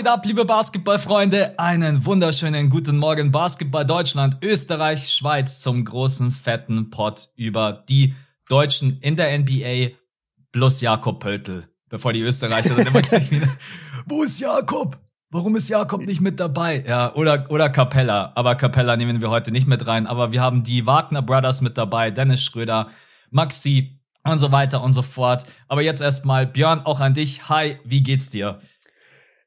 Geht ab, liebe Basketballfreunde? Einen wunderschönen guten Morgen, Basketball Deutschland, Österreich, Schweiz zum großen fetten Pot über die Deutschen in der NBA plus Jakob Pöltl. Bevor die Österreicher dann immer gleich wieder, wo ist Jakob? Warum ist Jakob nicht mit dabei? Ja, oder, oder Capella. Aber Capella nehmen wir heute nicht mit rein. Aber wir haben die Wagner Brothers mit dabei, Dennis Schröder, Maxi und so weiter und so fort. Aber jetzt erstmal, Björn, auch an dich. Hi, wie geht's dir?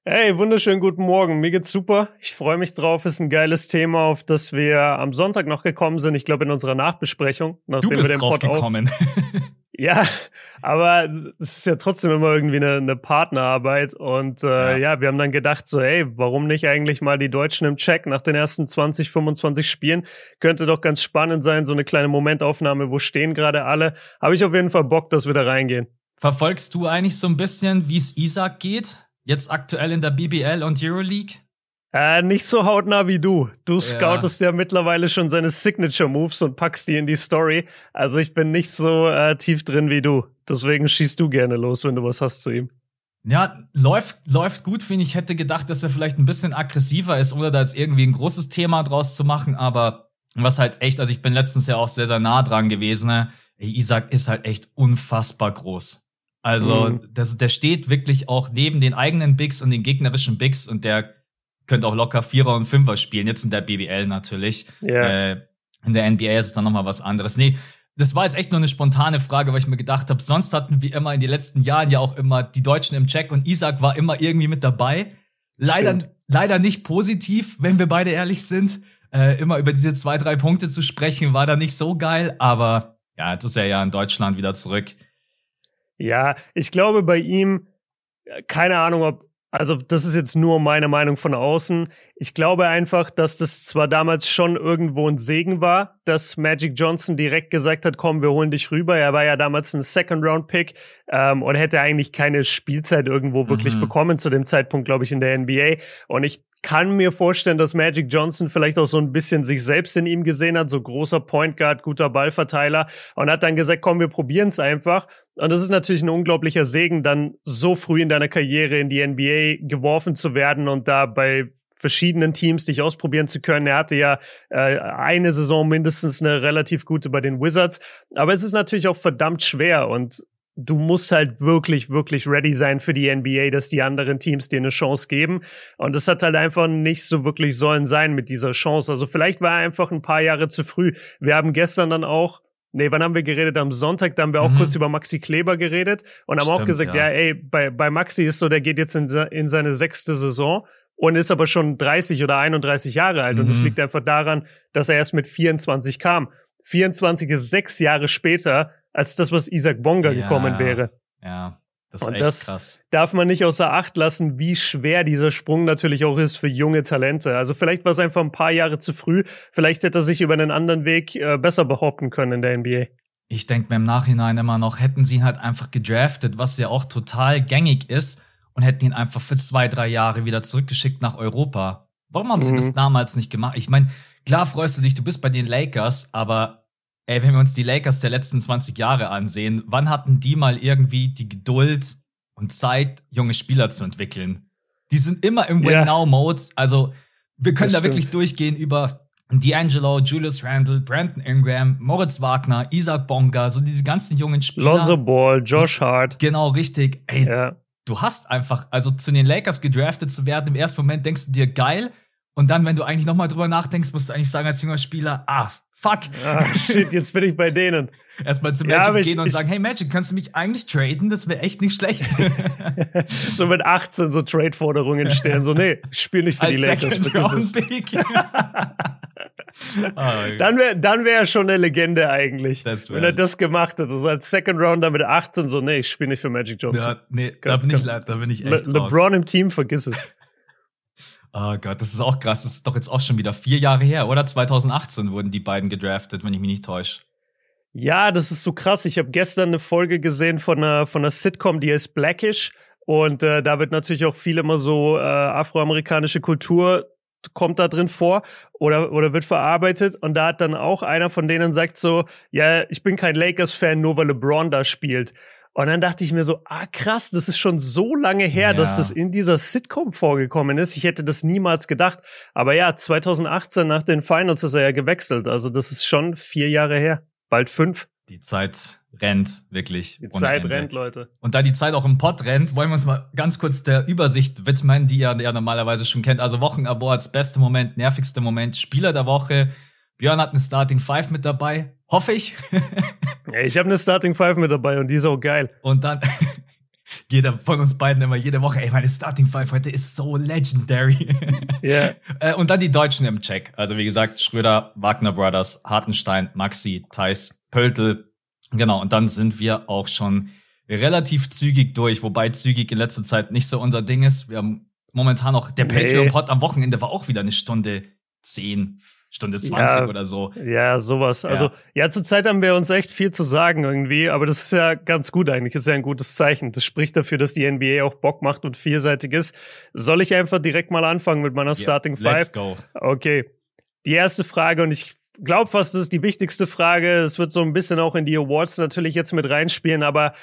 Hey, wunderschönen guten Morgen. Mir geht's super. Ich freue mich drauf. Ist ein geiles Thema, auf das wir am Sonntag noch gekommen sind. Ich glaube in unserer Nachbesprechung. Du bist wir den drauf Pod gekommen. ja, aber es ist ja trotzdem immer irgendwie eine, eine Partnerarbeit. Und äh, ja. ja. wir haben dann gedacht so, hey, warum nicht eigentlich mal die Deutschen im Check nach den ersten 20, 25 Spielen? Könnte doch ganz spannend sein, so eine kleine Momentaufnahme. Wo stehen gerade alle? Habe ich auf jeden Fall Bock, dass wir da reingehen. Verfolgst du eigentlich so ein bisschen, wie es Isaac geht? Jetzt aktuell in der BBL und Euroleague? Äh, nicht so hautnah wie du. Du scoutest ja. ja mittlerweile schon seine Signature Moves und packst die in die Story. Also ich bin nicht so äh, tief drin wie du. Deswegen schießt du gerne los, wenn du was hast zu ihm. Ja, läuft, läuft gut, finde ich. Ich hätte gedacht, dass er vielleicht ein bisschen aggressiver ist, ohne da jetzt irgendwie ein großes Thema draus zu machen. Aber was halt echt, also ich bin letztens ja auch sehr, sehr nah dran gewesen. Ne? Isaac ist halt echt unfassbar groß. Also, mhm. das, der steht wirklich auch neben den eigenen Bigs und den gegnerischen Bigs und der könnte auch locker Vierer und Fünfer spielen, jetzt in der BBL natürlich. Yeah. Äh, in der NBA ist es dann nochmal was anderes. Nee, das war jetzt echt nur eine spontane Frage, weil ich mir gedacht habe, sonst hatten wir immer in den letzten Jahren ja auch immer die Deutschen im Check und Isaac war immer irgendwie mit dabei. Leider, leider nicht positiv, wenn wir beide ehrlich sind. Äh, immer über diese zwei, drei Punkte zu sprechen, war da nicht so geil, aber ja, jetzt ist er ja in Deutschland wieder zurück. Ja, ich glaube bei ihm, äh, keine Ahnung, ob, also das ist jetzt nur meine Meinung von außen. Ich glaube einfach, dass das zwar damals schon irgendwo ein Segen war, dass Magic Johnson direkt gesagt hat, komm, wir holen dich rüber. Er war ja damals ein Second-Round-Pick ähm, und hätte eigentlich keine Spielzeit irgendwo wirklich mhm. bekommen zu dem Zeitpunkt, glaube ich, in der NBA. Und ich kann mir vorstellen, dass Magic Johnson vielleicht auch so ein bisschen sich selbst in ihm gesehen hat, so großer Point Guard, guter Ballverteiler und hat dann gesagt, komm, wir probieren es einfach. Und das ist natürlich ein unglaublicher Segen, dann so früh in deiner Karriere in die NBA geworfen zu werden und da bei verschiedenen Teams dich ausprobieren zu können. Er hatte ja äh, eine Saison mindestens eine relativ gute bei den Wizards. Aber es ist natürlich auch verdammt schwer und du musst halt wirklich, wirklich ready sein für die NBA, dass die anderen Teams dir eine Chance geben. Und es hat halt einfach nicht so wirklich sollen sein mit dieser Chance. Also vielleicht war er einfach ein paar Jahre zu früh. Wir haben gestern dann auch Nee, wann haben wir geredet? Am Sonntag, da haben wir auch mhm. kurz über Maxi Kleber geredet und haben Stimmt, auch gesagt, ja. ja, ey, bei, bei Maxi ist so, der geht jetzt in, in seine sechste Saison und ist aber schon 30 oder 31 Jahre alt. Mhm. Und das liegt einfach daran, dass er erst mit 24 kam. 24 ist sechs Jahre später als das, was Isaac Bonga ja, gekommen wäre. Ja, das ist und echt das krass. darf man nicht außer Acht lassen, wie schwer dieser Sprung natürlich auch ist für junge Talente. Also vielleicht war es einfach ein paar Jahre zu früh. Vielleicht hätte er sich über einen anderen Weg äh, besser behaupten können in der NBA. Ich denke mir im Nachhinein immer noch, hätten sie ihn halt einfach gedraftet, was ja auch total gängig ist, und hätten ihn einfach für zwei, drei Jahre wieder zurückgeschickt nach Europa. Warum haben sie mhm. das damals nicht gemacht? Ich meine, klar freust du dich, du bist bei den Lakers, aber Ey, wenn wir uns die Lakers der letzten 20 Jahre ansehen, wann hatten die mal irgendwie die Geduld und Zeit, junge Spieler zu entwickeln? Die sind immer im Win-Now-Mode. Also, wir können das da stimmt. wirklich durchgehen über D'Angelo, Julius Randle, Brandon Ingram, Moritz Wagner, Isaac Bonga, so diese ganzen jungen Spieler. Lonzo Ball, Josh Hart. Genau, richtig. Ey, ja. du hast einfach, also zu den Lakers gedraftet zu werden, im ersten Moment denkst du dir geil. Und dann, wenn du eigentlich nochmal drüber nachdenkst, musst du eigentlich sagen als junger Spieler, ah, Fuck. Ah, shit, jetzt bin ich bei denen. Erstmal zu Magic ja, gehen und sagen, hey Magic, kannst du mich eigentlich traden? Das wäre echt nicht schlecht. so mit 18 so Trade-Forderungen stellen. So, nee, ich spiel nicht für Als die Lakers. Vergiss oh, dann wäre dann wär er schon eine Legende eigentlich. wenn er das gemacht hätte. So als Second Rounder mit 18 so, nee, ich spiele nicht für Magic Johnson. Ja, nee, da bin, ich, da bin ich echt Le raus. LeBron im Team, vergiss es. Oh Gott, das ist auch krass. Das ist doch jetzt auch schon wieder vier Jahre her, oder? 2018 wurden die beiden gedraftet, wenn ich mich nicht täusche. Ja, das ist so krass. Ich habe gestern eine Folge gesehen von einer, von einer Sitcom, die heißt Blackish. Und äh, da wird natürlich auch viel immer so äh, afroamerikanische Kultur kommt da drin vor oder, oder wird verarbeitet. Und da hat dann auch einer von denen sagt so, ja, ich bin kein Lakers-Fan, nur weil LeBron da spielt. Und dann dachte ich mir so, ah krass, das ist schon so lange her, ja. dass das in dieser Sitcom vorgekommen ist. Ich hätte das niemals gedacht. Aber ja, 2018 nach den Finals ist er ja gewechselt. Also das ist schon vier Jahre her, bald fünf. Die Zeit rennt, wirklich. Die Zeit rennt, Leute. Und da die Zeit auch im Pott rennt, wollen wir uns mal ganz kurz der Übersicht widmen, die ihr ja normalerweise schon kennt. Also Wochenawards, beste Moment, nervigste Moment, Spieler der Woche. Björn hat eine Starting Five mit dabei. Hoffe ich. ja, ich habe eine Starting Five mit dabei und die ist auch geil. Und dann jeder von uns beiden immer jede Woche, ey, meine Starting Five heute ist so legendary. Ja. Yeah. und dann die Deutschen im Check. Also wie gesagt, Schröder, Wagner Brothers, Hartenstein, Maxi, Theis, Pöltl. Genau, und dann sind wir auch schon relativ zügig durch, wobei zügig in letzter Zeit nicht so unser Ding ist. Wir haben momentan auch, der nee. Patreon-Pod am Wochenende war auch wieder eine Stunde zehn, Stunde 20 ja, oder so. Ja, sowas. Ja. Also, ja, zurzeit haben wir uns echt viel zu sagen irgendwie, aber das ist ja ganz gut eigentlich. Das ist ja ein gutes Zeichen. Das spricht dafür, dass die NBA auch Bock macht und vielseitig ist. Soll ich einfach direkt mal anfangen mit meiner yeah, Starting Five? Let's go. Okay. Die erste Frage und ich glaube fast, das ist die wichtigste Frage. Es wird so ein bisschen auch in die Awards natürlich jetzt mit reinspielen, aber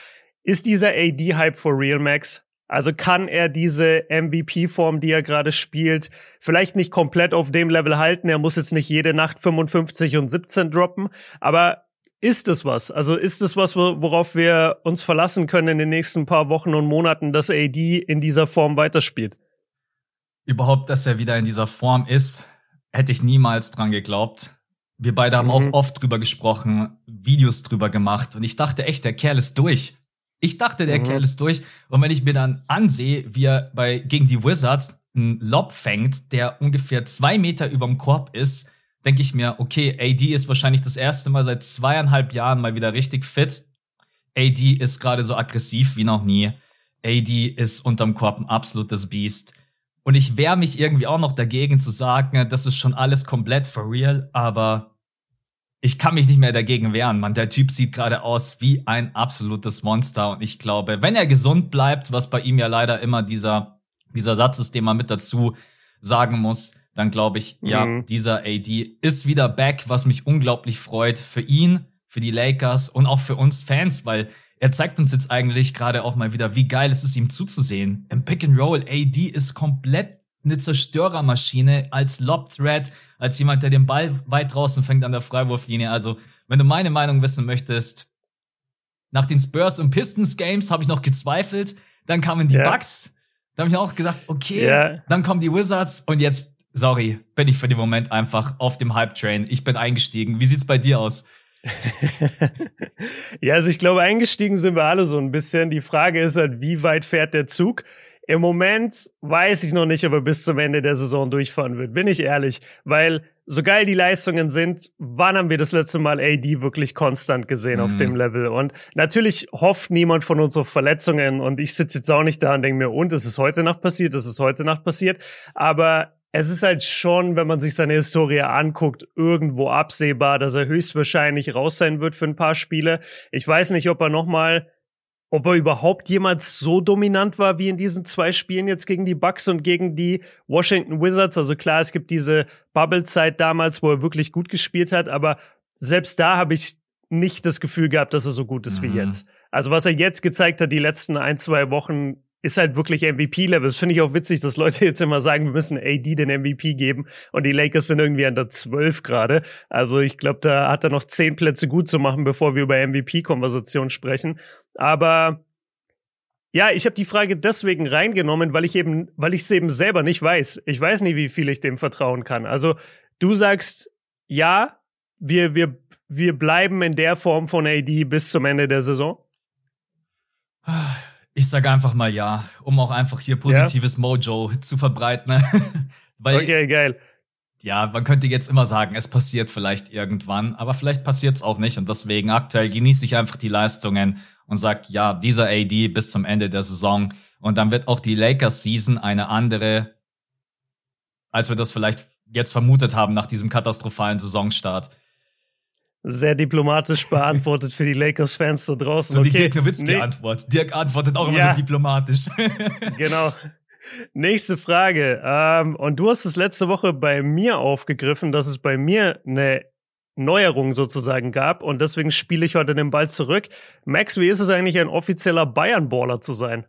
ist dieser AD-Hype for real, Max? Also kann er diese MVP-Form, die er gerade spielt, vielleicht nicht komplett auf dem Level halten. Er muss jetzt nicht jede Nacht 55 und 17 droppen, aber ist es was? Also ist es was, worauf wir uns verlassen können in den nächsten paar Wochen und Monaten, dass AD in dieser Form weiterspielt? Überhaupt, dass er wieder in dieser Form ist, hätte ich niemals dran geglaubt. Wir beide haben mhm. auch oft drüber gesprochen, Videos drüber gemacht und ich dachte echt, der Kerl ist durch. Ich dachte, der mhm. Kerl ist durch. Und wenn ich mir dann ansehe, wie er bei, gegen die Wizards einen Lob fängt, der ungefähr zwei Meter überm Korb ist, denke ich mir, okay, AD ist wahrscheinlich das erste Mal seit zweieinhalb Jahren mal wieder richtig fit. AD ist gerade so aggressiv wie noch nie. AD ist unterm Korb ein absolutes Biest. Und ich wehre mich irgendwie auch noch dagegen zu sagen, das ist schon alles komplett for real, aber ich kann mich nicht mehr dagegen wehren, man. Der Typ sieht gerade aus wie ein absolutes Monster und ich glaube, wenn er gesund bleibt, was bei ihm ja leider immer dieser, dieser Satz ist, den man mit dazu sagen muss, dann glaube ich, mhm. ja, dieser AD ist wieder back, was mich unglaublich freut für ihn, für die Lakers und auch für uns Fans, weil er zeigt uns jetzt eigentlich gerade auch mal wieder, wie geil es ist, ihm zuzusehen. Im Pick and Roll, AD ist komplett eine Zerstörermaschine als Lob Threat, als jemand, der den Ball weit draußen fängt an der Freiwurflinie. Also, wenn du meine Meinung wissen möchtest, nach den Spurs und Pistons Games habe ich noch gezweifelt, dann kamen die yeah. Bucks, da habe ich auch gesagt, okay, yeah. dann kommen die Wizards und jetzt, sorry, bin ich für den Moment einfach auf dem Hype Train. Ich bin eingestiegen. Wie sieht's bei dir aus? ja, also ich glaube, eingestiegen sind wir alle so ein bisschen. Die Frage ist halt, wie weit fährt der Zug? Im Moment weiß ich noch nicht, ob er bis zum Ende der Saison durchfahren wird, bin ich ehrlich. Weil so geil die Leistungen sind, wann haben wir das letzte Mal AD wirklich konstant gesehen mhm. auf dem Level? Und natürlich hofft niemand von uns auf Verletzungen und ich sitze jetzt auch nicht da und denke mir, und es ist heute Nacht passiert, es ist heute Nacht passiert. Aber es ist halt schon, wenn man sich seine Historie anguckt, irgendwo absehbar, dass er höchstwahrscheinlich raus sein wird für ein paar Spiele. Ich weiß nicht, ob er nochmal ob er überhaupt jemals so dominant war wie in diesen zwei Spielen jetzt gegen die Bucks und gegen die Washington Wizards. Also klar, es gibt diese Bubble-Zeit damals, wo er wirklich gut gespielt hat, aber selbst da habe ich nicht das Gefühl gehabt, dass er so gut ist mhm. wie jetzt. Also was er jetzt gezeigt hat, die letzten ein, zwei Wochen, ist halt wirklich MVP-Level. Das finde ich auch witzig, dass Leute jetzt immer sagen, wir müssen AD den MVP geben und die Lakers sind irgendwie an der 12 gerade. Also ich glaube, da hat er noch zehn Plätze gut zu machen, bevor wir über MVP-Konversation sprechen. Aber ja, ich habe die Frage deswegen reingenommen, weil ich eben, weil ich es eben selber nicht weiß. Ich weiß nie, wie viel ich dem vertrauen kann. Also du sagst, ja, wir, wir, wir bleiben in der Form von AD bis zum Ende der Saison. Ich sage einfach mal ja, um auch einfach hier positives ja? Mojo zu verbreiten. Weil, okay, geil. Ja, man könnte jetzt immer sagen, es passiert vielleicht irgendwann, aber vielleicht passiert es auch nicht. Und deswegen aktuell genieße ich einfach die Leistungen und sag ja, dieser AD bis zum Ende der Saison. Und dann wird auch die Lakers-Season eine andere, als wir das vielleicht jetzt vermutet haben nach diesem katastrophalen Saisonstart sehr diplomatisch beantwortet für die Lakers-Fans da draußen. So die Dirk Nowitzki-Antwort. Dirk antwortet auch immer ja. so diplomatisch. genau. Nächste Frage. Ähm, und du hast es letzte Woche bei mir aufgegriffen, dass es bei mir eine Neuerungen sozusagen gab und deswegen spiele ich heute den Ball zurück. Max, wie ist es eigentlich, ein offizieller Bayern-Baller zu sein?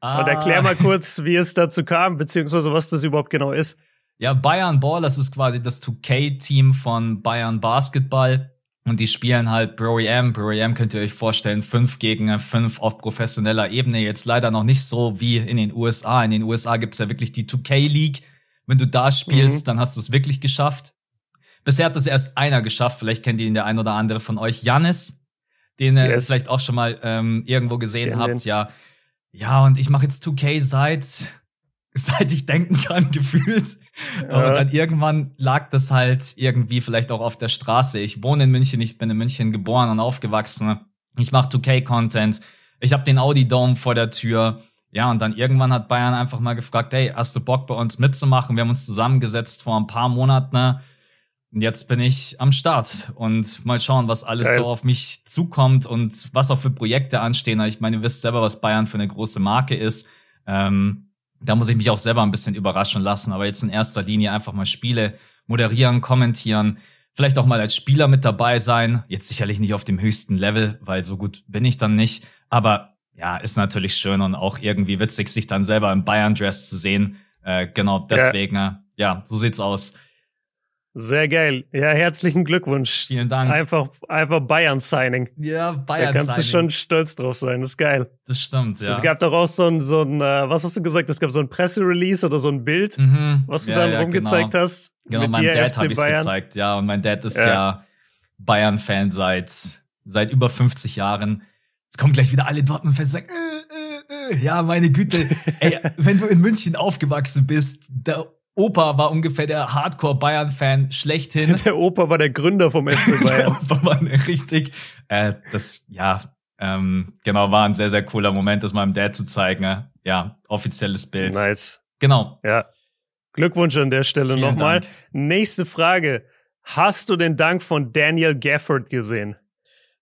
Ah. Und erklär mal kurz, wie es dazu kam, beziehungsweise was das überhaupt genau ist. Ja, Bayern Ball, das ist quasi das 2K-Team von Bayern Basketball. Und die spielen halt Pro-EM. Pro-EM könnt ihr euch vorstellen, fünf gegen fünf auf professioneller Ebene. Jetzt leider noch nicht so wie in den USA. In den USA gibt's ja wirklich die 2K-League. Wenn du da spielst, mhm. dann hast du es wirklich geschafft. Bisher hat das erst einer geschafft. Vielleicht kennt ihn der ein oder andere von euch. Janis, den ihr yes. vielleicht auch schon mal ähm, irgendwo gesehen habt. Ja, ja, und ich mache jetzt 2K seit seit ich denken kann, gefühlt. Ja. Und dann irgendwann lag das halt irgendwie vielleicht auch auf der Straße. Ich wohne in München, ich bin in München geboren und aufgewachsen. Ich mache 2K-Content. Ich habe den Audi Dome vor der Tür. Ja, und dann irgendwann hat Bayern einfach mal gefragt, hey, hast du Bock bei uns mitzumachen? Wir haben uns zusammengesetzt vor ein paar Monaten. Ne? Und jetzt bin ich am Start und mal schauen, was alles Geil. so auf mich zukommt und was auch für Projekte anstehen. Ich meine, ihr wisst selber, was Bayern für eine große Marke ist. Ähm, da muss ich mich auch selber ein bisschen überraschen lassen, aber jetzt in erster Linie einfach mal Spiele moderieren, kommentieren, vielleicht auch mal als Spieler mit dabei sein. Jetzt sicherlich nicht auf dem höchsten Level, weil so gut bin ich dann nicht. Aber ja, ist natürlich schön und auch irgendwie witzig, sich dann selber im Bayern-Dress zu sehen. Äh, genau deswegen, ja. ja, so sieht's aus. Sehr geil. Ja, herzlichen Glückwunsch. Vielen Dank. Einfach, einfach Bayern-Signing. Ja, Bayern-Signing. Da kannst du schon stolz drauf sein. Das ist geil. Das stimmt, ja. Es gab doch auch so ein, so ein, äh, was hast du gesagt? Es gab so ein Presserelease oder so ein Bild, mhm. was du ja, dann ja, rumgezeigt genau. hast. Genau, meinem Dad habe ich gezeigt, ja. Und mein Dad ist ja, ja Bayern-Fan seit, seit über 50 Jahren. Es kommen gleich wieder alle Dortmund-Fans und sagen, äh, äh, äh. ja, meine Güte, ey, wenn du in München aufgewachsen bist, da Opa war ungefähr der Hardcore-Bayern-Fan schlechthin. Der Opa war der Gründer vom FC Bayern. der Opa war richtig. Äh, das, ja, ähm, genau, war ein sehr, sehr cooler Moment, das meinem Dad zu zeigen. Äh. Ja, offizielles Bild. Nice. Genau. Ja. Glückwunsch an der Stelle nochmal. Nächste Frage. Hast du den Dank von Daniel Gafford gesehen?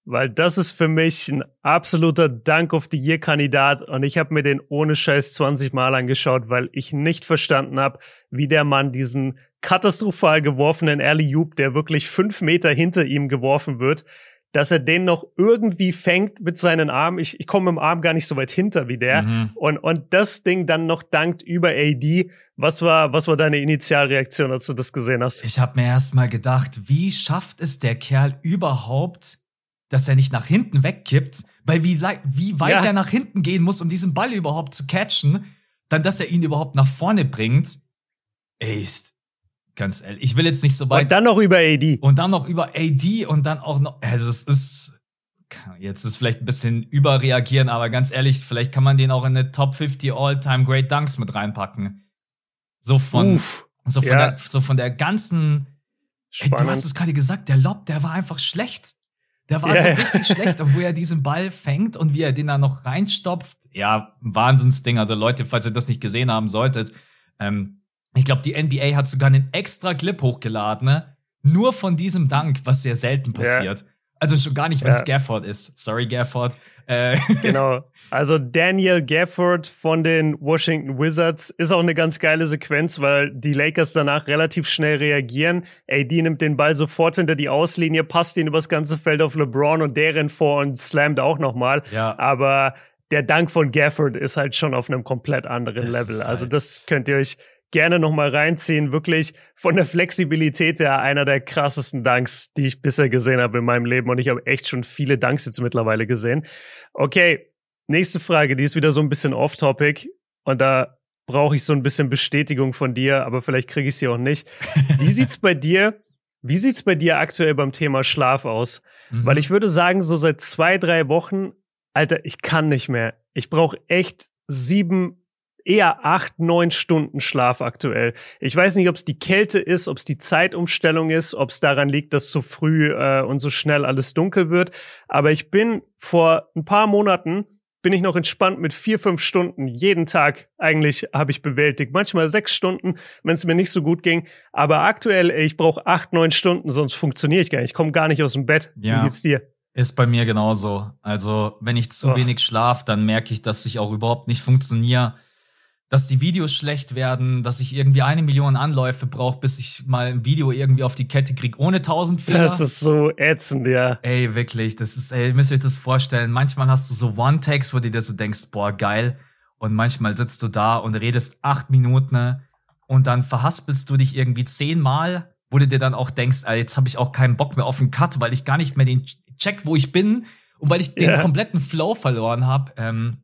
Weil das ist für mich ein absoluter Dank of the Year Kandidat und ich habe mir den ohne Scheiß 20 Mal angeschaut, weil ich nicht verstanden habe, wie der Mann diesen katastrophal geworfenen Alley Oop, der wirklich fünf Meter hinter ihm geworfen wird, dass er den noch irgendwie fängt mit seinen Armen. Ich, ich komme im Arm gar nicht so weit hinter wie der. Mhm. Und, und das Ding dann noch dankt über AD. Was war, was war deine Initialreaktion, als du das gesehen hast? Ich habe mir erst mal gedacht, wie schafft es der Kerl überhaupt, dass er nicht nach hinten wegkippt, weil wie, wie weit ja. er nach hinten gehen muss, um diesen Ball überhaupt zu catchen, dann, dass er ihn überhaupt nach vorne bringt. Ey, ist, ganz ehrlich, ich will jetzt nicht so weit. Und dann noch über AD. Und dann noch über AD und dann auch noch, also es ist, jetzt ist vielleicht ein bisschen überreagieren, aber ganz ehrlich, vielleicht kann man den auch in eine Top 50 All-Time Great Dunks mit reinpacken. So von, Uff, so von ja. der, so von der ganzen, ey, du hast es gerade gesagt, der Lob, der war einfach schlecht. Der war yeah. so richtig schlecht, und wo er diesen Ball fängt und wie er den da noch reinstopft. Ja, Wahnsinnsding. Also Leute, falls ihr das nicht gesehen haben solltet, ähm, ich glaube, die NBA hat sogar einen extra Clip hochgeladen, ne? nur von diesem Dank, was sehr selten passiert. Yeah. Also schon gar nicht, wenn es ja. Gafford ist. Sorry, Gafford. Äh. Genau. Also Daniel Gafford von den Washington Wizards ist auch eine ganz geile Sequenz, weil die Lakers danach relativ schnell reagieren. AD nimmt den Ball sofort hinter die Auslinie, passt ihn übers ganze Feld auf LeBron und der rennt vor und slammt auch nochmal. Ja. Aber der Dank von Gafford ist halt schon auf einem komplett anderen das Level. Also das halt könnt ihr euch gerne nochmal reinziehen. Wirklich von der Flexibilität her einer der krassesten Dunks, die ich bisher gesehen habe in meinem Leben. Und ich habe echt schon viele Dunks jetzt mittlerweile gesehen. Okay, nächste Frage, die ist wieder so ein bisschen off-topic. Und da brauche ich so ein bisschen Bestätigung von dir, aber vielleicht kriege ich sie auch nicht. Wie sieht's bei dir? Wie sieht's bei dir aktuell beim Thema Schlaf aus? Mhm. Weil ich würde sagen, so seit zwei, drei Wochen, Alter, ich kann nicht mehr. Ich brauche echt sieben eher acht, neun Stunden Schlaf aktuell. Ich weiß nicht, ob es die Kälte ist, ob es die Zeitumstellung ist, ob es daran liegt, dass so früh äh, und so schnell alles dunkel wird. Aber ich bin vor ein paar Monaten bin ich noch entspannt mit vier, fünf Stunden jeden Tag eigentlich habe ich bewältigt. Manchmal sechs Stunden, wenn es mir nicht so gut ging. Aber aktuell, ich brauche acht, neun Stunden, sonst funktioniere ich gar nicht. Ich komme gar nicht aus dem Bett. Ja. Wie geht's dir? Ist bei mir genauso. Also, wenn ich zu oh. wenig schlaf, dann merke ich, dass ich auch überhaupt nicht funktioniere. Dass die Videos schlecht werden, dass ich irgendwie eine Million Anläufe brauche, bis ich mal ein Video irgendwie auf die Kette krieg ohne tausend Fehler. Das ist so ätzend, ja. Ey, wirklich, das ist, ey, müsst ihr euch das vorstellen. Manchmal hast du so One-Takes, wo du dir so denkst, boah, geil. Und manchmal sitzt du da und redest acht Minuten und dann verhaspelst du dich irgendwie zehnmal, wo du dir dann auch denkst, ey, jetzt habe ich auch keinen Bock mehr auf den Cut, weil ich gar nicht mehr den check, wo ich bin und weil ich den Ja. kompletten Flow verloren habe. Ähm,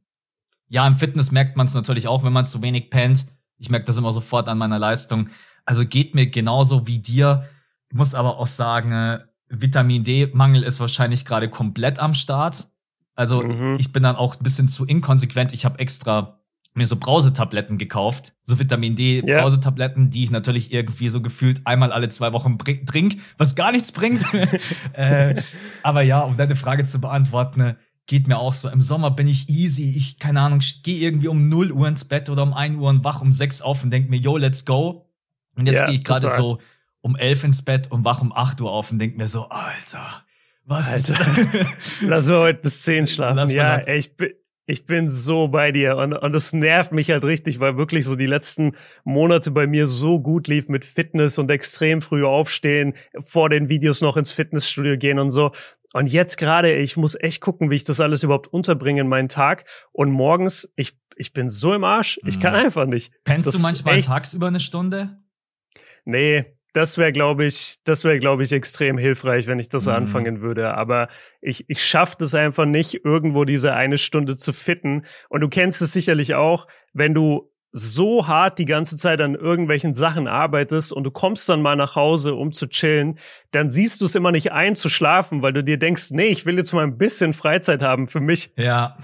ja, im Fitness merkt man es natürlich auch, wenn man zu wenig pennt. Ich merke das immer sofort an meiner Leistung. Also geht mir genauso wie dir. Ich muss aber auch sagen, äh, Vitamin D-Mangel ist wahrscheinlich gerade komplett am Start. Also Mhm. ich bin dann auch ein bisschen zu inkonsequent. Ich habe extra mir so Brausetabletten gekauft, so Vitamin D Ja. Brausetabletten, die ich natürlich irgendwie so gefühlt einmal alle zwei Wochen trink, was gar nichts bringt. äh, aber ja, um deine Frage zu beantworten, geht mir auch so. Im Sommer bin ich easy. Ich, keine Ahnung, gehe irgendwie um 0 Uhr ins Bett oder um 1 Uhr und wach um 6 auf und denk mir, yo, let's go. Und jetzt Ja, gehe ich gerade so um 11 ins Bett und wach um 8 Uhr auf und denk mir so, Alter, was ist Lass wir heute bis 10 schlafen. Lass ja, ey, ich bin, ich bin so bei dir und, und das nervt mich halt richtig, weil wirklich so die letzten Monate bei mir so gut lief mit Fitness und extrem früh aufstehen, vor den Videos noch ins Fitnessstudio gehen und so. Und jetzt gerade, ich muss echt gucken, wie ich das alles überhaupt unterbringe in meinen Tag. Und morgens, ich, ich bin so im Arsch, ich kann Mhm. einfach nicht. Pennst Das du manchmal echt- tagsüber eine Stunde? Nee, das wäre, glaube ich, das wäre, glaube ich, extrem hilfreich, wenn ich das Mhm. anfangen würde. Aber ich, ich schaffe das einfach nicht, irgendwo diese eine Stunde zu fitten. Und du kennst es sicherlich auch, wenn du so hart die ganze Zeit an irgendwelchen Sachen arbeitest und du kommst dann mal nach Hause, um zu chillen, dann siehst du es immer nicht ein zu schlafen, weil du dir denkst, nee, ich will jetzt mal ein bisschen Freizeit haben für mich. Ja.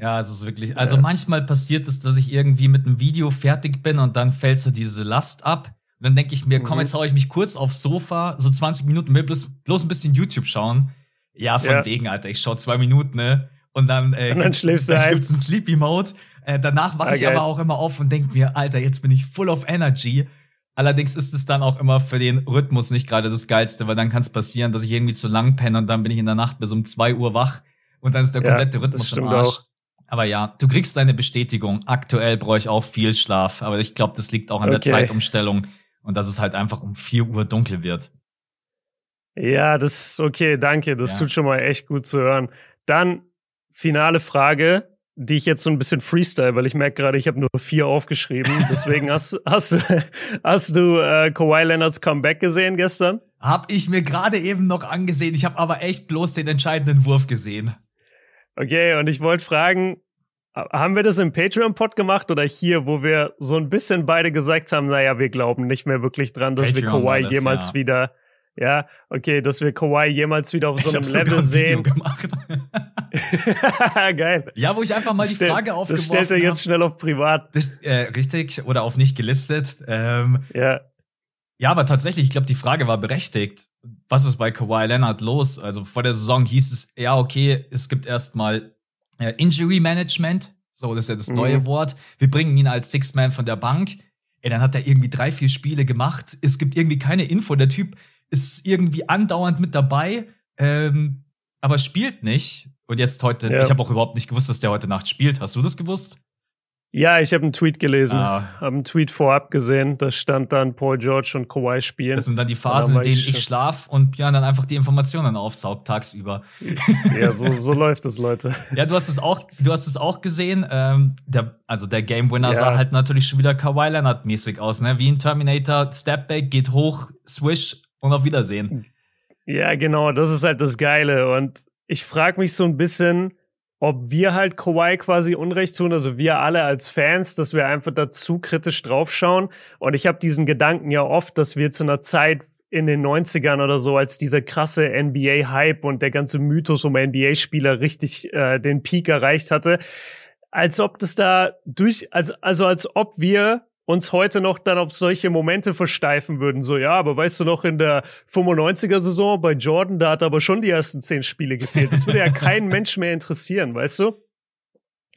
Ja, es ist wirklich. Also Ja. manchmal passiert es, dass ich irgendwie mit einem Video fertig bin und dann fällt so diese Last ab. Und dann denke ich mir, komm, Mhm. jetzt hau ich mich kurz aufs Sofa, so 20 Minuten, will bloß, bloß ein bisschen YouTube schauen. Ja, von Ja. wegen, Alter, ich schau zwei Minuten, ne? Und dann, äh, Und dann schläfst du dann ein. gibt's einen Sleepy Mode. Äh, danach wache Ah, ich geil. aber auch immer auf und denk mir, Alter, jetzt bin ich full of energy. Allerdings ist es dann auch immer für den Rhythmus nicht gerade das Geilste, weil dann kann es passieren, dass ich irgendwie zu lang penne und dann bin ich in der Nacht bis um zwei Uhr wach und dann ist der Ja, komplette das Rhythmus im Arsch. auch. Aber ja, du kriegst deine Bestätigung. Aktuell brauche ich auch viel Schlaf, aber ich glaube, das liegt auch an der Okay. Zeitumstellung und dass es halt einfach um 4 Uhr dunkel wird. Ja, das ist okay, danke. Das Ja. tut schon mal echt gut zu hören. Dann finale Frage, die ich jetzt so ein bisschen freestyle, weil ich merke gerade, ich habe nur vier aufgeschrieben. Deswegen hast, hast du, hast du äh, Kawhi Leonards Comeback gesehen gestern? Hab ich mir gerade eben noch angesehen. Ich habe aber echt bloß den entscheidenden Wurf gesehen. Okay, und ich wollte fragen, ha- haben wir das im Patreon-Pod gemacht oder hier, wo wir so ein bisschen beide gesagt haben, naja, wir glauben nicht mehr wirklich dran, dass wir Patreon war Kawhi jemals ja. wieder, ja, okay, dass wir Kawhi jemals wieder auf so einem Level ein Video sehen. gemacht. Geil. ja, wo ich einfach mal die Stell- Frage Das aufgeworfen stellt er jetzt hab. schnell auf privat. Das, äh, richtig oder auf nicht gelistet. Ähm, Ja, Ja, aber tatsächlich, ich glaube, die Frage war berechtigt. Was ist bei Kawhi Leonard los? Also vor der Saison hieß es, ja, okay, es gibt erstmal äh, Injury Management. So, das ist ja das Mhm. neue Wort. Wir bringen ihn als Sixth Man von der Bank. Ey, dann hat er irgendwie drei, vier Spiele gemacht. Es gibt irgendwie keine Info. Der Typ ist irgendwie andauernd mit dabei, ähm, aber spielt nicht. Und jetzt heute, Ja. ich habe auch überhaupt nicht gewusst, dass der heute Nacht spielt. Hast du das gewusst? ja ich habe einen Tweet gelesen, Ah. habe einen Tweet vorab gesehen, da stand dann Paul George und Kawhi spielen. Das sind dann die Phasen, in denen ich- ich schlaf und Björn dann einfach die Informationen aufsaugt tagsüber. ja, so, so läuft es, Leute. Ja, du hast es auch, du hast es auch gesehen. Ähm, der, also der Game Winner Ja. sah halt natürlich schon wieder Kawhi Leonard mäßig aus, ne? Wie ein Terminator, Stepback, geht hoch, Swish und auf Wiedersehen. Ja, genau, das ist halt das Geile. Und ich frage mich so ein bisschen, ob wir halt Kawhi quasi Unrecht tun, also wir alle als Fans, dass wir einfach da zu kritisch draufschauen. Und ich habe diesen Gedanken ja oft, dass wir zu einer Zeit in den 90ern oder so, als dieser krasse NBA-Hype und der ganze Mythos um NBA-Spieler richtig äh, den Peak erreicht hatte, als ob das da durch, also, also als ob wir uns heute noch dann auf solche Momente versteifen würden. So, ja, aber weißt du noch, in der 95er-Saison bei Jordan, da hat aber schon die ersten zehn Spiele gefehlt. Das würde ja kein Mensch mehr interessieren, weißt du?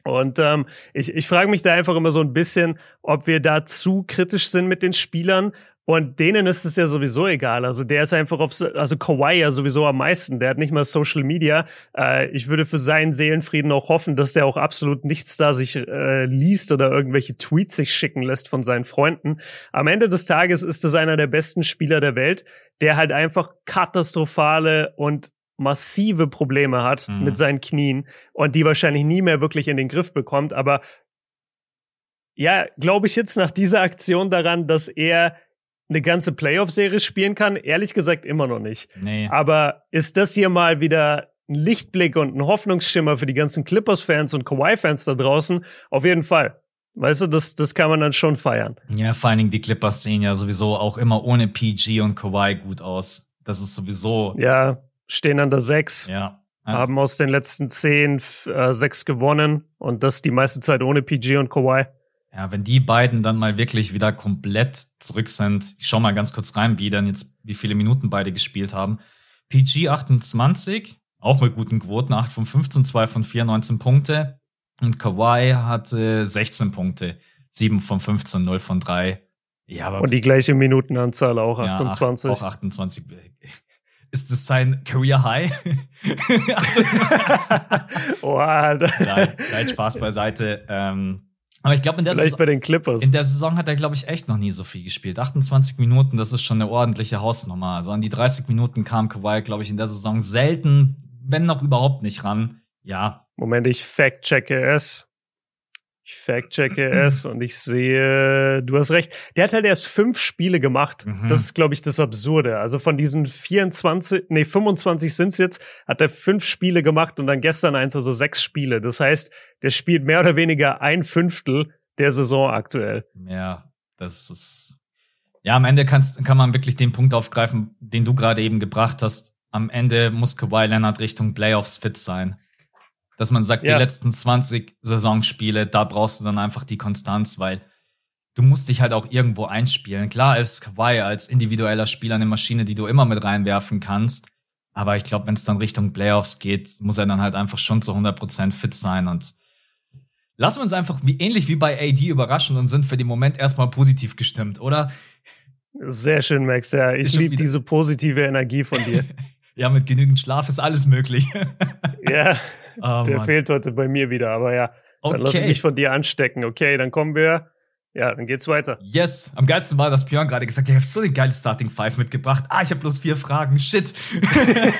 Und ähm, ich, ich frage mich da einfach immer so ein bisschen, ob wir da zu kritisch sind mit den Spielern Und denen ist es ja sowieso egal. Also der ist einfach auf, also Kawhi ja sowieso am meisten. Der hat nicht mal Social Media. Äh, ich würde für seinen Seelenfrieden auch hoffen, dass der auch absolut nichts da sich äh, liest oder irgendwelche Tweets sich schicken lässt von seinen Freunden. Am Ende des Tages ist es einer der besten Spieler der Welt, der halt einfach katastrophale und massive Probleme hat mhm. mit seinen Knien und die wahrscheinlich nie mehr wirklich in den Griff bekommt. Aber ja, glaube ich jetzt nach dieser Aktion daran, dass er eine ganze Playoff-Serie spielen kann? Ehrlich gesagt immer noch nicht. Nee. Aber ist das hier mal wieder ein Lichtblick und ein Hoffnungsschimmer für die ganzen Clippers-Fans und Kawhi-Fans da draußen? Auf jeden Fall. Weißt du, das, das kann man dann schon feiern. Ja, vor allen Dingen die Clippers sehen ja sowieso auch immer ohne PG und Kawhi gut aus. Das ist sowieso. Ja, stehen an der sechs. Ja. Also haben aus den letzten zehn äh, sechs gewonnen und das die meiste Zeit ohne PG und Kawhi. Ja, wenn die beiden dann mal wirklich wieder komplett zurück sind, ich schau mal ganz kurz rein, wie dann jetzt, wie viele Minuten beide gespielt haben. PG 28, auch mit guten Quoten, 8 von 15, 2 von 4, 19 Punkte. Und Kawhi hatte 16 Punkte, 7 von 15, 0 von 3. Ja, aber Und die gleiche Minutenanzahl auch, 28. Ja, auch 28. Ist das sein Career High? oh, nein, Spaß beiseite. Ähm, aber ich glaube, in der Saison. In der Saison hat er, glaube ich, echt noch nie so viel gespielt. 28 Minuten, das ist schon eine ordentliche Hausnummer. Also an die 30 Minuten kam Kawhi, glaube ich, in der Saison selten, wenn noch überhaupt nicht ran. Ja. Moment, ich fact-checke es. Ich fact-checke es und ich sehe, du hast recht. Der hat halt erst fünf Spiele gemacht. Mhm. Das ist, glaube ich, das Absurde. Also von diesen 24, nee, 25 sind's jetzt, hat er fünf Spiele gemacht und dann gestern eins, also sechs Spiele. Das heißt, der spielt mehr oder weniger ein Fünftel der Saison aktuell. Ja, das ist, ja, am Ende kannst, kann man wirklich den Punkt aufgreifen, den du gerade eben gebracht hast. Am Ende muss Kawhi Leonard Richtung Playoffs fit sein dass man sagt, ja. die letzten 20 Saisonspiele, da brauchst du dann einfach die Konstanz, weil du musst dich halt auch irgendwo einspielen. Klar ist Kawhi als individueller Spieler eine Maschine, die du immer mit reinwerfen kannst. Aber ich glaube, wenn es dann Richtung Playoffs geht, muss er dann halt einfach schon zu 100% fit sein und lassen wir uns einfach wie ähnlich wie bei AD überraschen und sind für den Moment erstmal positiv gestimmt, oder? Sehr schön, Max. Ja, ich liebe diese positive Energie von dir. ja, mit genügend Schlaf ist alles möglich. ja. Oh, der Mann. fehlt heute bei mir wieder, aber ja. Okay. Dann lass ich mich von dir anstecken. Okay, dann kommen wir. Ja, dann geht's weiter. Yes. Am geilsten war, dass Björn gerade gesagt hat, ich habe so eine geile Starting Five mitgebracht. Ah, ich habe bloß vier Fragen. Shit.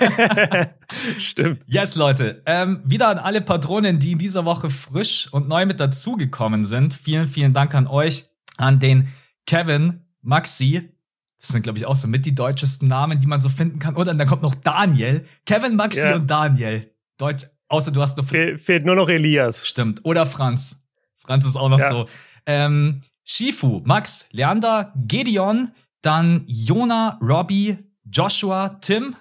Stimmt. Yes, Leute. Ähm, wieder an alle Patronen, die in dieser Woche frisch und neu mit dazugekommen sind. Vielen, vielen Dank an euch, an den Kevin, Maxi. Das sind, glaube ich, auch so mit die deutschesten Namen, die man so finden kann. Und dann kommt noch Daniel. Kevin, Maxi ja. und Daniel. Deutsch, Außer du hast noch. Fehl, fehlt nur noch Elias. Stimmt. Oder Franz. Franz ist auch noch ja. so. Ähm, Shifu, Max, Leander, Gedeon, dann Jona, Robbie, Joshua, Tim.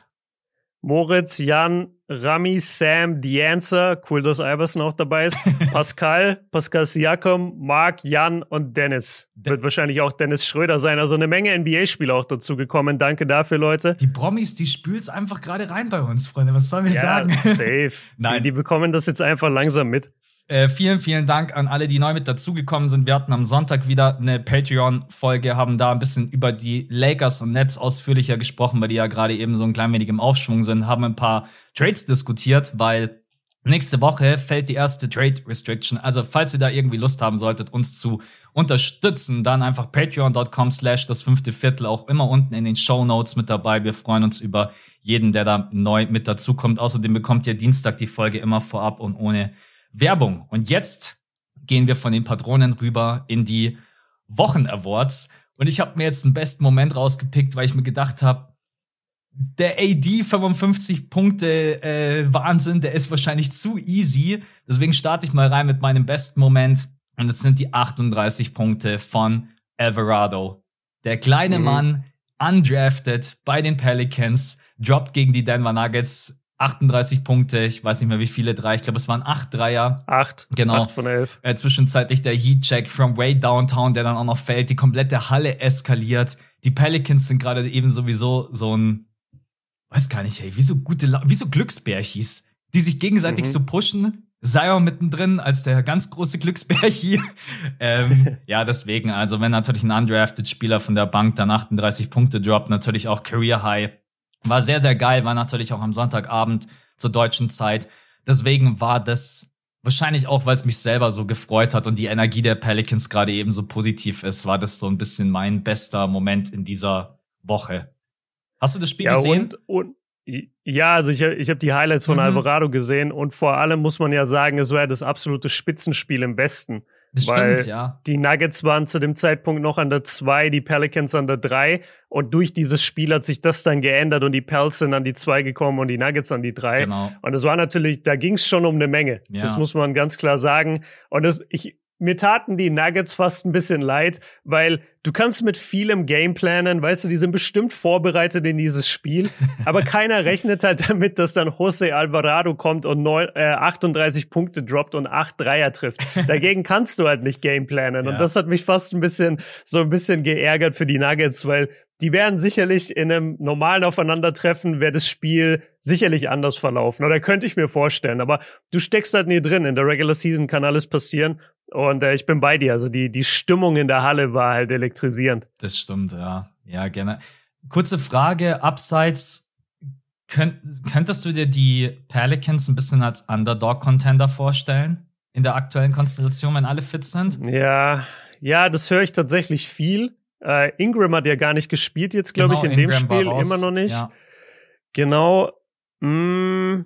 Moritz, Jan, Rami, Sam, The Answer, cool, dass Iverson auch dabei ist, Pascal, Pascal Siakam, Mark, Jan und Dennis. Wird wahrscheinlich auch Dennis Schröder sein. Also eine Menge NBA-Spieler auch dazu gekommen. Danke dafür, Leute. Die Promis, die spült's einfach gerade rein bei uns, Freunde. Was sollen wir ja, sagen? Safe. Nein. Die, die bekommen das jetzt einfach langsam mit. Äh, vielen, vielen Dank an alle, die neu mit dazugekommen sind. Wir hatten am Sonntag wieder eine Patreon-Folge, haben da ein bisschen über die Lakers und Nets ausführlicher gesprochen, weil die ja gerade eben so ein klein wenig im Aufschwung sind, haben ein paar Trades diskutiert, weil nächste Woche fällt die erste Trade Restriction. Also falls ihr da irgendwie Lust haben solltet, uns zu unterstützen, dann einfach patreon.com slash das fünfte Viertel, auch immer unten in den Show Notes mit dabei. Wir freuen uns über jeden, der da neu mit dazukommt. Außerdem bekommt ihr Dienstag die Folge immer vorab und ohne Werbung. Und jetzt gehen wir von den Patronen rüber in die Wochen-Awards. Und ich habe mir jetzt einen besten Moment rausgepickt, weil ich mir gedacht habe, der AD 55 Punkte äh, Wahnsinn, der ist wahrscheinlich zu easy. Deswegen starte ich mal rein mit meinem besten Moment. Und es sind die 38 Punkte von Alvarado. Der kleine mhm. Mann, undrafted bei den Pelicans, droppt gegen die Denver Nuggets 38 Punkte, ich weiß nicht mehr wie viele drei, ich glaube es waren acht Dreier. Acht. Genau. Acht von elf. Äh, zwischenzeitlich der Heat-Check from way downtown, der dann auch noch fällt, die komplette Halle eskaliert. Die Pelicans sind gerade eben sowieso so ein, weiß gar nicht, hey, wie so gute, wie so Glücksbärchis, die sich gegenseitig mhm. so pushen. Zion mittendrin als der ganz große Glücksbär hier. ähm, ja, deswegen, also wenn natürlich ein undrafted Spieler von der Bank dann 38 Punkte droppt, natürlich auch Career High. War sehr, sehr geil, war natürlich auch am Sonntagabend zur deutschen Zeit. Deswegen war das wahrscheinlich auch, weil es mich selber so gefreut hat und die Energie der Pelicans gerade eben so positiv ist, war das so ein bisschen mein bester Moment in dieser Woche. Hast du das Spiel ja, gesehen? Und, und ja, also ich, ich habe die Highlights von mhm. Alvarado gesehen und vor allem muss man ja sagen, es war ja das absolute Spitzenspiel im Westen. Das weil stimmt, ja. Die Nuggets waren zu dem Zeitpunkt noch an der 2, die Pelicans an der 3 und durch dieses Spiel hat sich das dann geändert und die Pels sind an die 2 gekommen und die Nuggets an die 3. Genau. Und es war natürlich, da ging es schon um eine Menge. Ja. Das muss man ganz klar sagen. Und das, ich, mir taten die Nuggets fast ein bisschen leid, weil du kannst mit vielem Game planen, weißt du, die sind bestimmt vorbereitet in dieses Spiel, aber keiner rechnet halt damit, dass dann Jose Alvarado kommt und neun, äh, 38 Punkte droppt und 8 Dreier trifft. Dagegen kannst du halt nicht Game planen ja. und das hat mich fast ein bisschen so ein bisschen geärgert für die Nuggets, weil die werden sicherlich in einem normalen Aufeinandertreffen, wäre das Spiel sicherlich anders verlaufen. Oder könnte ich mir vorstellen. Aber du steckst halt nie drin. In der Regular Season kann alles passieren. Und äh, ich bin bei dir. Also die, die Stimmung in der Halle war halt elektrisierend. Das stimmt, ja. Ja, gerne. Kurze Frage, abseits, könnt, könntest du dir die Pelicans ein bisschen als Underdog-Contender vorstellen? In der aktuellen Konstellation, wenn alle fit sind? Ja, ja, das höre ich tatsächlich viel. Äh, Ingram hat ja gar nicht gespielt jetzt, glaube genau, ich, in Ingram dem Spiel. Immer noch nicht. Ja. Genau. Mm,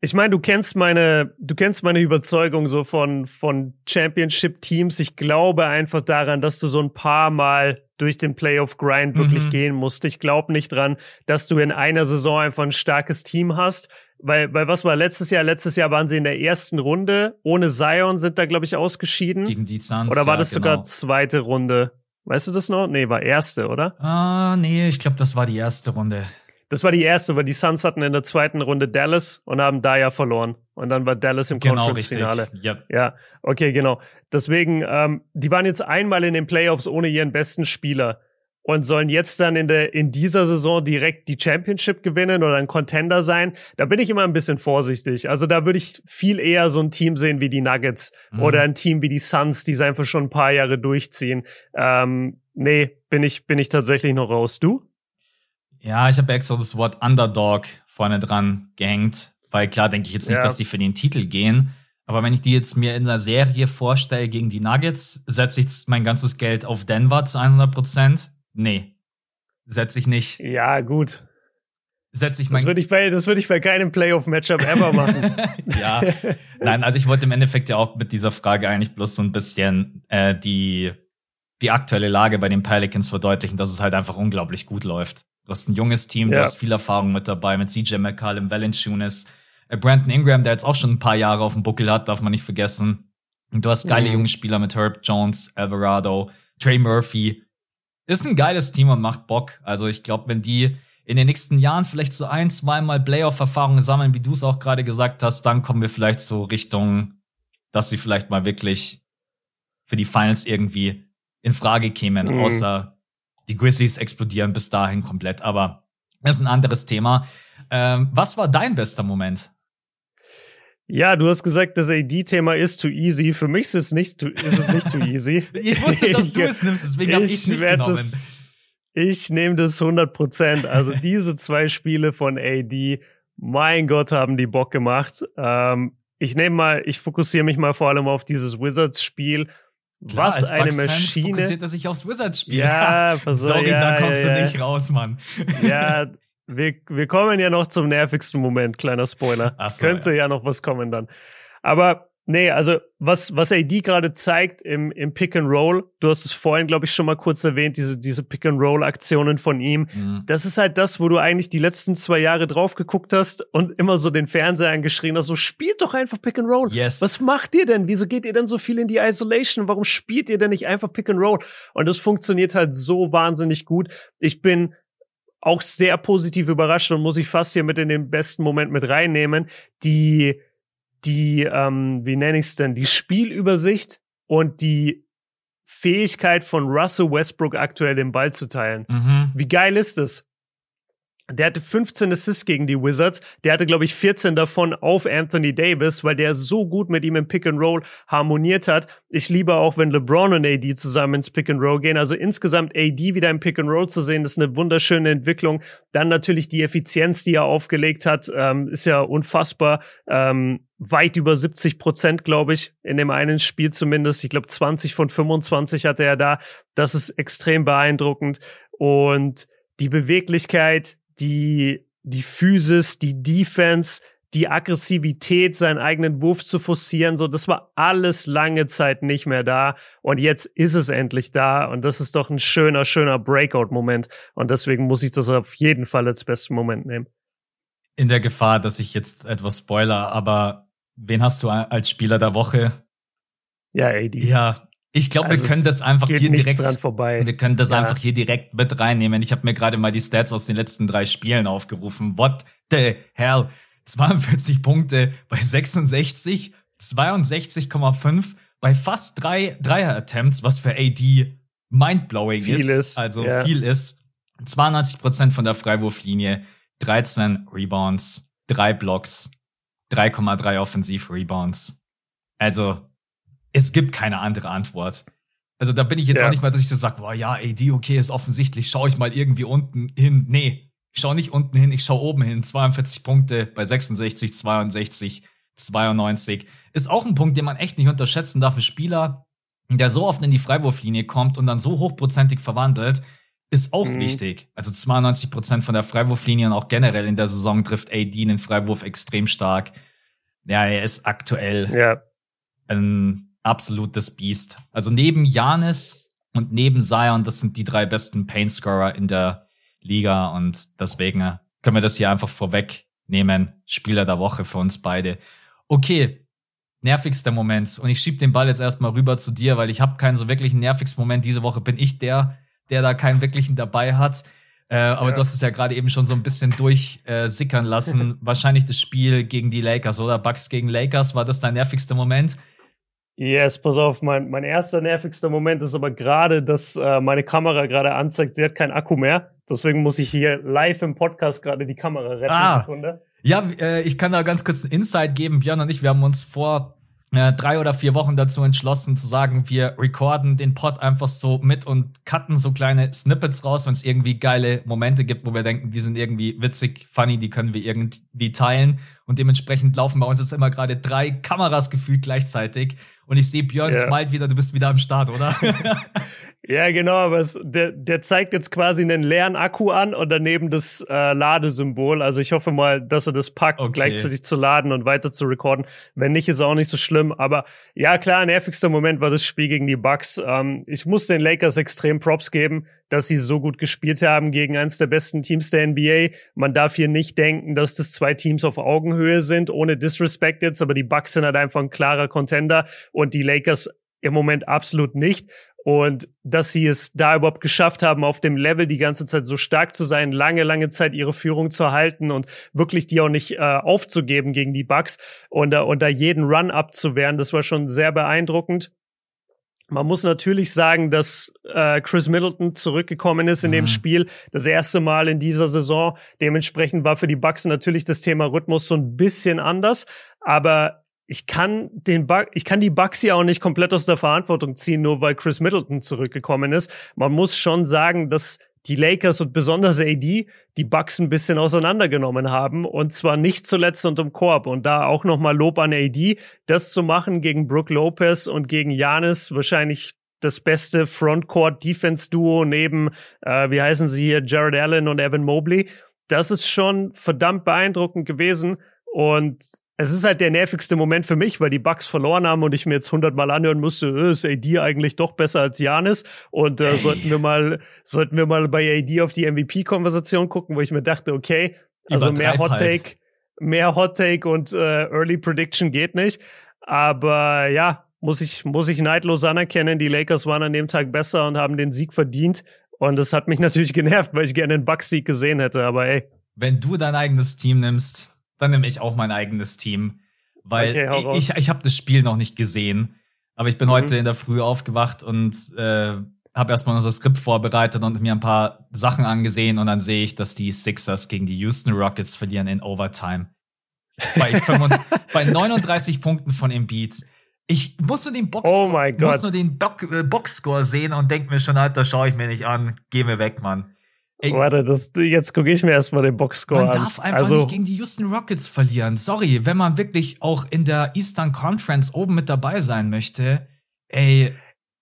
ich meine, du kennst meine, du kennst meine Überzeugung so von, von Championship-Teams. Ich glaube einfach daran, dass du so ein paar Mal durch den Playoff-Grind wirklich mhm. gehen musst. Ich glaube nicht dran, dass du in einer Saison einfach ein starkes Team hast. Weil, weil was war letztes Jahr? Letztes Jahr waren sie in der ersten Runde. Ohne Zion sind da, glaube ich, ausgeschieden. Gegen die Suns. Oder war das genau. sogar zweite Runde? Weißt du das noch? Nee, war erste, oder? Ah, nee, ich glaube, das war die erste Runde. Das war die erste, weil die Suns hatten in der zweiten Runde Dallas und haben da ja verloren. Und dann war Dallas im genau, Conference-Finale. Yep. Ja, okay, genau. Deswegen, ähm, die waren jetzt einmal in den Playoffs ohne ihren besten Spieler und sollen jetzt dann in der in dieser Saison direkt die Championship gewinnen oder ein Contender sein. Da bin ich immer ein bisschen vorsichtig. Also da würde ich viel eher so ein Team sehen wie die Nuggets mhm. oder ein Team wie die Suns, die es einfach schon ein paar Jahre durchziehen. Ähm, nee, bin ich bin ich tatsächlich noch raus. Du? Ja, ich habe extra das Wort Underdog vorne dran gehängt, weil klar denke ich jetzt nicht, ja. dass die für den Titel gehen. Aber wenn ich die jetzt mir in einer Serie vorstelle gegen die Nuggets, setze ich mein ganzes Geld auf Denver zu 100 Prozent. Nee, setze ich nicht. Ja, gut. Setze ich mein. Das würde ich bei, das würde ich bei keinem Playoff-Matchup ever machen. ja. Nein, also ich wollte im Endeffekt ja auch mit dieser Frage eigentlich bloß so ein bisschen äh, die, die aktuelle Lage bei den Pelicans verdeutlichen, dass es halt einfach unglaublich gut läuft. Du hast ein junges Team, ja. du hast viel Erfahrung mit dabei, mit CJ McCallum, Valanciunas, äh, Brandon Ingram, der jetzt auch schon ein paar Jahre auf dem Buckel hat, darf man nicht vergessen. Und du hast geile mhm. junge Spieler mit Herb Jones, Alvarado, Trey Murphy, ist ein geiles Team und macht Bock. Also ich glaube, wenn die in den nächsten Jahren vielleicht so ein, zweimal Playoff-Erfahrungen sammeln, wie du es auch gerade gesagt hast, dann kommen wir vielleicht so Richtung, dass sie vielleicht mal wirklich für die Finals irgendwie in Frage kämen, mhm. außer die Grizzlies explodieren bis dahin komplett. Aber das ist ein anderes Thema. Ähm, was war dein bester Moment? Ja, du hast gesagt, das AD-Thema ist too easy. Für mich ist es nicht too, ist es nicht too easy. ich wusste, dass du es nimmst, deswegen habe ich es nicht genommen. Das, ich nehme das 100 Prozent. Also diese zwei Spiele von AD, mein Gott, haben die Bock gemacht. Ähm, ich nehme mal, ich fokussiere mich mal vor allem auf dieses Wizards-Spiel. Klar, Was eine Maschine. fokussiert er sich aufs Wizards-Spiel. Ja, Sorry, ja, da kommst ja, du nicht raus, Mann. Ja, wir, wir kommen ja noch zum nervigsten Moment, kleiner Spoiler. So, Könnte ja. ja noch was kommen dann. Aber nee, also was, was AD gerade zeigt im, im Pick and Roll, du hast es vorhin, glaube ich, schon mal kurz erwähnt, diese, diese Pick and Roll-Aktionen von ihm. Mhm. Das ist halt das, wo du eigentlich die letzten zwei Jahre drauf geguckt hast und immer so den Fernseher angeschrien hast, so spielt doch einfach Pick and Roll. Yes. Was macht ihr denn? Wieso geht ihr denn so viel in die Isolation? Warum spielt ihr denn nicht einfach Pick and Roll? Und das funktioniert halt so wahnsinnig gut. Ich bin auch sehr positiv überrascht und muss ich fast hier mit in den besten Moment mit reinnehmen. Die, die, ähm, wie nenne ich es denn, die Spielübersicht und die Fähigkeit von Russell Westbrook aktuell den Ball zu teilen. Mhm. Wie geil ist das? Der hatte 15 Assists gegen die Wizards. Der hatte, glaube ich, 14 davon auf Anthony Davis, weil der so gut mit ihm im Pick and Roll harmoniert hat. Ich liebe auch, wenn LeBron und AD zusammen ins Pick and Roll gehen. Also insgesamt AD wieder im Pick and Roll zu sehen, ist eine wunderschöne Entwicklung. Dann natürlich die Effizienz, die er aufgelegt hat, ähm, ist ja unfassbar. Ähm, weit über 70 Prozent, glaube ich, in dem einen Spiel zumindest. Ich glaube, 20 von 25 hatte er da. Das ist extrem beeindruckend. Und die Beweglichkeit, die, die Physis, die Defense, die Aggressivität, seinen eigenen Wurf zu forcieren, so, das war alles lange Zeit nicht mehr da. Und jetzt ist es endlich da. Und das ist doch ein schöner, schöner Breakout-Moment. Und deswegen muss ich das auf jeden Fall als besten Moment nehmen. In der Gefahr, dass ich jetzt etwas spoiler, aber wen hast du als Spieler der Woche? Ja, AD. Ja, ich glaube, also, wir können das einfach hier direkt. Wir können das ja. einfach hier direkt mit reinnehmen. Ich habe mir gerade mal die Stats aus den letzten drei Spielen aufgerufen. What the hell? 42 Punkte bei 66, 62,5 bei fast drei Dreier-Attempts, was für AD mindblowing viel ist. ist. Also ja. viel ist. 92 Prozent von der Freiwurflinie, 13 Rebounds, drei Blocks, 3,3 Offensiv-Rebounds. Also es gibt keine andere Antwort. Also da bin ich jetzt ja. auch nicht mal, dass ich so sage, boah, ja, AD, okay, ist offensichtlich, schau ich mal irgendwie unten hin. Nee, ich schau nicht unten hin, ich schau oben hin. 42 Punkte bei 66, 62, 92. Ist auch ein Punkt, den man echt nicht unterschätzen darf. Ein Spieler, der so oft in die Freiwurflinie kommt und dann so hochprozentig verwandelt, ist auch mhm. wichtig. Also 92 Prozent von der Freiwurflinie und auch generell in der Saison trifft AD den Freiwurf extrem stark. Ja, er ist aktuell ja. ein absolutes Biest. Also neben Janis und neben Zion, das sind die drei besten Paint-Scorer in der Liga und deswegen können wir das hier einfach vorwegnehmen. Spieler der Woche für uns beide. Okay, nervigster Moment. Und ich schieb den Ball jetzt erstmal rüber zu dir, weil ich habe keinen so wirklichen nervigsten Moment. Diese Woche bin ich der, der da keinen wirklichen dabei hat. Äh, aber ja. du hast es ja gerade eben schon so ein bisschen durchsickern äh, lassen. Wahrscheinlich das Spiel gegen die Lakers, oder? Bucks gegen Lakers, war das dein nervigster Moment? Yes, pass auf, mein, mein erster nervigster Moment ist aber gerade, dass äh, meine Kamera gerade anzeigt, sie hat keinen Akku mehr. Deswegen muss ich hier live im Podcast gerade die Kamera retten. Ah, ja, äh, ich kann da ganz kurz einen Insight geben. Björn und ich, wir haben uns vor äh, drei oder vier Wochen dazu entschlossen zu sagen, wir recorden den Pod einfach so mit und cutten so kleine Snippets raus, wenn es irgendwie geile Momente gibt, wo wir denken, die sind irgendwie witzig, funny, die können wir irgendwie teilen. Und dementsprechend laufen bei uns jetzt immer gerade drei Kameras gefühlt gleichzeitig. Und ich sehe Björn ja. smile wieder, du bist wieder am Start, oder? Ja, genau, aber es, der, der zeigt jetzt quasi einen leeren Akku an und daneben das äh, Ladesymbol. Also ich hoffe mal, dass er das packt, okay. gleichzeitig zu laden und weiter zu recorden. Wenn nicht, ist auch nicht so schlimm. Aber ja, klar, nervigster Moment war das Spiel gegen die Bucks. Ähm, ich muss den Lakers extrem Props geben, dass sie so gut gespielt haben gegen eines der besten Teams der NBA. Man darf hier nicht denken, dass das zwei Teams auf Augenhöhe sind, ohne Disrespect jetzt, aber die Bucks sind halt einfach ein klarer Contender und die Lakers im Moment absolut nicht. Und dass sie es da überhaupt geschafft haben, auf dem Level die ganze Zeit so stark zu sein, lange, lange Zeit ihre Führung zu halten und wirklich die auch nicht äh, aufzugeben gegen die Bucks und, äh, und da jeden Run abzuwehren, das war schon sehr beeindruckend. Man muss natürlich sagen, dass äh, Chris Middleton zurückgekommen ist in mhm. dem Spiel, das erste Mal in dieser Saison. Dementsprechend war für die Bucks natürlich das Thema Rhythmus so ein bisschen anders, aber ich kann den Bug, ich kann die Bugs ja auch nicht komplett aus der Verantwortung ziehen, nur weil Chris Middleton zurückgekommen ist. Man muss schon sagen, dass die Lakers und besonders AD die Bucks ein bisschen auseinandergenommen haben und zwar nicht zuletzt unterm Korb und da auch nochmal Lob an AD, das zu machen gegen Brook Lopez und gegen Janis wahrscheinlich das beste Frontcourt Defense Duo neben äh, wie heißen sie hier Jared Allen und Evan Mobley. Das ist schon verdammt beeindruckend gewesen und es ist halt der nervigste Moment für mich, weil die Bucks verloren haben und ich mir jetzt hundertmal anhören musste, äh, ist AD eigentlich doch besser als Janis und äh, sollten wir mal sollten wir mal bei AD auf die MVP-Konversation gucken, wo ich mir dachte, okay, also mehr Hot halt. Take, mehr Hot Take und äh, Early Prediction geht nicht, aber ja, muss ich muss ich neidlos anerkennen, die Lakers waren an dem Tag besser und haben den Sieg verdient und das hat mich natürlich genervt, weil ich gerne den Bucks-Sieg gesehen hätte, aber ey. Wenn du dein eigenes Team nimmst, dann nehme ich auch mein eigenes Team. Weil okay, ich, ich habe das Spiel noch nicht gesehen. Aber ich bin mhm. heute in der Früh aufgewacht und äh, habe erstmal unser Skript vorbereitet und mir ein paar Sachen angesehen und dann sehe ich, dass die Sixers gegen die Houston Rockets verlieren in Overtime. Bei, 35, bei 39 Punkten von Embiid. Ich muss nur den Box oh muss nur den äh, Boxscore sehen und denk mir schon, Alter, schaue ich mir nicht an. Geh mir weg, Mann. Ey, Warte, das, jetzt gucke ich mir erstmal den Boxscore an. Man darf einfach also, nicht gegen die Houston Rockets verlieren. Sorry, wenn man wirklich auch in der Eastern Conference oben mit dabei sein möchte, ey,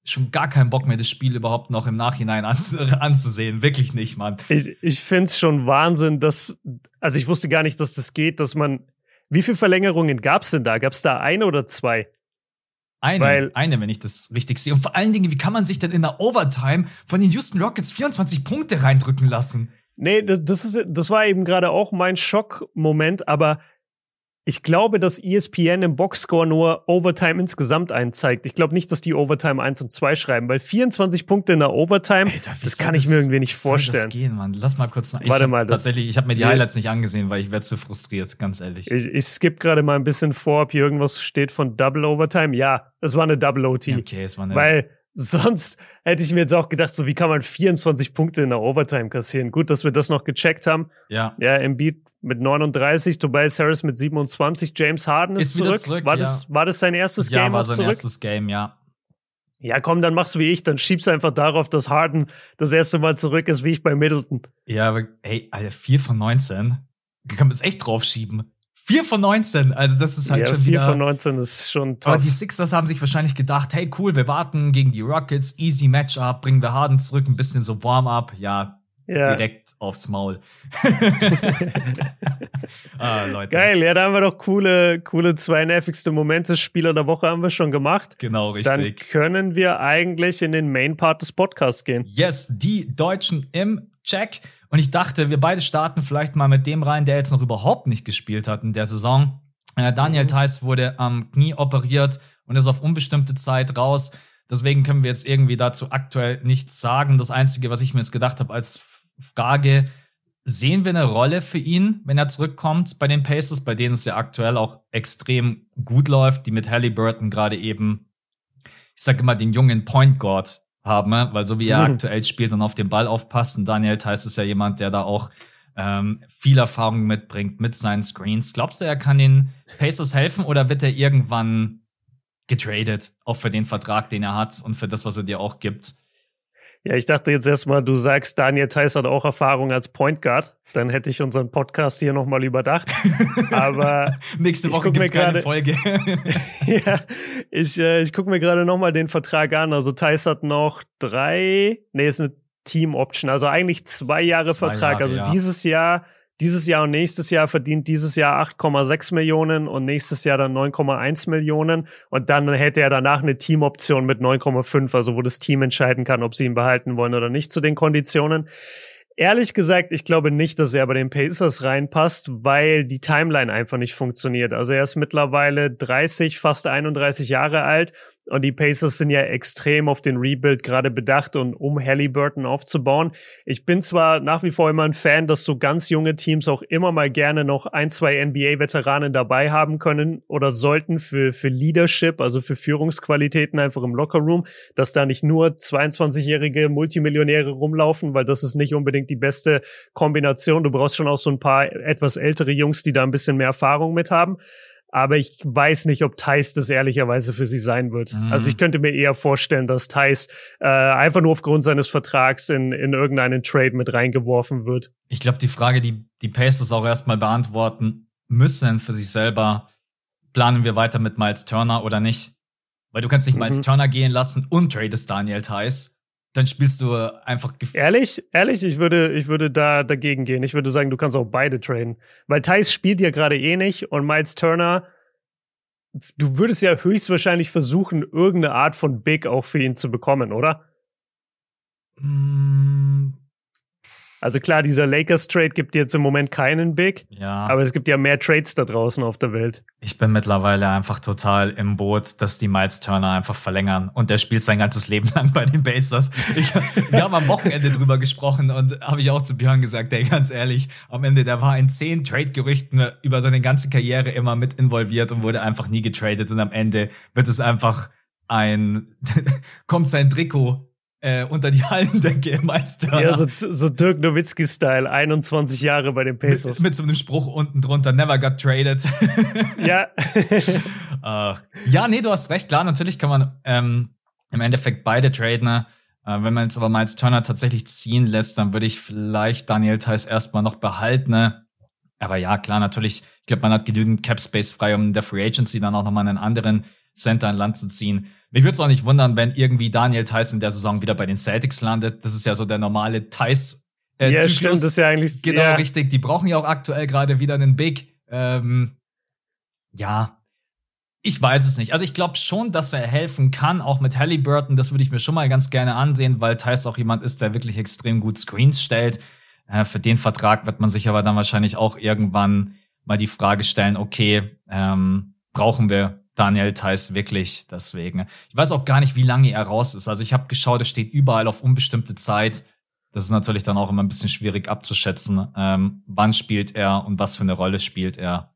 schon gar keinen Bock mehr, das Spiel überhaupt noch im Nachhinein anzusehen. Wirklich nicht, Mann. Ich, ich finde es schon Wahnsinn, dass, also ich wusste gar nicht, dass das geht, dass man, wie viele Verlängerungen gab es denn da? Gab es da eine oder zwei? Eine, Weil, eine, wenn ich das richtig sehe. Und vor allen Dingen, wie kann man sich denn in der Overtime von den Houston Rockets 24 Punkte reindrücken lassen? Nee, das, das, ist, das war eben gerade auch mein Schockmoment, aber ich glaube, dass ESPN im Boxscore nur Overtime insgesamt einzeigt. Ich glaube nicht, dass die Overtime 1 und 2 schreiben, weil 24 Punkte in der Overtime, Alter, das kann ich mir irgendwie nicht vorstellen. Soll das gehen, Mann? Lass mal kurz nach. Warte mal. Tatsächlich, ich habe mir die Highlights nicht angesehen, weil ich werde zu frustriert, ganz ehrlich. Ich, ich skippe gerade mal ein bisschen vor, ob hier irgendwas steht von Double Overtime. Ja, es war eine Double OT. Okay, es war eine. Weil sonst hätte ich mir jetzt auch gedacht, so wie kann man 24 Punkte in der Overtime kassieren? Gut, dass wir das noch gecheckt haben. Ja. Ja, Embiid mit 39, Tobias Harris mit 27, James Harden ist, ist zurück. zurück. War, ja. das, war das sein erstes ja, Game? Ja, war sein zurück? erstes Game, ja. Ja, komm, dann machst du wie ich, dann schiebst du einfach darauf, dass Harden das erste Mal zurück ist, wie ich bei Middleton. Ja, aber hey, Alter, 4 von 19. Kann man jetzt echt draufschieben. 4 von 19, also das ist halt ja, schon 4 wieder. 4 von 19 ist schon toll. Aber die Sixers haben sich wahrscheinlich gedacht, hey cool, wir warten gegen die Rockets, easy Matchup, bringen wir Harden zurück, ein bisschen so Warm-up. Ja, ja. direkt aufs Maul. ah, Leute. Geil, ja, da haben wir doch coole, coole zwei nervigste Momente. Spieler der Woche haben wir schon gemacht. Genau, richtig. Dann können wir eigentlich in den Main Part des Podcasts gehen. Yes, die Deutschen im Check. Und ich dachte, wir beide starten vielleicht mal mit dem rein, der jetzt noch überhaupt nicht gespielt hat in der Saison. Äh, Daniel mhm. Theiss wurde am Knie operiert und ist auf unbestimmte Zeit raus. Deswegen können wir jetzt irgendwie dazu aktuell nichts sagen. Das Einzige, was ich mir jetzt gedacht habe als Frage, sehen wir eine Rolle für ihn, wenn er zurückkommt bei den Pacers, bei denen es ja aktuell auch extrem gut läuft, die mit Halliburton gerade eben, ich sag immer, den jungen Point Guard haben, ne? weil so wie er mhm. aktuell spielt und auf den Ball aufpasst, und Daniel Theiss ist ja jemand, der da auch ähm, viel Erfahrung mitbringt mit seinen Screens. Glaubst du, er kann den Pacers helfen oder wird er irgendwann getradet, auch für den Vertrag, den er hat und für das, was er dir auch gibt? Ja, ich dachte jetzt erstmal, du sagst, Daniel Theiss hat auch Erfahrung als Point Guard. Dann hätte ich unseren Podcast hier nochmal überdacht. Aber nächste Woche gibt's keine grade, Folge. ja, ich, äh, ich gucke mir gerade nochmal den Vertrag an. Also Theiss hat noch drei, nee, ist eine Team Option, also eigentlich zwei Jahre zwei Vertrag. Jahre, also ja. dieses Jahr dieses Jahr und nächstes Jahr verdient dieses Jahr 8,6 Millionen und nächstes Jahr dann 9,1 Millionen und dann hätte er danach eine Teamoption mit 9,5, also wo das Team entscheiden kann, ob sie ihn behalten wollen oder nicht zu den Konditionen. Ehrlich gesagt, ich glaube nicht, dass er bei den Pacers reinpasst, weil die Timeline einfach nicht funktioniert. Also er ist mittlerweile 30, fast 31 Jahre alt und die Pacers sind ja extrem auf den Rebuild gerade bedacht und um Halliburton aufzubauen. Ich bin zwar nach wie vor immer ein Fan, dass so ganz junge Teams auch immer mal gerne noch ein, zwei NBA-Veteranen dabei haben können oder sollten für, für Leadership, also für Führungsqualitäten einfach im Lockerroom, dass da nicht nur 22-jährige Multimillionäre rumlaufen, weil das ist nicht unbedingt die beste Kombination. Du brauchst schon auch so ein paar etwas ältere Jungs, die da ein bisschen mehr Erfahrung mit haben aber ich weiß nicht, ob Thais das ehrlicherweise für sie sein wird. Mhm. Also ich könnte mir eher vorstellen, dass Thais äh, einfach nur aufgrund seines Vertrags in, in irgendeinen Trade mit reingeworfen wird. Ich glaube, die Frage, die die Pacers auch erstmal beantworten müssen für sich selber, planen wir weiter mit Miles Turner oder nicht? Weil du kannst nicht mhm. Miles Turner gehen lassen und tradest Daniel Thais dann spielst du einfach. Ehrlich, ehrlich, ich würde, ich würde da dagegen gehen. Ich würde sagen, du kannst auch beide traden. Weil Thais spielt ja gerade eh nicht und Miles Turner, du würdest ja höchstwahrscheinlich versuchen, irgendeine Art von Big auch für ihn zu bekommen, oder? Mm, also klar, dieser Lakers-Trade gibt jetzt im Moment keinen Big, ja. aber es gibt ja mehr Trades da draußen auf der Welt. Ich bin mittlerweile einfach total im Boot, dass die Miles Turner einfach verlängern und der spielt sein ganzes Leben lang bei den Pacers. Ich, wir haben am Wochenende drüber gesprochen und habe ich auch zu Björn gesagt, ey, ganz ehrlich, am Ende, der war in zehn Trade-Gerüchten über seine ganze Karriere immer mit involviert und wurde einfach nie getradet und am Ende wird es einfach ein, kommt sein Trikot äh, unter die Hallendecke Meister. Ja, so, so Dirk Nowitzki-Style, 21 Jahre bei den Pacers. Mit, mit so einem Spruch unten drunter, never got traded. ja. uh, ja, nee, du hast recht, klar, natürlich kann man ähm, im Endeffekt beide traden. Ne? Äh, wenn man jetzt aber Miles Turner tatsächlich ziehen lässt, dann würde ich vielleicht Daniel Theiss erstmal noch behalten. Ne? Aber ja, klar, natürlich, ich glaube, man hat genügend Cap Space frei, um in der Free Agency dann auch nochmal einen anderen Center in Land zu ziehen. Mich würde es auch nicht wundern, wenn irgendwie Daniel Theiss in der Saison wieder bei den Celtics landet. Das ist ja so der normale Theiss. Äh, ja, Zyklus. stimmt, das ist ja eigentlich genau ja. richtig. Die brauchen ja auch aktuell gerade wieder einen Big. Ähm, ja, ich weiß es nicht. Also ich glaube schon, dass er helfen kann, auch mit Halliburton. Das würde ich mir schon mal ganz gerne ansehen, weil Theiss auch jemand ist, der wirklich extrem gut Screens stellt. Äh, für den Vertrag wird man sich aber dann wahrscheinlich auch irgendwann mal die Frage stellen, okay, ähm, brauchen wir Daniel Theiss wirklich deswegen. Ich weiß auch gar nicht, wie lange er raus ist. Also ich habe geschaut, es steht überall auf unbestimmte Zeit. Das ist natürlich dann auch immer ein bisschen schwierig abzuschätzen, ähm, wann spielt er und was für eine Rolle spielt er.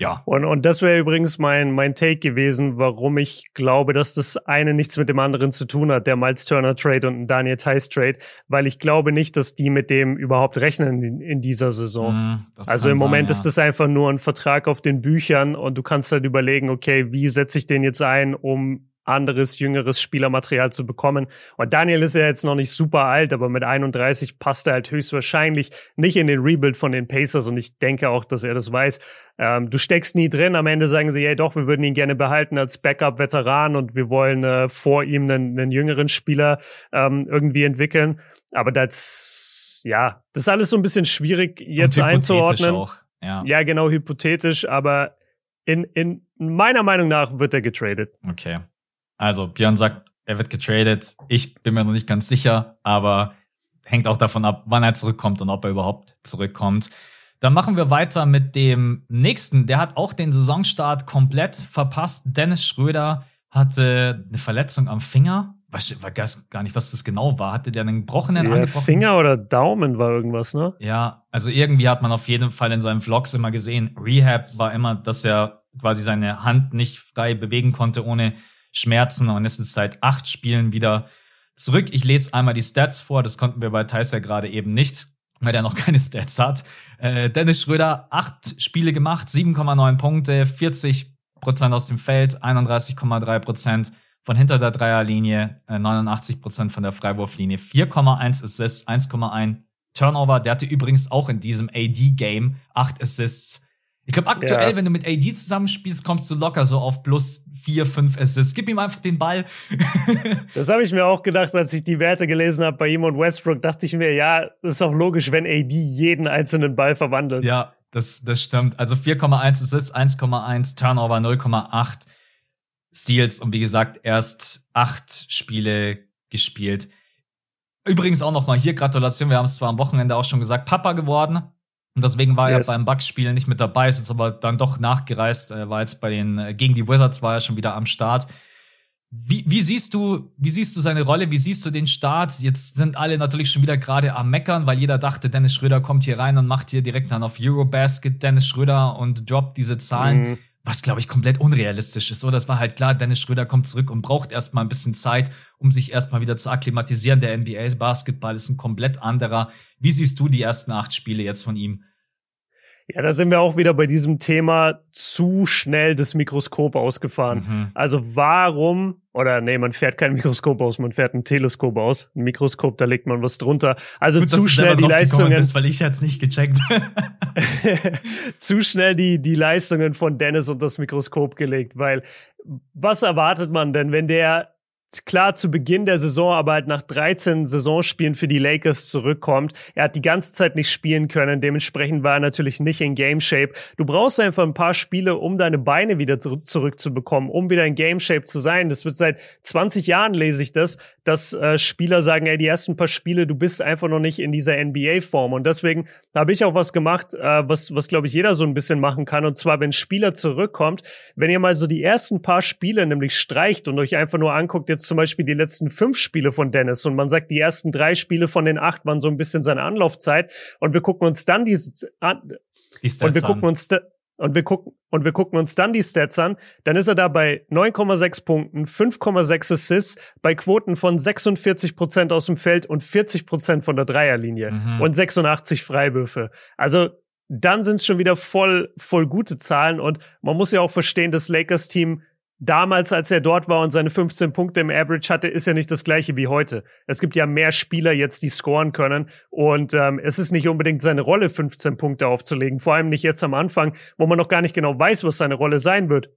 Ja. Und, und das wäre übrigens mein, mein Take gewesen, warum ich glaube, dass das eine nichts mit dem anderen zu tun hat, der Miles Turner Trade und Daniel Tice Trade, weil ich glaube nicht, dass die mit dem überhaupt rechnen in, in dieser Saison. Mm, also im Moment sein, ja. ist das einfach nur ein Vertrag auf den Büchern und du kannst halt überlegen, okay, wie setze ich den jetzt ein, um anderes, jüngeres Spielermaterial zu bekommen. Und Daniel ist ja jetzt noch nicht super alt, aber mit 31 passt er halt höchstwahrscheinlich nicht in den Rebuild von den Pacers und ich denke auch, dass er das weiß. Ähm, du steckst nie drin, am Ende sagen sie, ja doch, wir würden ihn gerne behalten als Backup-Veteran und wir wollen äh, vor ihm einen, einen jüngeren Spieler ähm, irgendwie entwickeln. Aber das, ja, das ist alles so ein bisschen schwierig jetzt einzuordnen. Auch. Ja. ja, genau, hypothetisch, aber in, in meiner Meinung nach wird er getradet. Okay. Also Björn sagt, er wird getradet. Ich bin mir noch nicht ganz sicher, aber hängt auch davon ab, wann er zurückkommt und ob er überhaupt zurückkommt. Dann machen wir weiter mit dem nächsten. Der hat auch den Saisonstart komplett verpasst. Dennis Schröder hatte eine Verletzung am Finger. Ich weiß gar nicht, was das genau war. Hatte der einen gebrochenen ja, angebrochen? Finger oder Daumen war irgendwas, ne? Ja, also irgendwie hat man auf jeden Fall in seinen Vlogs immer gesehen, Rehab war immer, dass er quasi seine Hand nicht frei bewegen konnte, ohne Schmerzen und ist jetzt seit acht Spielen wieder zurück. Ich lese einmal die Stats vor, das konnten wir bei Tyser gerade eben nicht, weil der noch keine Stats hat. Äh, Dennis Schröder, acht Spiele gemacht, 7,9 Punkte, 40 Prozent aus dem Feld, 31,3 Prozent von hinter der Dreierlinie, äh, 89 Prozent von der Freiwurflinie, 4,1 Assists, 1,1 Turnover. Der hatte übrigens auch in diesem AD-Game acht Assists. Ich glaube, aktuell, ja. wenn du mit AD zusammenspielst, kommst du locker so auf plus vier, fünf Assists. Gib ihm einfach den Ball. das habe ich mir auch gedacht, als ich die Werte gelesen habe bei ihm und Westbrook, dachte ich mir, ja, das ist auch logisch, wenn AD jeden einzelnen Ball verwandelt. Ja, das, das stimmt. Also 4,1 Assists, 1,1 Turnover, 0,8 Steals und wie gesagt, erst acht Spiele gespielt. Übrigens auch noch mal hier Gratulation, wir haben es zwar am Wochenende auch schon gesagt, Papa geworden. Und deswegen war yes. er beim Bucks-Spiel nicht mit dabei, ist jetzt aber dann doch nachgereist, er war jetzt bei den, äh, gegen die Wizards war er schon wieder am Start. Wie, wie siehst du, wie siehst du seine Rolle? Wie siehst du den Start? Jetzt sind alle natürlich schon wieder gerade am Meckern, weil jeder dachte, Dennis Schröder kommt hier rein und macht hier direkt dann auf Eurobasket Dennis Schröder und droppt diese Zahlen. Mhm was glaube ich komplett unrealistisch ist. So, das war halt klar, Dennis Schröder kommt zurück und braucht erstmal ein bisschen Zeit, um sich erstmal wieder zu akklimatisieren. Der NBA Basketball ist ein komplett anderer. Wie siehst du die ersten acht Spiele jetzt von ihm? Ja, da sind wir auch wieder bei diesem Thema zu schnell das Mikroskop ausgefahren. Mhm. Also warum, oder nee, man fährt kein Mikroskop aus, man fährt ein Teleskop aus. Ein Mikroskop, da legt man was drunter. Also Gut, zu schnell die Leistungen. Bist, weil ich jetzt nicht gecheckt. zu schnell die, die Leistungen von Dennis und das Mikroskop gelegt, weil was erwartet man denn, wenn der klar zu Beginn der Saison, aber halt nach 13 Saisonspielen für die Lakers zurückkommt. Er hat die ganze Zeit nicht spielen können, dementsprechend war er natürlich nicht in Game Shape. Du brauchst einfach ein paar Spiele, um deine Beine wieder zurückzubekommen, um wieder in Game Shape zu sein. Das wird seit 20 Jahren lese ich das, dass äh, Spieler sagen, ey, die ersten paar Spiele, du bist einfach noch nicht in dieser NBA-Form. Und deswegen habe ich auch was gemacht, äh, was, was glaube ich jeder so ein bisschen machen kann. Und zwar, wenn Spieler zurückkommt, wenn ihr mal so die ersten paar Spiele nämlich streicht und euch einfach nur anguckt, jetzt zum Beispiel die letzten fünf Spiele von Dennis und man sagt, die ersten drei Spiele von den acht waren so ein bisschen seine Anlaufzeit und wir gucken uns dann diese an, die und wir gucken uns da, und wir gucken und wir gucken uns dann die Stats an, dann ist er da bei 9,6 Punkten, 5,6 Assists, bei Quoten von 46 Prozent aus dem Feld und 40 Prozent von der Dreierlinie mhm. und 86 Freiwürfe. Also dann sind es schon wieder voll, voll gute Zahlen und man muss ja auch verstehen, das Lakers-Team damals, als er dort war und seine 15 Punkte im Average hatte, ist ja nicht das gleiche wie heute. Es gibt ja mehr Spieler jetzt, die scoren können und ähm, es ist nicht unbedingt seine Rolle, 15 Punkte aufzulegen. Vor allem nicht jetzt am Anfang, wo man noch gar nicht genau weiß, was seine Rolle sein wird.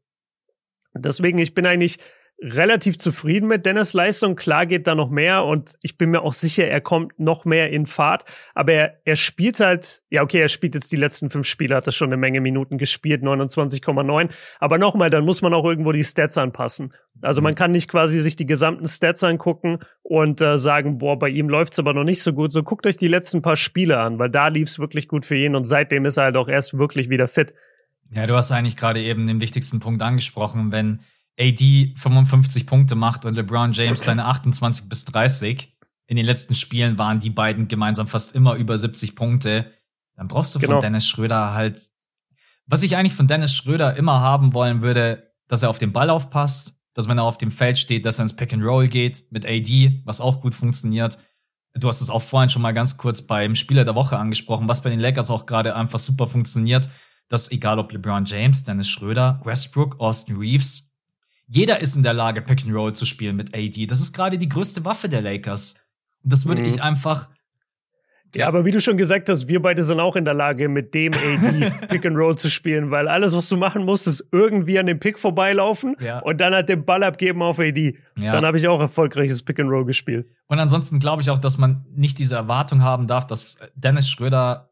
Deswegen, ich bin eigentlich relativ zufrieden mit Dennis Leistung. Klar geht da noch mehr und ich bin mir auch sicher, er kommt noch mehr in Fahrt. Aber er, er spielt halt, ja okay, er spielt jetzt die letzten fünf Spiele, hat er schon eine Menge Minuten gespielt, 29,9. Aber nochmal, dann muss man auch irgendwo die Stats anpassen. Also man mhm. kann nicht quasi sich die gesamten Stats angucken und äh, sagen, boah, bei ihm läuft's aber noch nicht so gut. So guckt euch die letzten paar Spiele an, weil da lief's wirklich gut für ihn und seitdem ist er halt auch erst wirklich wieder fit. Ja, du hast eigentlich gerade eben den wichtigsten Punkt angesprochen, wenn AD 55 Punkte macht und LeBron James seine 28 bis 30. In den letzten Spielen waren die beiden gemeinsam fast immer über 70 Punkte. Dann brauchst du genau. von Dennis Schröder halt, was ich eigentlich von Dennis Schröder immer haben wollen würde, dass er auf den Ball aufpasst, dass wenn er auf dem Feld steht, dass er ins Pick and Roll geht mit AD, was auch gut funktioniert. Du hast es auch vorhin schon mal ganz kurz beim Spieler der Woche angesprochen, was bei den Lakers auch gerade einfach super funktioniert, dass egal ob LeBron James, Dennis Schröder, Westbrook, Austin Reeves, jeder ist in der Lage, Pick and Roll zu spielen mit AD. Das ist gerade die größte Waffe der Lakers. Und das würde mhm. ich einfach. Ja, aber wie du schon gesagt hast, wir beide sind auch in der Lage, mit dem AD Pick and Roll zu spielen, weil alles, was du machen musst, ist irgendwie an dem Pick vorbeilaufen ja. und dann halt den Ball abgeben auf AD. Ja. Dann habe ich auch erfolgreiches Pick and Roll gespielt. Und ansonsten glaube ich auch, dass man nicht diese Erwartung haben darf, dass Dennis Schröder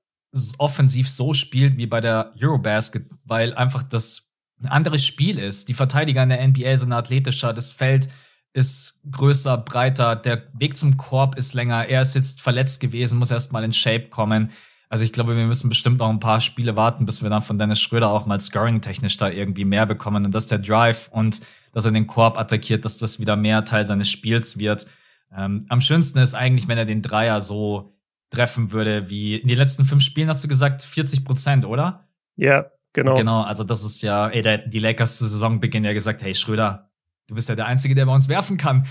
offensiv so spielt wie bei der Eurobasket, weil einfach das ein anderes Spiel ist. Die Verteidiger in der NBA sind athletischer, das Feld ist größer, breiter, der Weg zum Korb ist länger, er ist jetzt verletzt gewesen, muss erstmal in Shape kommen. Also ich glaube, wir müssen bestimmt noch ein paar Spiele warten, bis wir dann von Dennis Schröder auch mal scoring-technisch da irgendwie mehr bekommen und dass der Drive und dass er den Korb attackiert, dass das wieder mehr Teil seines Spiels wird. Ähm, am schönsten ist eigentlich, wenn er den Dreier so treffen würde, wie in den letzten fünf Spielen hast du gesagt, 40 Prozent, oder? Ja, Genau. Genau, also das ist ja, ey, der, die Lakers zu Saisonbeginn ja gesagt, hey Schröder, du bist ja der Einzige, der bei uns werfen kann.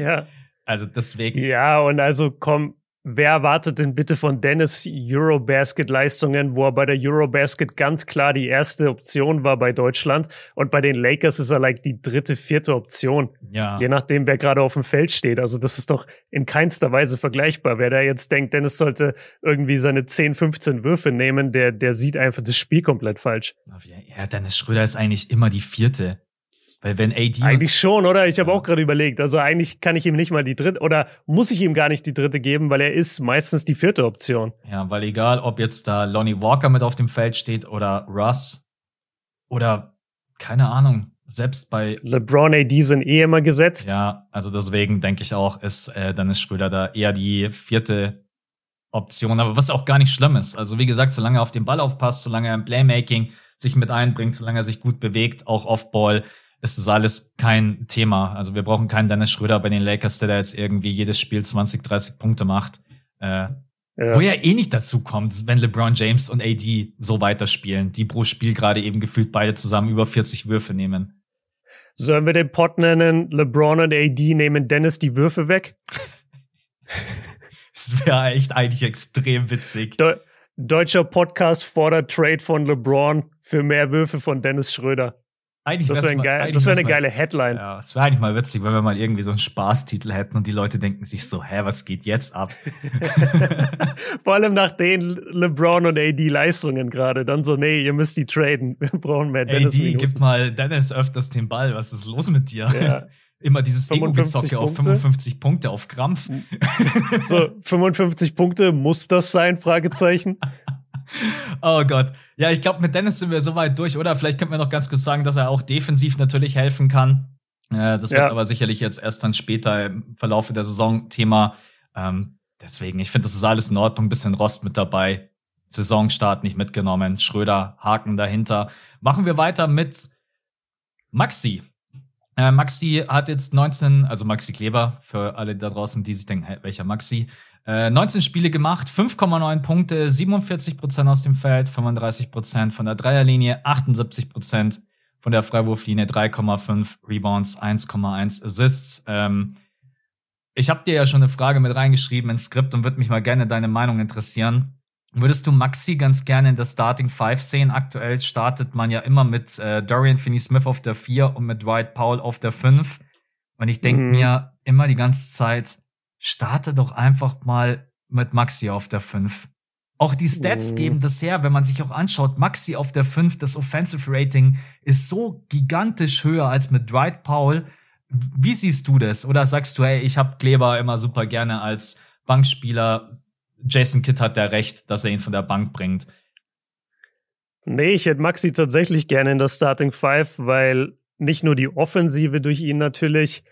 Ja. also deswegen. Ja, und also komm, wer erwartet denn bitte von Dennis Eurobasket-Leistungen, wo er bei der Eurobasket ganz klar die erste Option war bei Deutschland und bei den Lakers ist er like die dritte, vierte Option. Ja. Je nachdem, wer gerade auf dem Feld steht. Also das ist doch in keinster Weise vergleichbar. Wer da jetzt denkt, Dennis sollte irgendwie seine 10, 15 Würfe nehmen, der, der sieht einfach das Spiel komplett falsch. Ja, Dennis Schröder ist eigentlich immer die vierte. Weil wenn AD. Eigentlich schon, oder? Ich habe auch gerade überlegt. Also eigentlich kann ich ihm nicht mal die dritte oder muss ich ihm gar nicht die dritte geben, weil er ist meistens die vierte Option. Ja, weil egal, ob jetzt da Lonnie Walker mit auf dem Feld steht oder Russ oder keine Ahnung, selbst bei LeBron AD sind eh immer gesetzt. Ja, also deswegen denke ich auch, ist äh, Dennis Schröder da eher die vierte Option, aber was auch gar nicht schlimm ist. Also wie gesagt, solange er auf den Ball aufpasst, solange er im Playmaking sich mit einbringt, solange er sich gut bewegt, auch Offball, ist das alles kein Thema. Also wir brauchen keinen Dennis Schröder bei den Lakers, der da jetzt irgendwie jedes Spiel 20, 30 Punkte macht. Äh, ja. Wo ja eh nicht dazu kommt, wenn LeBron James und AD so weiterspielen, die pro Spiel gerade eben gefühlt beide zusammen über 40 Würfe nehmen. Sollen wir den Pod nennen, LeBron und AD nehmen Dennis die Würfe weg? das wäre echt eigentlich extrem witzig. De Deutscher Podcast fordert Trade von LeBron für mehr Würfe von Dennis Schröder. Eigentlich das wäre ein geil, wär eine geile Headline. Ja, es wäre eigentlich mal witzig, wenn wir mal irgendwie so einen Spaßtitel hätten und die Leute denken sich so, hä, was geht jetzt ab? Vor allem nach den LeBron und AD Leistungen gerade. Dann so, nee, ihr müsst die traden. Wir brauchen mehr Dennis AD, Minuten. gib mal Dennis öfters den Ball. Was ist los mit dir? Ja. Immer dieses Ego-Gezocke auf 55 Punkte auf Krampf. so, 55 Punkte, muss das sein? Fragezeichen. Oh Gott. Ja, ich glaube, mit Dennis sind wir soweit durch, oder? Vielleicht könnten wir noch ganz kurz sagen, dass er auch defensiv natürlich helfen kann. Äh, das wird ja. aber sicherlich jetzt erst dann später im Verlauf der Saison Thema. Ähm, deswegen, ich finde, das ist alles in Ordnung. Ein bisschen Rost mit dabei. Saisonstart nicht mitgenommen. Schröder, Haken dahinter. Machen wir weiter mit Maxi. Äh, Maxi hat jetzt 19, also Maxi Kleber, für alle da draußen, die sich denken, hey, welcher Maxi? Äh, 19 Spiele gemacht, 5,9 Punkte, 47 Prozent aus dem Feld, 35 Prozent von der Dreierlinie, 78 Prozent von der Freiwurflinie, 3,5 Rebounds, 1,1 Assists. Ähm, ich habe dir ja schon eine Frage mit reingeschrieben ins Skript und würde mich mal gerne deine Meinung interessieren. Würdest du Maxi ganz gerne in der Starting Five sehen? Aktuell startet man ja immer mit äh, Dorian Finney-Smith auf der 4 und mit Dwight Powell auf der 5. Und ich denke mhm. mir immer die ganze Zeit, starte doch einfach mal mit Maxi auf der 5. Auch die Stats mhm. geben das her, wenn man sich auch anschaut, Maxi auf der 5, das Offensive Rating ist so gigantisch höher als mit Dwight Powell. Wie siehst du das? Oder sagst du, hey, ich habe Kleber immer super gerne als Bankspieler, Jason Kidd hat der recht, dass er ihn von der Bank bringt. Nee, ich hätte Maxi tatsächlich gerne in der Starting Five, weil nicht nur die Offensive durch ihn natürlich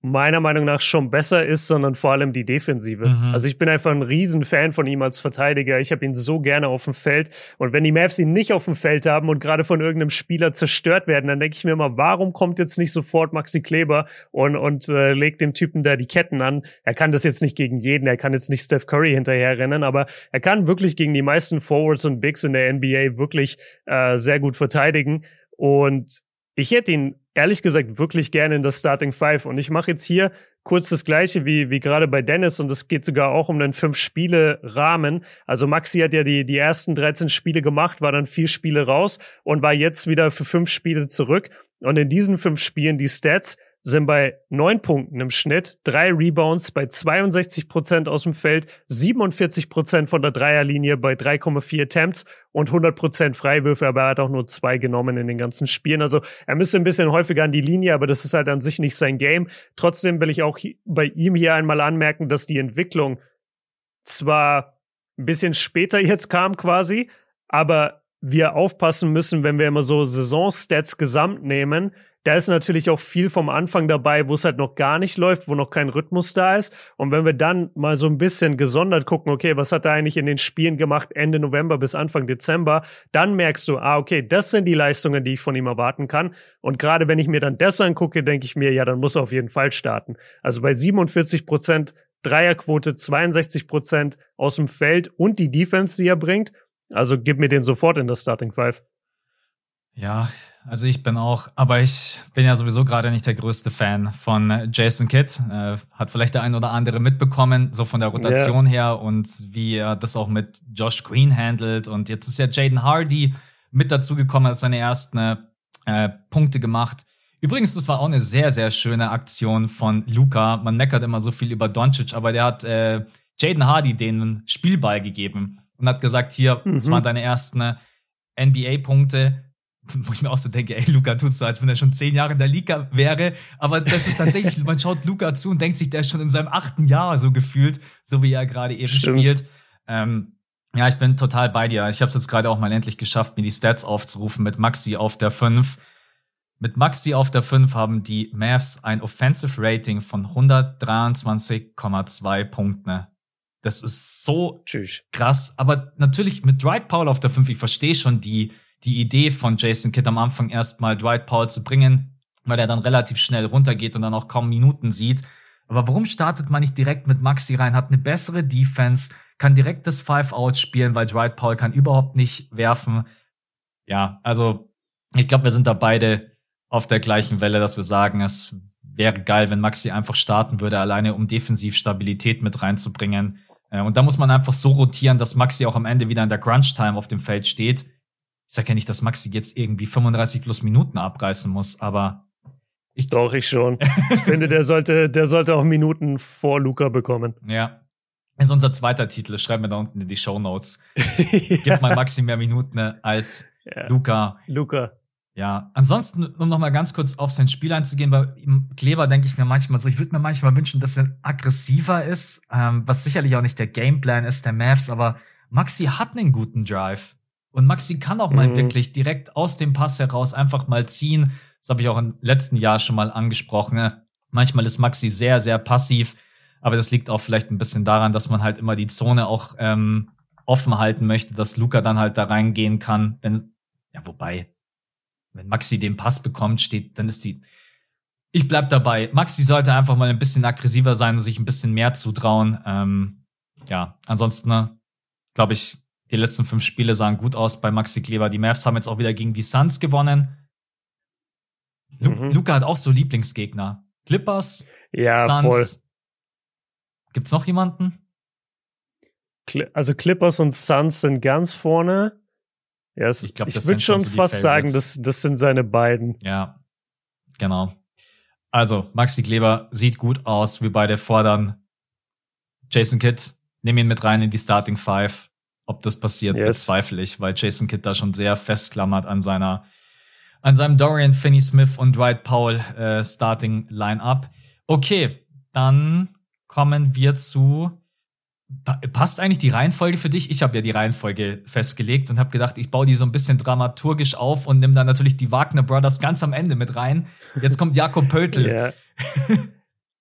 meiner Meinung nach schon besser ist, sondern vor allem die Defensive. Mhm. Also ich bin einfach ein Riesenfan von ihm als Verteidiger. Ich habe ihn so gerne auf dem Feld. Und wenn die Mavs ihn nicht auf dem Feld haben und gerade von irgendeinem Spieler zerstört werden, dann denke ich mir immer, warum kommt jetzt nicht sofort Maxi Kleber und, und äh, legt dem Typen da die Ketten an? Er kann das jetzt nicht gegen jeden, er kann jetzt nicht Steph Curry hinterher rennen, aber er kann wirklich gegen die meisten Forwards und Bigs in der NBA wirklich äh, sehr gut verteidigen. Und ich hätte ihn ehrlich gesagt wirklich gerne in das Starting Five. Und ich mache jetzt hier kurz das Gleiche wie, wie gerade bei Dennis und es geht sogar auch um den Fünf-Spiele-Rahmen. Also Maxi hat ja die, die ersten 13 Spiele gemacht, war dann vier Spiele raus und war jetzt wieder für fünf Spiele zurück. Und in diesen fünf Spielen die Stats sind bei neun Punkten im Schnitt, drei Rebounds bei 62 Prozent aus dem Feld, 47 Prozent von der Dreierlinie bei 3,4 Attempts und 100 Prozent Freiwürfe, aber er hat auch nur zwei genommen in den ganzen Spielen. Also er müsste ein bisschen häufiger an die Linie, aber das ist halt an sich nicht sein Game. Trotzdem will ich auch bei ihm hier einmal anmerken, dass die Entwicklung zwar ein bisschen später jetzt kam quasi, aber wir aufpassen müssen, wenn wir immer so Saisonstats gesamt nehmen, da ist natürlich auch viel vom Anfang dabei, wo es halt noch gar nicht läuft, wo noch kein Rhythmus da ist. Und wenn wir dann mal so ein bisschen gesondert gucken, okay, was hat er eigentlich in den Spielen gemacht, Ende November bis Anfang Dezember, dann merkst du, ah, okay, das sind die Leistungen, die ich von ihm erwarten kann. Und gerade wenn ich mir dann das angucke, denke ich mir, ja, dann muss er auf jeden Fall starten. Also bei 47 Prozent Dreierquote, 62 Prozent aus dem Feld und die Defense, die er bringt. Also gib mir den sofort in das Starting Five. Ja, also ich bin auch, aber ich bin ja sowieso gerade nicht der größte Fan von Jason Kidd. Äh, hat vielleicht der ein oder andere mitbekommen, so von der Rotation yeah. her und wie er das auch mit Josh Green handelt. Und jetzt ist ja Jaden Hardy mit dazugekommen, hat seine ersten äh, Punkte gemacht. Übrigens, das war auch eine sehr, sehr schöne Aktion von Luca. Man meckert immer so viel über Doncic, aber der hat äh, Jaden Hardy den Spielball gegeben und hat gesagt, hier, mhm. das waren deine ersten NBA-Punkte wo ich mir auch so denke, ey, Luca tust so, als wenn er schon zehn Jahre in der Liga wäre. Aber das ist tatsächlich, man schaut Luca zu und denkt sich, der ist schon in seinem achten Jahr so gefühlt, so wie er gerade eben Stimmt. spielt. Ähm, ja, ich bin total bei dir. Ich habe es jetzt gerade auch mal endlich geschafft, mir die Stats aufzurufen mit Maxi auf der 5. Mit Maxi auf der 5 haben die Mavs ein Offensive Rating von 123,2 Punkten. Das ist so Tschüss. krass. Aber natürlich mit Dwight Powell auf der 5, ich verstehe schon die, die Idee von Jason Kidd am Anfang erstmal Dwight Powell zu bringen, weil er dann relativ schnell runtergeht und dann auch kaum Minuten sieht. Aber warum startet man nicht direkt mit Maxi rein, hat eine bessere Defense, kann direkt das Five-Out spielen, weil Dwight Powell kann überhaupt nicht werfen. Ja, also ich glaube, wir sind da beide auf der gleichen Welle, dass wir sagen, es wäre geil, wenn Maxi einfach starten würde, alleine um defensiv Stabilität mit reinzubringen. Äh, und da muss man einfach so rotieren, dass Maxi auch am Ende wieder in der Crunch-Time auf dem Feld steht ich sage ja nicht, dass Maxi jetzt irgendwie 35 plus Minuten abreißen muss, aber ich Doch, ich schon. ich finde, der sollte, der sollte auch Minuten vor Luca bekommen. Ja. Das ist unser zweiter Titel. Das schreiben wir da unten in die Show Notes. ja. Gib mal Maxi mehr Minuten als ja. Luca. Luca. Ja, ansonsten, um noch mal ganz kurz auf sein Spiel einzugehen, bei Kleber denke ich mir manchmal so, ich würde mir manchmal wünschen, dass er aggressiver ist, ähm, was sicherlich auch nicht der Gameplan ist der Mavs, aber Maxi hat einen guten Drive. Und Maxi kann auch mal mhm. wirklich direkt aus dem Pass heraus einfach mal ziehen. Das habe ich auch im letzten Jahr schon mal angesprochen. Ne? Manchmal ist Maxi sehr, sehr passiv, aber das liegt auch vielleicht ein bisschen daran, dass man halt immer die Zone auch ähm, offen halten möchte, dass Luca dann halt da reingehen kann. Wenn, ja, wobei, wenn Maxi den Pass bekommt, steht, dann ist die, ich bleib dabei. Maxi sollte einfach mal ein bisschen aggressiver sein und sich ein bisschen mehr zutrauen. Ähm, ja, ansonsten ne, glaube ich, die letzten fünf Spiele sahen gut aus bei Maxi Kleber. Die Mavs haben jetzt auch wieder gegen die Suns gewonnen. Lu mhm. Luca hat auch so Lieblingsgegner. Clippers, ja, Suns. Voll. Gibt's noch jemanden? Also Clippers und Suns sind ganz vorne. Ja, es, ich, glaub, ich würde schon fast sagen, das, das sind seine beiden. Ja, genau. Also, Maxi Kleber sieht gut aus. Wir beide fordern Jason Kidd, nimm ihn mit rein in die Starting Five. Ob das passiert, yes. bezweifle ich, weil Jason Kidd da schon sehr festklammert an seiner, an seinem Dorian Finney-Smith und Dwight Powell äh, Starting Line-Up. Okay, dann kommen wir zu Passt eigentlich die Reihenfolge für dich? Ich habe ja die Reihenfolge festgelegt und habe gedacht, ich baue die so ein bisschen dramaturgisch auf und nehme dann natürlich die Wagner Brothers ganz am Ende mit rein. Jetzt kommt Jakob Pöltl. Ja.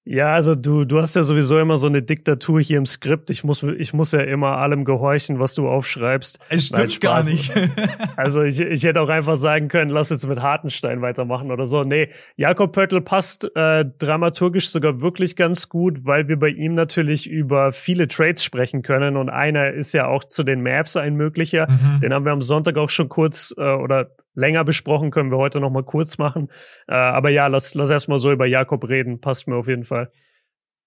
Ja, also du, du hast ja sowieso immer so eine Diktatur hier im Skript. Ich muss, ich muss ja immer allem gehorchen, was du aufschreibst. Es stimmt Nein, gar nicht. also ich, ich hätte auch einfach sagen können, lass jetzt mit Hartenstein weitermachen oder so. Nee, Jakob Pöttl passt äh, dramaturgisch sogar wirklich ganz gut, weil wir bei ihm natürlich über viele Trades sprechen können. Und einer ist ja auch zu den Maps ein möglicher. Mhm. Den haben wir am Sonntag auch schon kurz äh, oder länger besprochen, können wir heute noch mal kurz machen. Äh, aber ja, lass, lass erstmal so über Jakob reden, passt mir auf jeden Fall.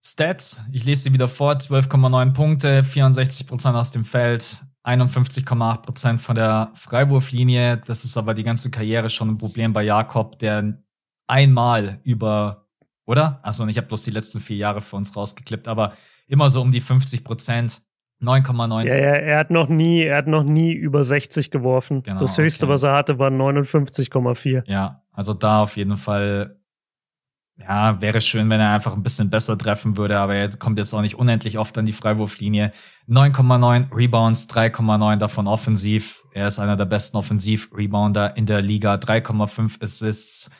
Stats, ich lese sie wieder vor, 12,9 Punkte, 64 Prozent aus dem Feld, 51,8 Prozent von der Freiwurflinie. Das ist aber die ganze Karriere schon ein Problem bei Jakob, der einmal über, oder? Also ich habe bloß die letzten vier Jahre für uns rausgeklippt, aber immer so um die 50 Prozent 9,9. Ja, ja, er hat noch nie, er hat noch nie über 60 geworfen. Genau, das höchste, okay. was er hatte, war 59,4. Ja, also da auf jeden Fall, ja, wäre schön, wenn er einfach ein bisschen besser treffen würde, aber er kommt jetzt auch nicht unendlich oft an die Freiwurflinie. 9,9 Rebounds, 3,9 davon offensiv. Er ist einer der besten Offensiv-Rebounder in der Liga. 3,5 Assists,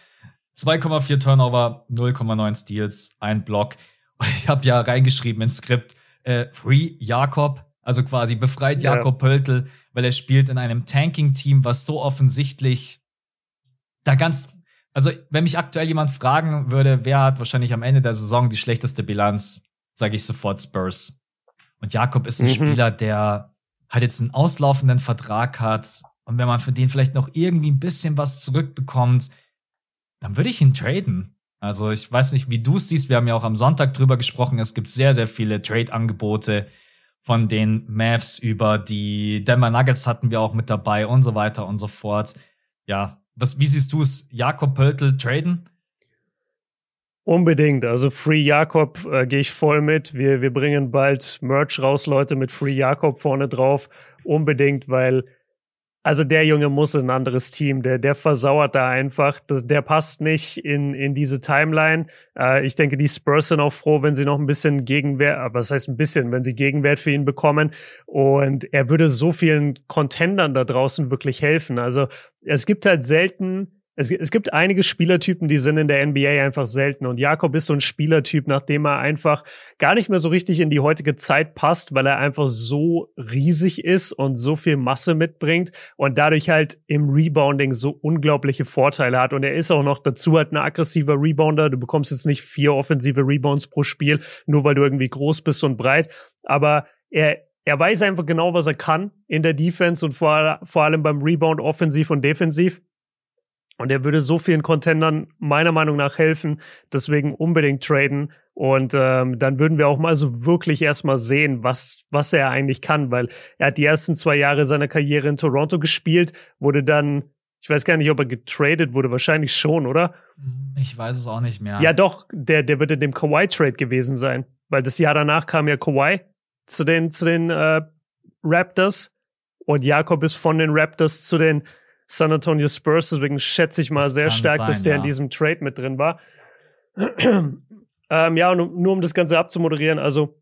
2,4 Turnover, 0,9 Steals, ein Block. Und ich habe ja reingeschrieben ins Skript, äh, Free Jakob, also quasi befreit ja. Jakob Pöltl, weil er spielt in einem Tanking-Team, was so offensichtlich da ganz, also wenn mich aktuell jemand fragen würde, wer hat wahrscheinlich am Ende der Saison die schlechteste Bilanz, sage ich sofort Spurs. Und Jakob ist ein mhm. Spieler, der halt jetzt einen auslaufenden Vertrag hat und wenn man für den vielleicht noch irgendwie ein bisschen was zurückbekommt, dann würde ich ihn traden. Also ich weiß nicht, wie du es siehst. Wir haben ja auch am Sonntag drüber gesprochen. Es gibt sehr, sehr viele Trade-Angebote von den Mavs über die Denver Nuggets hatten wir auch mit dabei und so weiter und so fort. Ja, was, wie siehst du es? Jakob Pöltl traden? Unbedingt. Also Free Jakob äh, gehe ich voll mit. Wir, wir bringen bald Merch raus, Leute, mit Free Jakob vorne drauf. Unbedingt, weil also der Junge muss in ein anderes Team, der, der versauert da einfach, das, der passt nicht in, in diese Timeline. Äh, ich denke, die Spurs sind auch froh, wenn sie noch ein bisschen Gegenwert, äh, was heißt ein bisschen, wenn sie Gegenwert für ihn bekommen. Und er würde so vielen Contendern da draußen wirklich helfen. Also es gibt halt selten es, es gibt einige Spielertypen, die sind in der NBA einfach selten. Und Jakob ist so ein Spielertyp, nachdem er einfach gar nicht mehr so richtig in die heutige Zeit passt, weil er einfach so riesig ist und so viel Masse mitbringt und dadurch halt im Rebounding so unglaubliche Vorteile hat. Und er ist auch noch dazu halt ein aggressiver Rebounder. Du bekommst jetzt nicht vier offensive Rebounds pro Spiel, nur weil du irgendwie groß bist und breit. Aber er, er weiß einfach genau, was er kann in der Defense und vor, vor allem beim Rebound offensiv und defensiv. Und er würde so vielen Contendern meiner Meinung nach helfen. Deswegen unbedingt traden. Und ähm, dann würden wir auch mal so wirklich erstmal sehen, was, was er eigentlich kann, weil er hat die ersten zwei Jahre seiner Karriere in Toronto gespielt, wurde dann, ich weiß gar nicht, ob er getradet wurde, wahrscheinlich schon, oder? Ich weiß es auch nicht mehr. Ja, doch, der, der wird in dem Kawhi-Trade gewesen sein, weil das Jahr danach kam ja Kawhi zu den, zu den äh, Raptors und Jakob ist von den Raptors zu den San Antonio Spurs. Deswegen schätze ich mal das sehr stark, sein, dass der ja. in diesem Trade mit drin war. ähm, ja, und nur um das Ganze abzumoderieren, also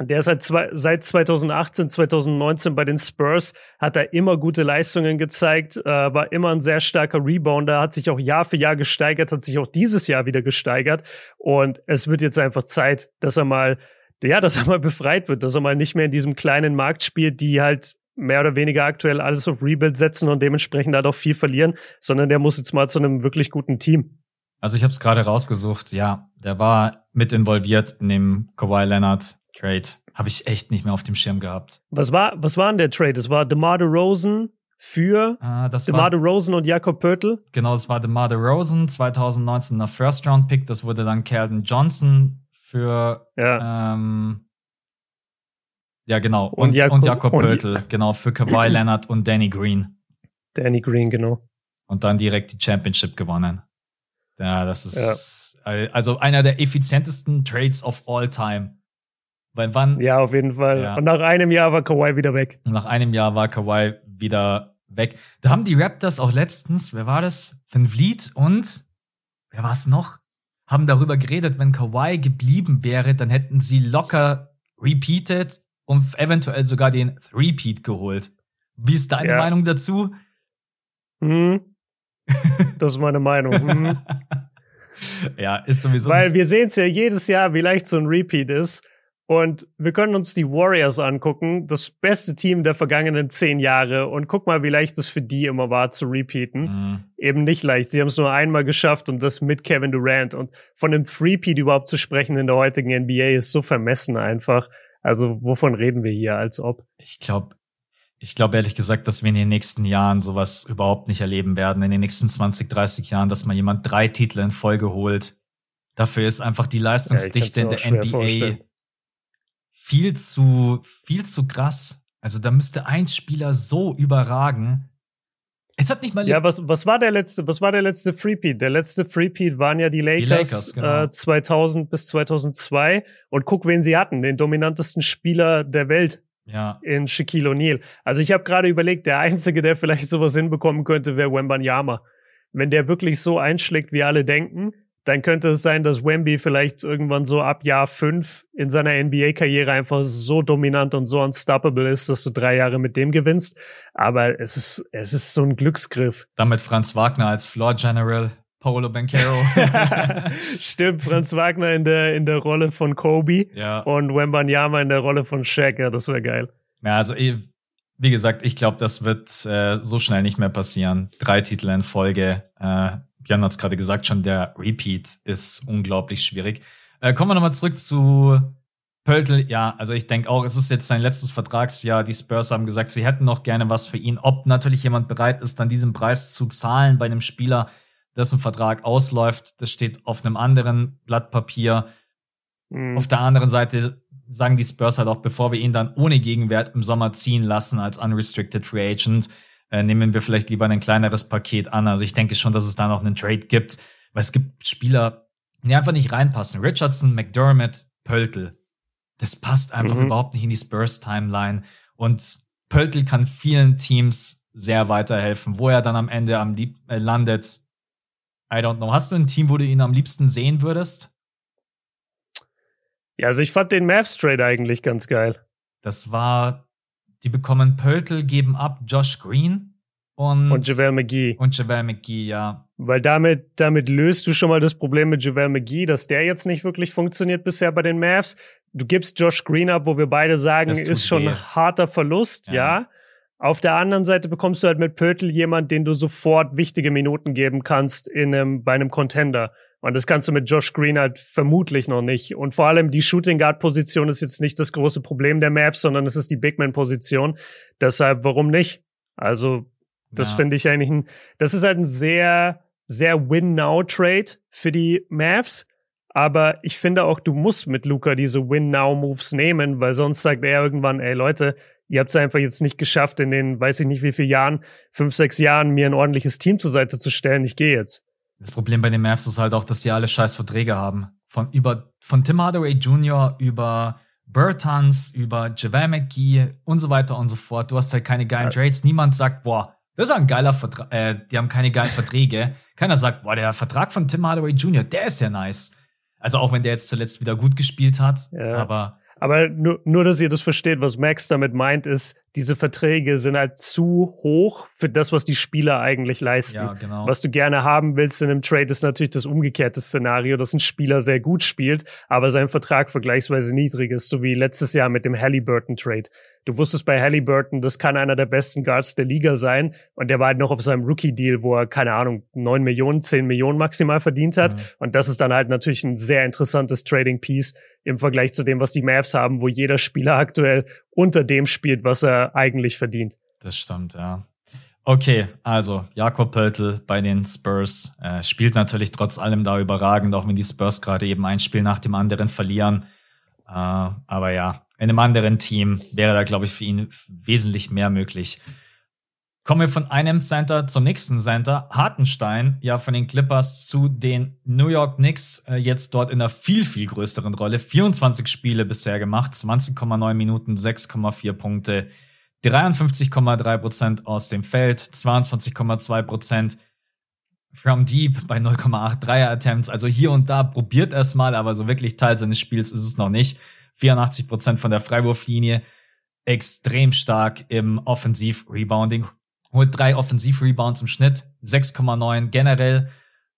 der ist halt zwei, seit 2018, 2019 bei den Spurs, hat er immer gute Leistungen gezeigt, äh, war immer ein sehr starker Rebounder, hat sich auch Jahr für Jahr gesteigert, hat sich auch dieses Jahr wieder gesteigert. Und es wird jetzt einfach Zeit, dass er mal, ja, dass er mal befreit wird, dass er mal nicht mehr in diesem kleinen Markt spielt, die halt mehr oder weniger aktuell alles auf Rebuild setzen und dementsprechend halt auch viel verlieren, sondern der muss jetzt mal zu einem wirklich guten Team. Also ich habe es gerade rausgesucht. Ja, der war mit involviert in dem Kawhi Leonard Trade. Habe ich echt nicht mehr auf dem Schirm gehabt. Was war, was war denn der Trade? Es war DeMar DeRozan für Ah, das DeMar DeRozan und Jakob Pörtl. genau, das war DeMar DeRozan, 2019 er First Round Pick. Das wurde dann Calvin Johnson für Ja. ähm, ja genau Und und, Jakob- und Jakob und- Pöltl, genau für Kawhi Leonard und Danny Green Danny Green, genau. und dann direkt die Championship gewonnen. Ja, das ist also einer der effizientesten Trades of all time. Weil wann Ja, auf jeden Fall. Ja. Und nach einem Jahr war Kawhi wieder weg. nach einem Jahr war Kawhi wieder weg. Da haben die Raptors auch letztens, wer war das? Van Vliet und wer war es noch? Haben darüber geredet, wenn Kawhi geblieben wäre, dann hätten sie locker repeated und eventuell sogar den Three-Peat geholt. Wie ist deine Ja. Meinung dazu? Hm. Das ist meine Meinung. Hm. ja, ist sowieso. Weil wir sehen es ja jedes Jahr, wie leicht so ein Repeat ist. Und wir können uns die Warriors angucken, das beste Team der vergangenen zehn Jahre. Und guck mal, wie leicht es für die immer war zu repeaten. Mhm. Eben nicht leicht. Sie haben es nur einmal geschafft und das mit Kevin Durant. Und von einem Three-Peat überhaupt zu sprechen in der heutigen NBA ist so vermessen einfach. Also wovon reden wir hier, als ob? Ich glaube, ich glaube ehrlich gesagt, dass wir in den nächsten Jahren sowas überhaupt nicht erleben werden. In den nächsten 20, 30 Jahren, dass mal jemand drei Titel in Folge holt. Dafür ist einfach die Leistungsdichte Ja, in der NBA vorstellen. viel zu, viel zu krass. Also da müsste ein Spieler so überragen. Es hat nicht mal Ja, was, was war der letzte, was war der letzte Freepeat? Der letzte Freepeat waren ja die Lakers, Lakers, genau. äh, 2000 bis 2002 und guck, wen sie hatten, den dominantesten Spieler der Welt ja, in Shaquille O'Neal. Also ich habe gerade überlegt, der einzige, der vielleicht sowas hinbekommen könnte, wäre Wembanyama. Wenn der wirklich so einschlägt, wie alle denken, dann könnte es sein, dass Wemby vielleicht irgendwann so ab Jahr fünf in seiner NBA-Karriere einfach so dominant und so unstoppable ist, dass du drei Jahre mit dem gewinnst. Aber es ist, es ist so ein Glücksgriff. damit Franz Wagner als Floor General, Paolo Banquero. Stimmt, Franz Wagner in der, in der Rolle von Kobe ja. und Wembanyama in der Rolle von Shaq. Ja, das wäre geil. Ja, also wie gesagt, ich glaube, das wird äh, so schnell nicht mehr passieren. Drei Titel in Folge. Äh, Björn hat es gerade gesagt, schon der Repeat ist unglaublich schwierig. Äh, kommen wir nochmal zurück zu Pöltl. Ja, also ich denke auch, es ist jetzt sein letztes Vertragsjahr. Die Spurs haben gesagt, sie hätten noch gerne was für ihn. Ob natürlich jemand bereit ist, dann diesen Preis zu zahlen bei einem Spieler, dessen Vertrag ausläuft, das steht auf einem anderen Blatt Papier. Mhm. Auf der anderen Seite sagen die Spurs halt auch, bevor wir ihn dann ohne Gegenwert im Sommer ziehen lassen als unrestricted free agent, äh, nehmen wir vielleicht lieber ein kleineres Paket an. Also ich denke schon, dass es da noch einen Trade gibt, weil es gibt Spieler, die einfach nicht reinpassen. Richardson, McDermott, Pöltl. Das passt einfach Mhm. überhaupt nicht in die Spurs-Timeline. Und Pöltl kann vielen Teams sehr weiterhelfen. Wo er dann am Ende am lieb äh, landet, I don't know. Hast du ein Team, wo du ihn am liebsten sehen würdest? Ja, also ich fand den Mavs Trade eigentlich ganz geil. Das war, die bekommen Pöltl, geben ab Josh Green und, Und JaVale McGee. und JaVale McGee, ja. Weil damit, damit löst du schon mal das Problem mit JaVale McGee, dass der jetzt nicht wirklich funktioniert bisher bei den Mavs. Du gibst Josh Green ab, wo wir beide sagen, ist schon weh. ein harter Verlust, Ja. ja. Auf der anderen Seite bekommst du halt mit Pötl jemand, den du sofort wichtige Minuten geben kannst in einem, bei einem Contender. Und das kannst du mit Josh Green halt vermutlich noch nicht. Und vor allem die Shooting Guard Position ist jetzt nicht das große Problem der Mavs, sondern es ist die Big Man Position. Deshalb, warum nicht? Also, das ja. finde ich eigentlich ein, das ist halt ein sehr, sehr Win-Now-Trade für die Mavs. Aber ich finde auch, du musst mit Luca diese Win-Now-Moves nehmen, weil sonst sagt er irgendwann, ey Leute, ihr habt es einfach jetzt nicht geschafft, in den, weiß ich nicht wie vielen Jahren, fünf, sechs Jahren, mir ein ordentliches Team zur Seite zu stellen. Ich gehe jetzt. Das Problem bei den Mavs ist halt auch, dass die alle scheiß Verträge haben. Von über, von Tim Hardaway Jr. über Bertans, über JaVale McGee und so weiter und so fort. Du hast halt keine geilen. Trades. Niemand sagt, boah, das ist ein geiler Vertrag, äh, die haben keine geilen Verträge. Keiner sagt, boah, der Vertrag von Tim Hardaway Jr., der ist ja nice. Also auch wenn der jetzt zuletzt wieder gut gespielt hat, Ja. aber Aber nur, nur, dass ihr das versteht, was Max damit meint, ist, diese Verträge sind halt zu hoch für das, was die Spieler eigentlich leisten. Ja, genau. Was du gerne haben willst in einem Trade ist natürlich das umgekehrte Szenario, dass ein Spieler sehr gut spielt, aber sein Vertrag vergleichsweise niedrig ist, so wie letztes Jahr mit dem Halliburton Trade. Du wusstest bei Halliburton, das kann einer der besten Guards der Liga sein. Und der war halt noch auf seinem Rookie-Deal, wo er, keine Ahnung, neun Millionen, zehn Millionen maximal verdient hat. Mhm. Und das ist dann halt natürlich ein sehr interessantes Trading-Piece im Vergleich zu dem, was die Mavs haben, wo jeder Spieler aktuell unter dem spielt, was er eigentlich verdient. Das stimmt, ja. Okay, also Jakob Pöltl bei den Spurs äh, spielt natürlich trotz allem da überragend, auch wenn die Spurs gerade eben ein Spiel nach dem anderen verlieren. Äh, aber ja, in einem anderen Team wäre da, glaube ich, für ihn wesentlich mehr möglich. Kommen wir von einem Center zum nächsten Center. Hartenstein, ja, von den Clippers zu den New York Knicks, äh, jetzt dort in einer viel, viel größeren Rolle. 24 Spiele bisher gemacht, 20,9 Minuten, 6,4 Punkte, 53,3 Prozent aus dem Feld, 22,2 Prozent from deep bei 0,8 Dreier Attempts. Also hier und da probiert er es mal, aber so wirklich Teil seines Spiels ist es noch nicht. 84 Prozent von der Freiwurflinie, extrem stark im Offensiv-Rebounding, holt drei Offensiv-Rebounds im Schnitt, 6,9 generell,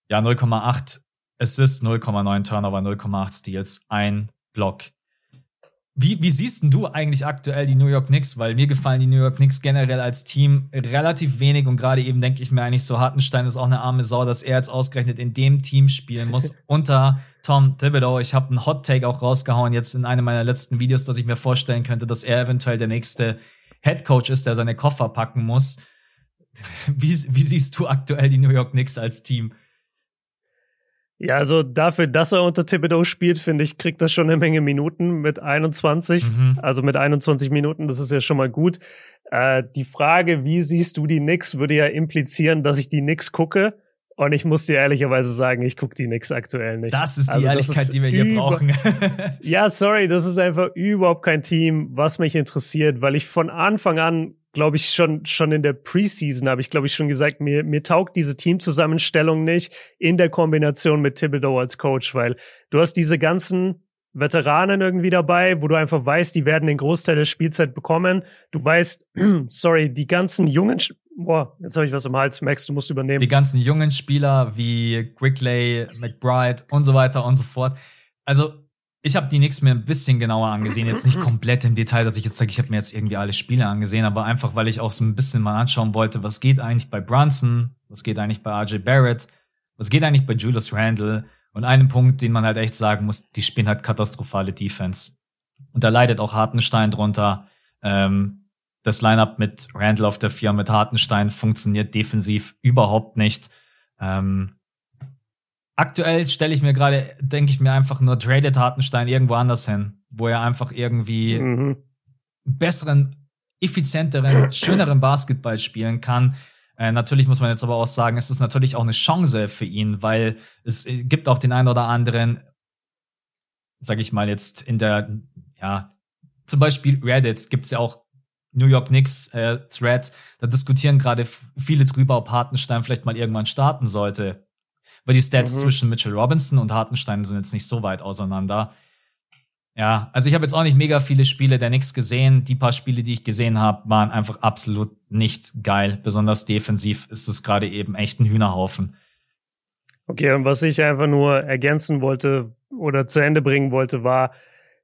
ja 0,8 Assists, 0,9 Turnover, 0,8 Steals, ein Block. Wie, wie siehst denn du eigentlich aktuell die New York Knicks? Weil mir gefallen die New York Knicks generell als Team relativ wenig und gerade eben denke ich mir eigentlich so, Hartenstein ist auch eine arme Sau, dass er jetzt ausgerechnet in dem Team spielen muss unter Tom Thibodeau. Ich habe einen Hot Take auch rausgehauen jetzt in einem meiner letzten Videos, dass ich mir vorstellen könnte, dass er eventuell der nächste Head Coach ist, der seine Koffer packen muss. Wie, wie siehst du aktuell die New York Knicks als Team? Ja, also dafür, dass er unter Thibodeau spielt, finde ich, kriegt das schon eine Menge Minuten mit 21. Mhm. Also mit 21 Minuten, das ist ja schon mal gut. Äh, die Frage, wie siehst du die Knicks, würde ja implizieren, dass ich die Knicks gucke. Und ich muss dir ehrlicherweise sagen, ich gucke die Knicks aktuell nicht. Das ist die also, Ehrlichkeit, ist die wir hier brauchen. ja, sorry, das ist einfach überhaupt kein Team, was mich interessiert, weil ich von Anfang an, glaube ich, schon, schon in der Preseason habe ich, glaube ich, schon gesagt, mir, mir taugt diese Teamzusammenstellung nicht in der Kombination mit Thibodeau als Coach, weil du hast diese ganzen Veteranen irgendwie dabei, wo du einfach weißt, die werden den Großteil der Spielzeit bekommen. Du weißt, sorry, die ganzen jungen, boah, jetzt habe ich was im Hals, Max, du musst übernehmen. Die ganzen jungen Spieler wie Quickley, McBride und so weiter und so fort. Also ich habe die Knicks mir ein bisschen genauer angesehen, jetzt nicht komplett im Detail, dass ich jetzt sage, ich habe mir jetzt irgendwie alle Spiele angesehen, aber einfach, weil ich auch so ein bisschen mal anschauen wollte, was geht eigentlich bei Brunson, was geht eigentlich bei RJ Barrett, was geht eigentlich bei Julius Randle und einen Punkt, den man halt echt sagen muss, die spielen halt katastrophale Defense. Und da leidet auch Hartenstein drunter. Ähm, das Lineup mit Randall auf der 4 mit Hartenstein funktioniert defensiv überhaupt nicht. Ähm, aktuell stelle ich mir gerade, denke ich mir einfach nur, tradet Hartenstein irgendwo anders hin, wo er einfach irgendwie mhm. besseren, effizienteren, schöneren Basketball spielen kann. Äh, natürlich muss man jetzt aber auch sagen, es ist natürlich auch eine Chance für ihn, weil es gibt auch den einen oder anderen, sag ich mal jetzt in der, ja, zum Beispiel Reddit gibt's ja auch New York Knicks äh, Thread, da diskutieren gerade viele drüber, ob Hartenstein vielleicht mal irgendwann starten sollte. Weil die Stats mhm. zwischen Mitchell Robinson und Hartenstein sind jetzt nicht so weit auseinander. Ja, also ich habe jetzt auch nicht mega viele Spiele der Knicks gesehen. Die paar Spiele, die ich gesehen habe, waren einfach absolut nicht geil. Besonders defensiv ist es gerade eben echt ein Hühnerhaufen. Okay, und was ich einfach nur ergänzen wollte oder zu Ende bringen wollte, war,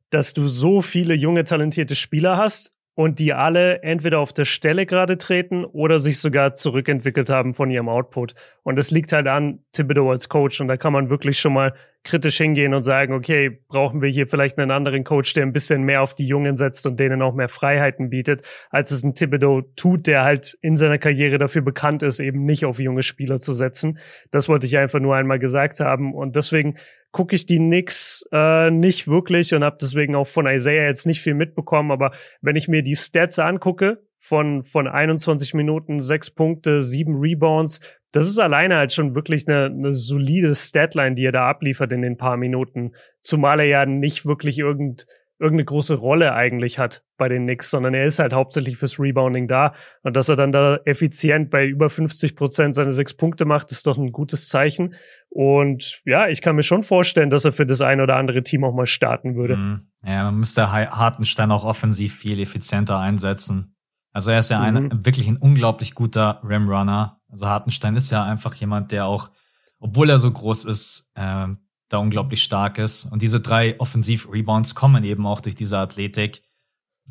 dass du so viele junge, talentierte Spieler hast und die alle entweder auf der Stelle gerade treten oder sich sogar zurückentwickelt haben von ihrem Output. Und das liegt halt an Thibodeau als Coach. Und da kann man wirklich schon mal kritisch hingehen und sagen, okay, brauchen wir hier vielleicht einen anderen Coach, der ein bisschen mehr auf die Jungen setzt und denen auch mehr Freiheiten bietet, als es ein Thibodeau tut, der halt in seiner Karriere dafür bekannt ist, eben nicht auf junge Spieler zu setzen. Das wollte ich einfach nur einmal gesagt haben. Und deswegen gucke ich die Knicks äh, nicht wirklich und habe deswegen auch von Isaiah jetzt nicht viel mitbekommen. Aber wenn ich mir die Stats angucke, von, von 21 Minuten, sechs Punkte, sieben Rebounds. Das ist alleine halt schon wirklich eine, eine solide Statline, die er da abliefert in den paar Minuten. Zumal er ja nicht wirklich irgend, irgendeine große Rolle eigentlich hat bei den Knicks, sondern er ist halt hauptsächlich fürs Rebounding da. Und dass er dann da effizient bei über 50 Prozent seine sechs Punkte macht, ist doch ein gutes Zeichen. Und ja, ich kann mir schon vorstellen, dass er für das ein oder andere Team auch mal starten würde. Mhm. Ja, man müsste Hartenstein auch offensiv viel effizienter einsetzen. Also er ist ja mhm. ein wirklich ein unglaublich guter Rimrunner. Also Hartenstein ist ja einfach jemand, der auch, obwohl er so groß ist, äh, da unglaublich stark ist. Und diese drei Offensiv-Rebounds kommen eben auch durch diese Athletik.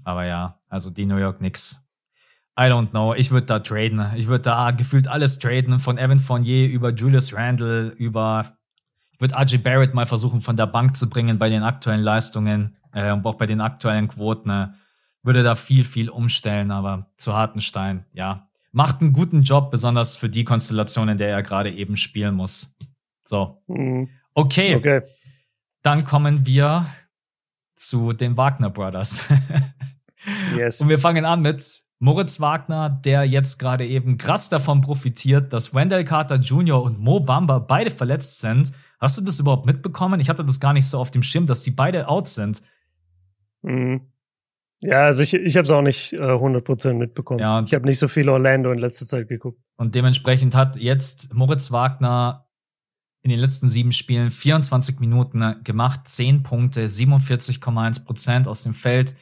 Aber ja, also die New York Knicks. I don't know. Ich würde da traden. Ich würde da gefühlt alles traden. Von Evan Fournier über Julius Randle über ich würde RJ Barrett mal versuchen, von der Bank zu bringen bei den aktuellen Leistungen äh, und auch bei den aktuellen Quoten. Würde da viel, viel umstellen, aber zu Hartenstein, ja, macht einen guten Job, besonders für die Konstellation, in der er gerade eben spielen muss. So. Mhm. Okay. okay. Dann kommen wir zu den Wagner Brothers. yes. Und wir fangen an mit Moritz Wagner, der jetzt gerade eben krass davon profitiert, dass Wendell Carter Jr. und Mo Bamba beide verletzt sind Hast du das überhaupt mitbekommen? Ich hatte das gar nicht so auf dem Schirm, dass die beide out sind. Mhm. Ja, also ich, ich habe es auch nicht äh, 100% mitbekommen. Ja, ich habe nicht so viel Orlando in letzter Zeit geguckt. Und dementsprechend hat jetzt Moritz Wagner in den letzten sieben Spielen 24 Minuten gemacht, 10 Punkte, 47,1% aus dem Feld,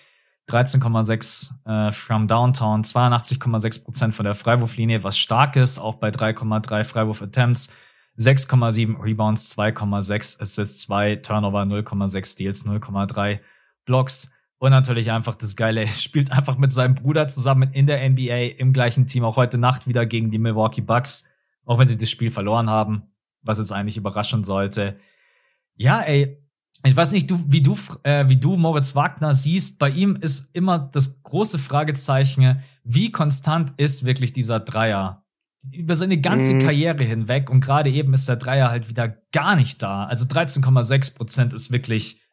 13,6 äh, from Downtown, 82,6% von der Freiwurflinie, was stark ist, auch bei 3,3 Freiwurf-Attempts. 6,7 Rebounds, 2,6 Assists, 2 Turnover, 0,6 Steals, 0,3 Blocks. Und natürlich einfach das Geile, er spielt einfach mit seinem Bruder zusammen in der NBA im gleichen Team, auch heute Nacht wieder gegen die Milwaukee Bucks, auch wenn sie das Spiel verloren haben, was jetzt eigentlich überraschen sollte. Ja, ey, ich weiß nicht, du, wie du, äh, wie du Moritz Wagner siehst. Bei ihm ist immer das große Fragezeichen, wie konstant ist wirklich dieser Dreier? über seine ganze mhm. Karriere hinweg und gerade eben ist der Dreier halt wieder gar nicht da. Also 13,6 Prozent ist wirklich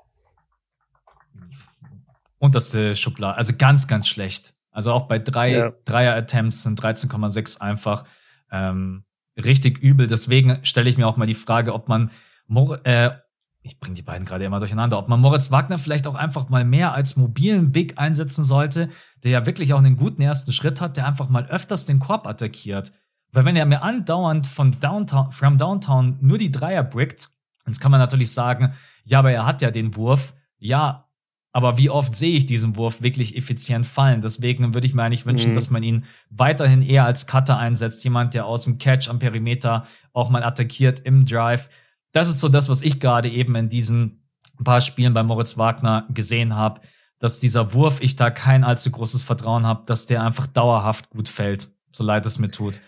unterste Schublade, also ganz, ganz schlecht. Also auch bei drei ja. Dreier-Attempts sind 13,6 einfach ähm, richtig übel. Deswegen stelle ich mir auch mal die Frage, ob man Mor äh, ich bringe die beiden gerade immer durcheinander, ob man Moritz Wagner vielleicht auch einfach mal mehr als mobilen Big einsetzen sollte, der ja wirklich auch einen guten ersten Schritt hat, der einfach mal öfters den Korb attackiert. Weil wenn er mir andauernd von Downtown, from Downtown nur die Dreier brickt, jetzt kann man natürlich sagen, ja, aber er hat ja den Wurf. Ja, aber wie oft sehe ich diesen Wurf wirklich effizient fallen? Deswegen würde ich mir eigentlich wünschen, mhm. dass man ihn weiterhin eher als Cutter einsetzt. Jemand, der aus dem Catch am Perimeter auch mal attackiert im Drive. Das ist so das, was ich gerade eben in diesen paar Spielen bei Moritz Wagner gesehen habe, dass dieser Wurf, ich da kein allzu großes Vertrauen habe, dass der einfach dauerhaft gut fällt, so leid es mir tut.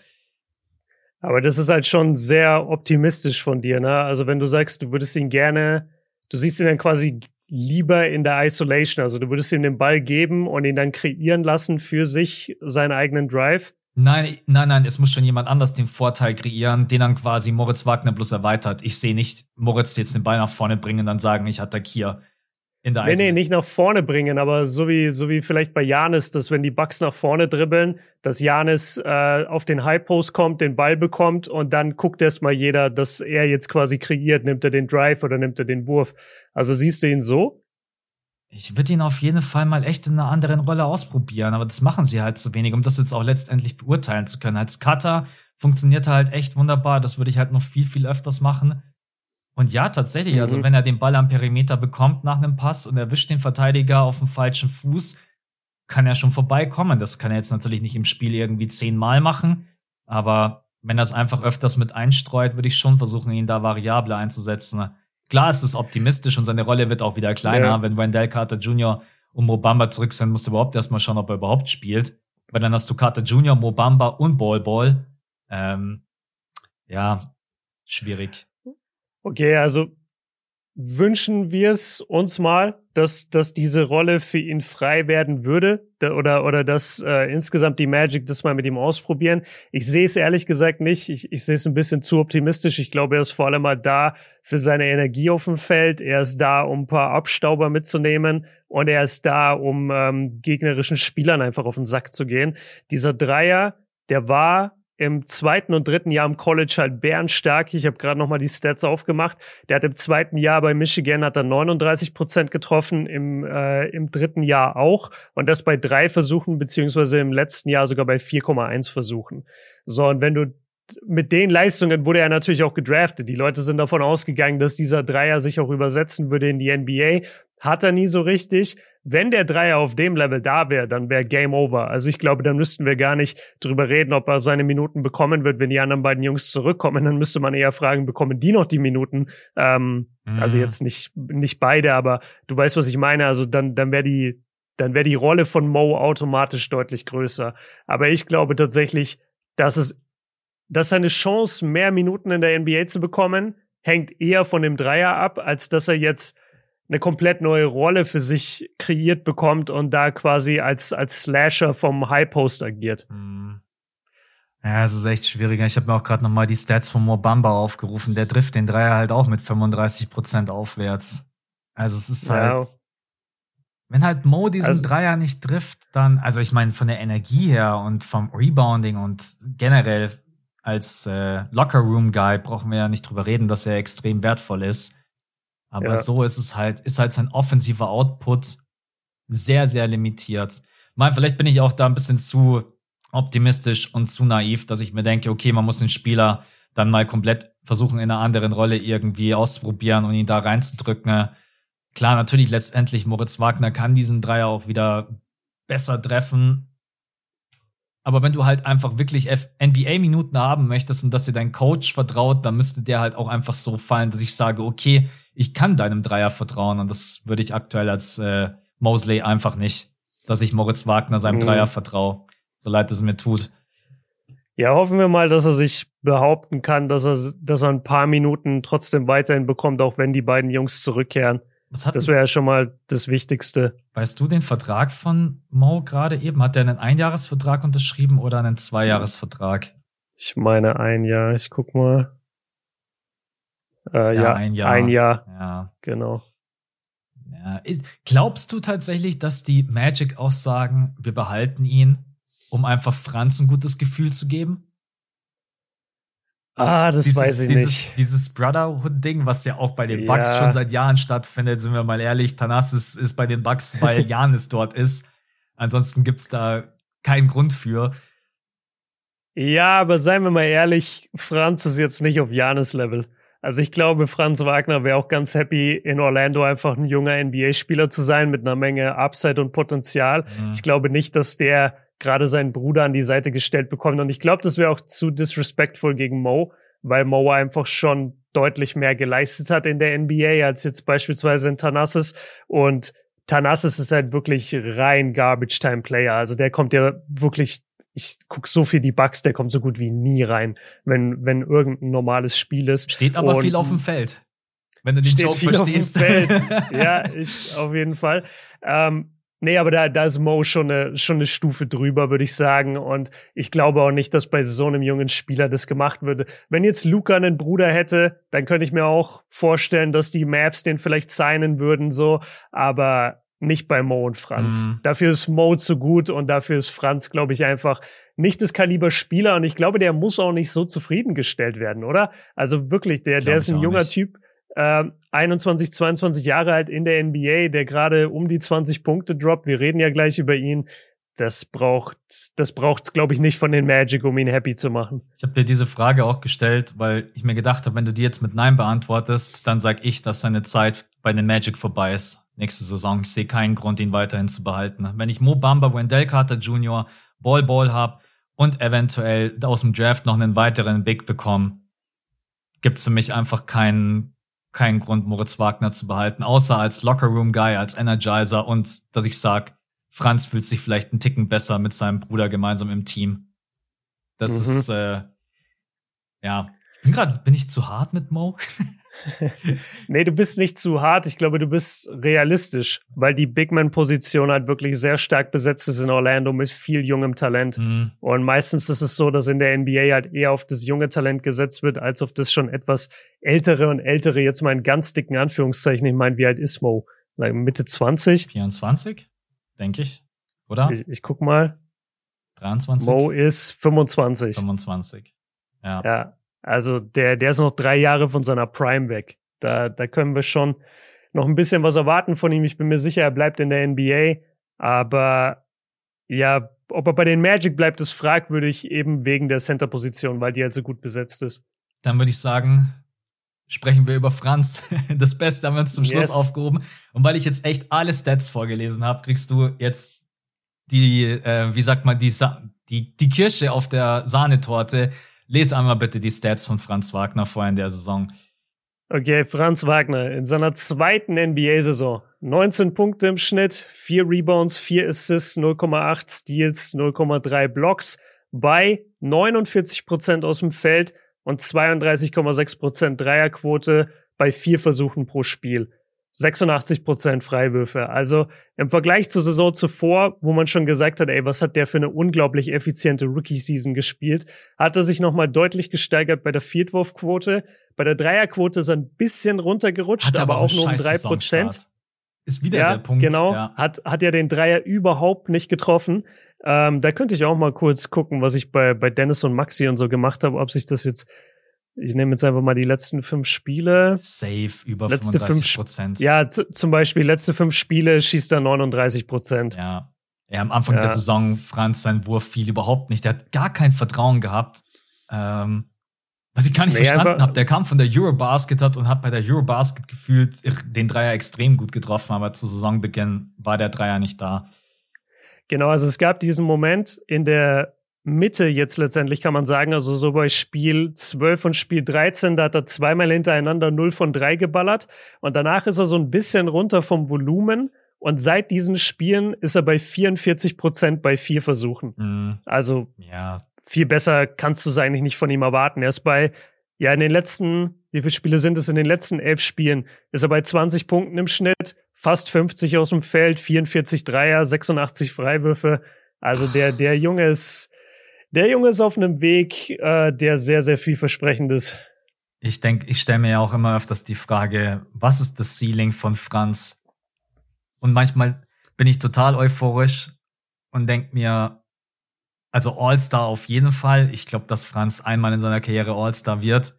Aber das ist halt schon sehr optimistisch von dir, ne? Also wenn du sagst, du würdest ihn gerne, du siehst ihn dann quasi lieber in der Isolation, also du würdest ihm den Ball geben und ihn dann kreieren lassen für sich, seinen eigenen Drive. Nein, nein, nein, es muss schon jemand anders den Vorteil kreieren, den dann quasi Moritz Wagner bloß erweitert. Ich sehe nicht Moritz jetzt den Ball nach vorne bringen und dann sagen, ich attackiere in der Nee, nee, nicht nach vorne bringen, aber so wie, so wie vielleicht bei Janis, dass wenn die Bucks nach vorne dribbeln, dass Janis äh, auf den High Post kommt, den Ball bekommt und dann guckt erstmal jeder, dass er jetzt quasi kreiert, nimmt er den Drive oder nimmt er den Wurf. Also siehst du ihn so? Ich würde ihn auf jeden Fall mal echt in einer anderen Rolle ausprobieren, aber das machen sie halt zu wenig, um das jetzt auch letztendlich beurteilen zu können. Als Cutter funktioniert er halt echt wunderbar, das würde ich halt noch viel, viel öfters machen. Und ja, tatsächlich, also mhm. also wenn er den Ball am Perimeter bekommt nach einem Pass und erwischt den Verteidiger auf dem falschen Fuß, kann er schon vorbeikommen. Das kann er jetzt natürlich nicht im Spiel irgendwie zehnmal machen, aber wenn er es einfach öfters mit einstreut, würde ich schon versuchen, ihn da variabler einzusetzen. Klar ist es optimistisch und seine Rolle wird auch wieder kleiner. Ja. Wenn Wendell Carter Jr. und Mobamba zurück sind, musst du überhaupt erstmal schauen, ob er überhaupt spielt. Weil dann hast du Carter Jr., Mobamba und Ball Ball. Ähm, ja, schwierig. Okay, also wünschen wir es uns mal, dass, dass diese Rolle für ihn frei werden würde oder, oder dass äh, insgesamt die Magic das mal mit ihm ausprobieren. Ich sehe es ehrlich gesagt nicht. Ich, ich sehe es ein bisschen zu optimistisch. Ich glaube, er ist vor allem mal da für seine Energie auf dem Feld. Er ist da, um ein paar Abstauber mitzunehmen und er ist da, um ähm, gegnerischen Spielern einfach auf den Sack zu gehen. Dieser Dreier, der war im zweiten und dritten Jahr im College halt bärenstark. Ich habe gerade noch mal die Stats aufgemacht. Der hat im zweiten Jahr bei Michigan hat er 39 Prozent getroffen, im, äh, im dritten Jahr auch und das bei drei Versuchen beziehungsweise im letzten Jahr sogar bei 4,1 Versuchen. So und wenn du mit den Leistungen wurde er natürlich auch gedraftet. Die Leute sind davon ausgegangen, dass dieser Dreier sich auch übersetzen würde in die NBA. Hat er nie so richtig. Wenn der Dreier auf dem Level da wäre, dann wäre Game Over. Also ich glaube, dann müssten wir gar nicht drüber reden, ob er seine Minuten bekommen wird, wenn die anderen beiden Jungs zurückkommen. Dann müsste man eher fragen, bekommen die noch die Minuten? Ähm, mhm. Also jetzt nicht, nicht beide, aber du weißt, was ich meine. Also dann, dann wäre die, dann wäre die Rolle von Mo automatisch deutlich größer. Aber ich glaube tatsächlich, dass es, dass seine Chance, mehr Minuten in der NBA zu bekommen, hängt eher von dem Dreier ab, als dass er jetzt eine komplett neue Rolle für sich kreiert bekommt und da quasi als, als Slasher vom High Post agiert. Mhm. Ja, es ist echt schwieriger. Ich habe mir auch gerade nochmal die Stats von Mobamba aufgerufen. Der trifft den Dreier halt auch mit 35 Prozent aufwärts. Also es ist halt, ja. wenn halt Mo diesen also, Dreier nicht trifft, dann, also ich meine von der Energie her und vom Rebounding und generell als äh, Locker Room Guy brauchen wir ja nicht drüber reden, dass er extrem wertvoll ist. Aber ja. so ist es halt, ist halt sein offensiver Output sehr, sehr limitiert. Mal, vielleicht bin ich auch da ein bisschen zu optimistisch und zu naiv, dass ich mir denke, okay, man muss den Spieler dann mal komplett versuchen, in einer anderen Rolle irgendwie auszuprobieren und ihn da reinzudrücken. Klar, natürlich letztendlich Moritz Wagner kann diesen Dreier auch wieder besser treffen. Aber wenn du halt einfach wirklich NBA-Minuten haben möchtest und dass dir dein Coach vertraut, dann müsste der halt auch einfach so fallen, dass ich sage, okay, ich kann deinem Dreier vertrauen und das würde ich aktuell als äh, Mosley einfach nicht, dass ich Moritz Wagner seinem mhm. Dreier vertraue, so leid es mir tut. Ja, hoffen wir mal, dass er sich behaupten kann, dass er, dass er ein paar Minuten trotzdem weiterhin bekommt, auch wenn die beiden Jungs zurückkehren. das wäre ja schon mal das Wichtigste. Weißt du den Vertrag von Mo gerade eben? Hat er einen Einjahresvertrag unterschrieben oder einen Zweijahresvertrag? Ich meine ein Jahr. Ich guck mal. Äh, ja, ja, ein Jahr. Ein Jahr. Ja. Genau. Ja. Glaubst du tatsächlich, dass die Magic auch sagen, wir behalten ihn, um einfach Franz ein gutes Gefühl zu geben? Ah, das dieses, weiß ich dieses, nicht. Dieses Brotherhood-Ding, was ja auch bei den Bucks ja. schon seit Jahren stattfindet, sind wir mal ehrlich, Thanasis ist bei den Bucks, weil Janis dort ist. Ansonsten gibt's da keinen Grund für. Ja, aber seien wir mal ehrlich, Franz ist jetzt nicht auf Janis Level. Also ich glaube, Franz Wagner wäre auch ganz happy, in Orlando einfach ein junger NBA-Spieler zu sein mit einer Menge Upside und Potenzial. Mhm. Ich glaube nicht, dass der gerade seinen Bruder an die Seite gestellt bekommt. Und ich glaube, das wäre auch zu disrespectful gegen Mo, weil Mo einfach schon deutlich mehr geleistet hat in der NBA als jetzt beispielsweise in Thanasis. Und Thanasis ist halt wirklich rein Garbage-Time-Player. Also der kommt ja wirklich ich guck so viel die Bugs, der kommt so gut wie nie rein, wenn, wenn irgendein normales Spiel ist. Steht aber und viel auf dem Feld. Wenn du den Joke verstehst. ja, ich, auf jeden Fall. Ähm, Nee, aber da, da ist Mo schon eine, schon eine Stufe drüber, würde ich sagen. Und ich glaube auch nicht, dass bei so einem jungen Spieler das gemacht würde. Wenn jetzt Luca einen Bruder hätte, dann könnte ich mir auch vorstellen, dass die Maps den vielleicht signen würden, so. Aber nicht bei Mo und Franz. Mhm. Dafür ist Mo zu gut und dafür ist Franz, glaube ich, einfach nicht das Kaliber Spieler und ich glaube, der muss auch nicht so zufriedengestellt werden, oder? Also wirklich, der, der ist ein junger nicht. Typ, äh, 21, 22 Jahre alt in der NBA, der gerade um die 20 Punkte droppt. Wir reden ja gleich über ihn. Das braucht, das braucht, glaube ich, nicht von den Magic, um ihn happy zu machen. Ich habe dir diese Frage auch gestellt, weil ich mir gedacht habe, wenn du die jetzt mit Nein beantwortest, dann sag ich, dass seine Zeit bei den Magic vorbei ist nächste Saison. Ich sehe keinen Grund, ihn weiterhin zu behalten. Wenn ich Mo Bamba, Wendell Carter Jr., Ball Ball habe und eventuell aus dem Draft noch einen weiteren Big bekomme, gibt es für mich einfach keinen, keinen Grund, Moritz Wagner zu behalten, außer als Lockerroom-Guy, als Energizer und dass ich sag, Franz fühlt sich vielleicht einen Ticken besser mit seinem Bruder gemeinsam im Team. Das mhm. ist, äh, ja. Ich bin gerade, bin ich zu hart mit Mo? nee, du bist nicht zu hart. Ich glaube, du bist realistisch, weil die Bigman-Position halt wirklich sehr stark besetzt ist in Orlando mit viel jungem Talent. Mhm. Und meistens ist es so, dass in der NBA halt eher auf das junge Talent gesetzt wird, als auf das schon etwas ältere und ältere, jetzt mal in ganz dicken Anführungszeichen. Ich meine, wie alt ist Mo? Mitte 20? 24, denke ich. Oder? Ich, ich guck mal. 23? Mo ist 25. 25. Ja. Ja. Also der, der ist noch drei Jahre von seiner Prime weg. Da, da können wir schon noch ein bisschen was erwarten von ihm. Ich bin mir sicher, er bleibt in der NBA. Aber ja, ob er bei den Magic bleibt, ist fragwürdig, eben wegen der Center-Position, weil die halt so gut besetzt ist. Dann würde ich sagen, sprechen wir über Franz. Das Beste haben wir uns zum Schluss yes. aufgehoben. Und weil ich jetzt echt alle Stats vorgelesen habe, kriegst du jetzt die, äh, wie sagt man, die, Sa die, die Kirsche auf der Sahnetorte. Lese einmal bitte die Stats von Franz Wagner vor in der Saison. Okay, Franz Wagner in seiner zweiten NBA-Saison. 19 Punkte im Schnitt, 4 Rebounds, 4 Assists, 0,8 Steals, 0,3 Blocks bei 49 Prozent aus dem Feld und 32,6 Prozent Dreierquote bei vier Versuchen pro Spiel. 86 Prozent Freiwürfe. Also im Vergleich zur Saison zuvor, wo man schon gesagt hat, ey, was hat der für eine unglaublich effiziente Rookie-Season gespielt, hat er sich nochmal deutlich gesteigert bei der Viertwurfquote. Bei der Dreierquote ist er ein bisschen runtergerutscht, hat aber, aber auch nur um drei Prozent. Ist wieder ja, der Punkt. Genau, ja. hat, hat ja den Dreier überhaupt nicht getroffen. Ähm, da könnte ich auch mal kurz gucken, was ich bei, bei Dennis und Maxi und so gemacht habe, ob sich das jetzt ich nehme jetzt einfach mal die letzten fünf Spiele. Safe über letzte 35 Prozent. Ja, zum Beispiel letzte fünf Spiele schießt er 39 Prozent. Ja. Ja, am Anfang ja. der Saison, Franz, sein Wurf fiel überhaupt nicht. Der hat gar kein Vertrauen gehabt. Ähm, was ich gar nicht nee, verstanden habe, der kam von der Eurobasket hat und hat bei der Eurobasket gefühlt den Dreier extrem gut getroffen, aber zu Saisonbeginn war der Dreier nicht da. Genau, also es gab diesen Moment in der Mitte jetzt letztendlich kann man sagen, also so bei Spiel 12 und Spiel 13, da hat er zweimal hintereinander 0 von 3 geballert und danach ist er so ein bisschen runter vom Volumen und seit diesen Spielen ist er bei 44 Prozent bei vier Versuchen. Mhm. Also ja. viel besser kannst du es eigentlich nicht von ihm erwarten. Er ist bei, ja, in den letzten, wie viele Spiele sind es? In den letzten elf Spielen ist er bei 20 Punkten im Schnitt, fast 50 aus dem Feld, 44 Dreier, 86 Freiwürfe. Also der, der Junge ist, der Junge ist auf einem Weg, äh, der sehr, sehr vielversprechend ist. Ich denke, ich stelle mir ja auch immer öfters die Frage, was ist das Ceiling von Franz? Und manchmal bin ich total euphorisch und denke mir, also All-Star auf jeden Fall. Ich glaube, dass Franz einmal in seiner Karriere All-Star wird.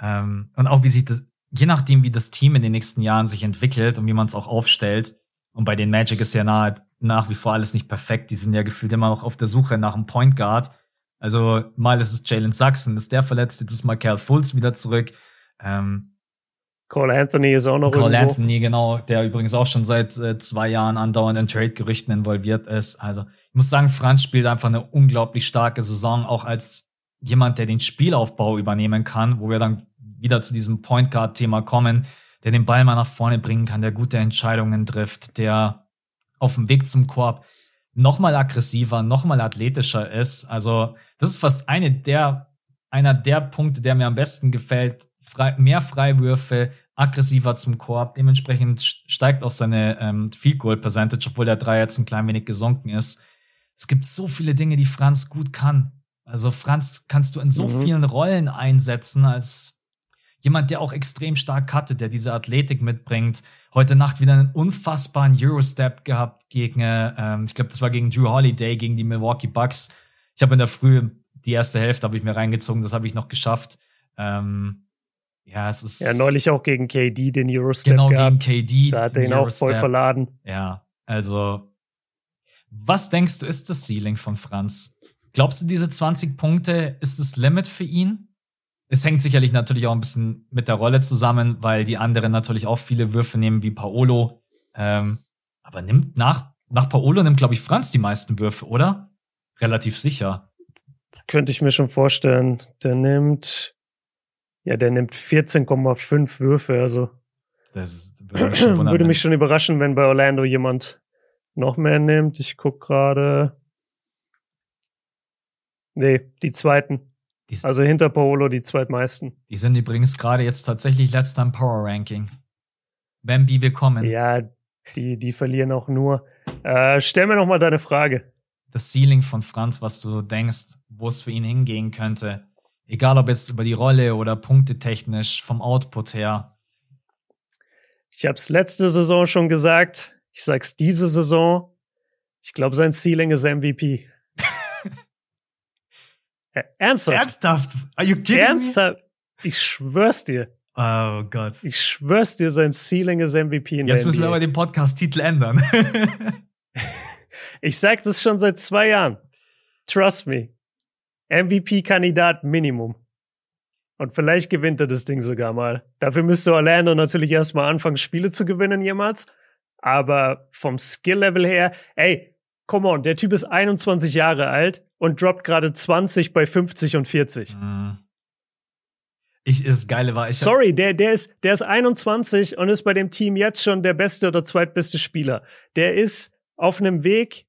Ähm, und auch wie sich das, je nachdem, wie das Team in den nächsten Jahren sich entwickelt und wie man es auch aufstellt. Und bei den Magic ist ja nahe, nach wie vor alles nicht perfekt. Die sind ja gefühlt immer noch auf der Suche nach einem Point Guard. Also mal ist es Jalen Saxon, ist der verletzt, jetzt ist mal Cal Fultz wieder zurück. Ähm, Cole Anthony ist auch noch Cole irgendwo. Anthony, genau, der übrigens auch schon seit äh, zwei Jahren andauernd in Trade-Gerüchten involviert ist. Also ich muss sagen, Franz spielt einfach eine unglaublich starke Saison, auch als jemand, der den Spielaufbau übernehmen kann, wo wir dann wieder zu diesem Point Guard-Thema kommen, der den Ball mal nach vorne bringen kann, der gute Entscheidungen trifft, der auf dem Weg zum Korb noch mal aggressiver, noch mal athletischer ist. Also das ist fast eine der, einer der Punkte, der mir am besten gefällt. Frei, mehr Freiwürfe, aggressiver zum Korb. Dementsprechend steigt auch seine ähm, Field Goal Percentage, obwohl der Dreier jetzt ein klein wenig gesunken ist. Es gibt so viele Dinge, die Franz gut kann. Also Franz kannst du in so mhm. vielen Rollen einsetzen als jemand, der auch extrem stark cuttet, der diese Athletik mitbringt. Heute Nacht wieder einen unfassbaren Eurostep gehabt gegen, ähm, ich glaube, das war gegen Drew Holiday, gegen die Milwaukee Bucks. Ich habe in der Früh die erste Hälfte habe ich mir reingezogen, das habe ich noch geschafft. Ähm, ja, es ist. Ja, neulich auch gegen KD den Eurostep. Genau, gehabt. gegen KD. Da hat er ihn auch voll verladen. Ja, also. Was denkst du, ist das Ceiling von Franz? Glaubst du, diese 20 Punkte ist das Limit für ihn? Es hängt sicherlich natürlich auch ein bisschen mit der Rolle zusammen, weil die anderen natürlich auch viele Würfe nehmen wie Paolo. Ähm, aber nimmt nach, nach Paolo nimmt, glaube ich, Franz die meisten Würfe, oder? relativ sicher. Könnte ich mir schon vorstellen. Der nimmt, ja, der nimmt 14,5 Würfe, also. Das würde mich, schon würde mich schon überraschen, wenn bei Orlando jemand noch mehr nimmt. Ich guck gerade. Nee, die zweiten. Die also hinter Paolo die zweitmeisten. Die sind übrigens gerade jetzt tatsächlich letzter im Power Ranking. Bambi, willkommen. Ja, die, die verlieren auch nur. Äh, stell mir noch mal deine Frage das Ceiling von Franz, was du denkst, wo es für ihn hingehen könnte. Egal ob jetzt über die Rolle oder punktetechnisch, vom Output her. Ich habe es letzte Saison schon gesagt. Ich sag's diese Saison. Ich glaube, sein Ceiling ist MVP. Ernsthaft? Ernsthaft? Are you kidding Ernsthaft? Ich schwör's dir. Oh Gott. Ich schwör's dir, sein Ceiling ist MVP. Jetzt müssen wir aber den Podcast-Titel ändern. Ich sage das schon seit zwei Jahren. Trust me. MVP-Kandidat Minimum. Und vielleicht gewinnt er das Ding sogar mal. Dafür müsste Orlando natürlich erstmal anfangen, Spiele zu gewinnen jemals. Aber vom Skill-Level her, ey, come on, der Typ ist 21 Jahre alt und droppt gerade 20 bei 50 und 40. Mhm. Ich ist geile war. Ich Sorry, der, der ist, der ist 21 und ist bei dem Team jetzt schon der beste oder zweitbeste Spieler. Der ist auf einem Weg,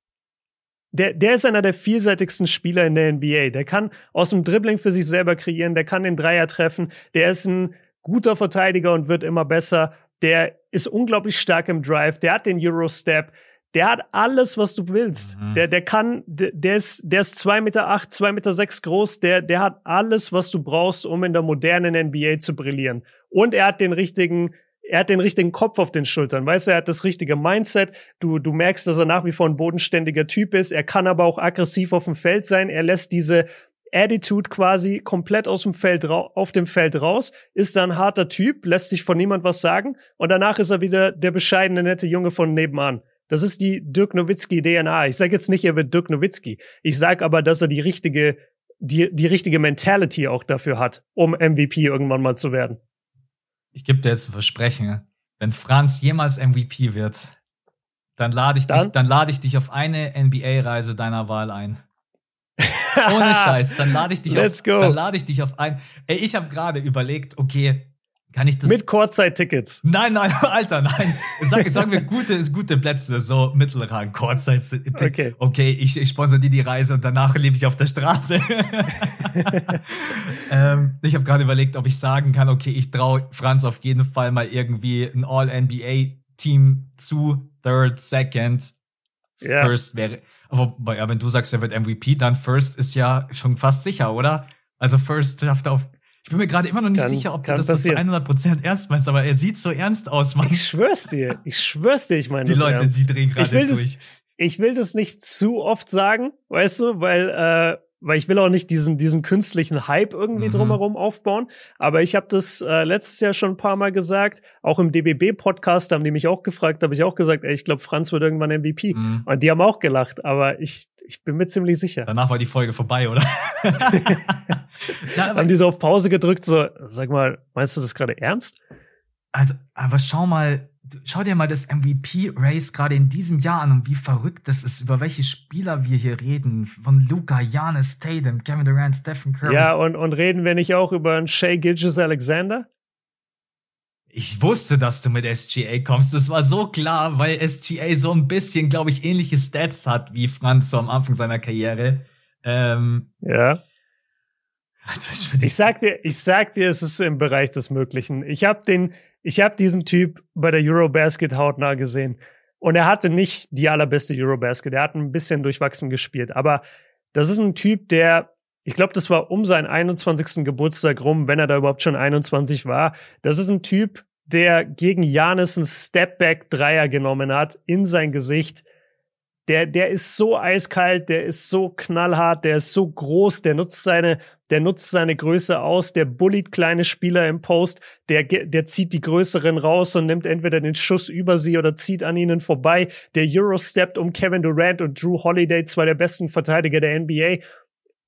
der, der ist einer der vielseitigsten Spieler in der NBA. Der kann aus dem Dribbling für sich selber kreieren, der kann den Dreier treffen, der ist ein guter Verteidiger und wird immer besser. Der ist unglaublich stark im Drive, der hat den Euro-Step, der hat alles, was du willst. Mhm. Der, der kann, der, der ist, der ist zwei Meter acht, zwei Meter sechs groß. Der, der hat alles, was du brauchst, um in der modernen NBA zu brillieren. Und er hat den richtigen, er hat den richtigen Kopf auf den Schultern. Weißt du, er hat das richtige Mindset. Du, du merkst, dass er nach wie vor ein bodenständiger Typ ist. Er kann aber auch aggressiv auf dem Feld sein. Er lässt diese Attitude quasi komplett aus dem Feld auf dem Feld raus, ist da ein harter Typ, lässt sich von niemand was sagen und danach ist er wieder der bescheidene, nette Junge von nebenan. Das ist die Dirk Nowitzki DNA. Ich sage jetzt nicht, er wird Dirk Nowitzki. Ich sage aber, dass er die richtige, die, die richtige Mentality auch dafür hat, um MVP irgendwann mal zu werden. Ich gebe dir jetzt ein Versprechen. Wenn Franz jemals MVP wird, dann lade ich dann? dich, dann lade ich dich auf eine NBA-Reise deiner Wahl ein. Ohne Scheiß, dann lade ich dich Let's auf, go. dann lade ich dich auf ein. Ey, ich habe gerade überlegt, okay, kann ich das? Mit Kurzzeit-Tickets. Nein, nein, Alter, nein. Sag, sagen wir gute, gute Plätze, so Mittelrang, Kurzzeit. Okay. Okay, ich, ich sponsor dir die Reise und danach lebe ich auf der Straße. ähm, ich habe gerade überlegt, ob ich sagen kann, okay, ich traue Franz auf jeden Fall mal irgendwie ein All-NBA-Team zu, Third, Second, ja. First wäre. Aber ja, wenn du sagst, er wird MVP, dann First ist ja schon fast sicher, oder? Also First schafft er auf ich bin mir gerade immer noch nicht kann, sicher, ob du das so zu 100% ernst meinst, aber er sieht so ernst aus, Mann. Ich schwör's dir, ich schwör's dir, ich meine Die Leute, ernst. die drehen gerade durch. Das, ich will das nicht zu oft sagen, weißt du, weil äh, weil ich will auch nicht diesen diesen künstlichen Hype irgendwie mhm. drumherum aufbauen. Aber ich habe das äh, letztes Jahr schon ein paar Mal gesagt. Auch im DBB Podcast haben die mich auch gefragt, habe ich auch gesagt, ey, ich glaube, Franz wird irgendwann MVP. Mhm. Und die haben auch gelacht. Aber ich ich bin mir ziemlich sicher. Danach war die Folge vorbei, oder? Na, haben die so auf Pause gedrückt, so, sag mal, meinst du das gerade ernst? Also, aber schau mal, schau dir mal das MVP-Race gerade in diesem Jahr an und wie verrückt das ist, über welche Spieler wir hier reden. Von Luca, Janis, Tatum, Kevin Durant, Stephen Curry. Ja, und, und reden wir nicht auch über einen Shea Gilgis Alexander? Ich wusste, dass du mit SGA kommst. Das war so klar, weil SGA so ein bisschen, glaube ich, ähnliche Stats hat wie Franz so am Anfang seiner Karriere. Ähm, ja. Ich sag dir, ich sag dir, es ist im Bereich des Möglichen. Ich habe den, ich habe diesen Typ bei der Eurobasket hautnah gesehen. Und er hatte nicht die allerbeste Eurobasket. Er hat ein bisschen durchwachsen gespielt. Aber das ist ein Typ, der, ich glaube, das war um seinen 21. Geburtstag rum, wenn er da überhaupt schon 21 war. Das ist ein Typ, der gegen Janis einen Stepback-Dreier genommen hat in sein Gesicht. Der, der ist so eiskalt, der ist so knallhart, der ist so groß, der nutzt seine, der nutzt seine Größe aus, der bullied kleine Spieler im Post, der, der zieht die Größeren raus und nimmt entweder den Schuss über sie oder zieht an ihnen vorbei. Der Euro-steppt um Kevin Durant und Drew Holiday, zwei der besten Verteidiger der NBA.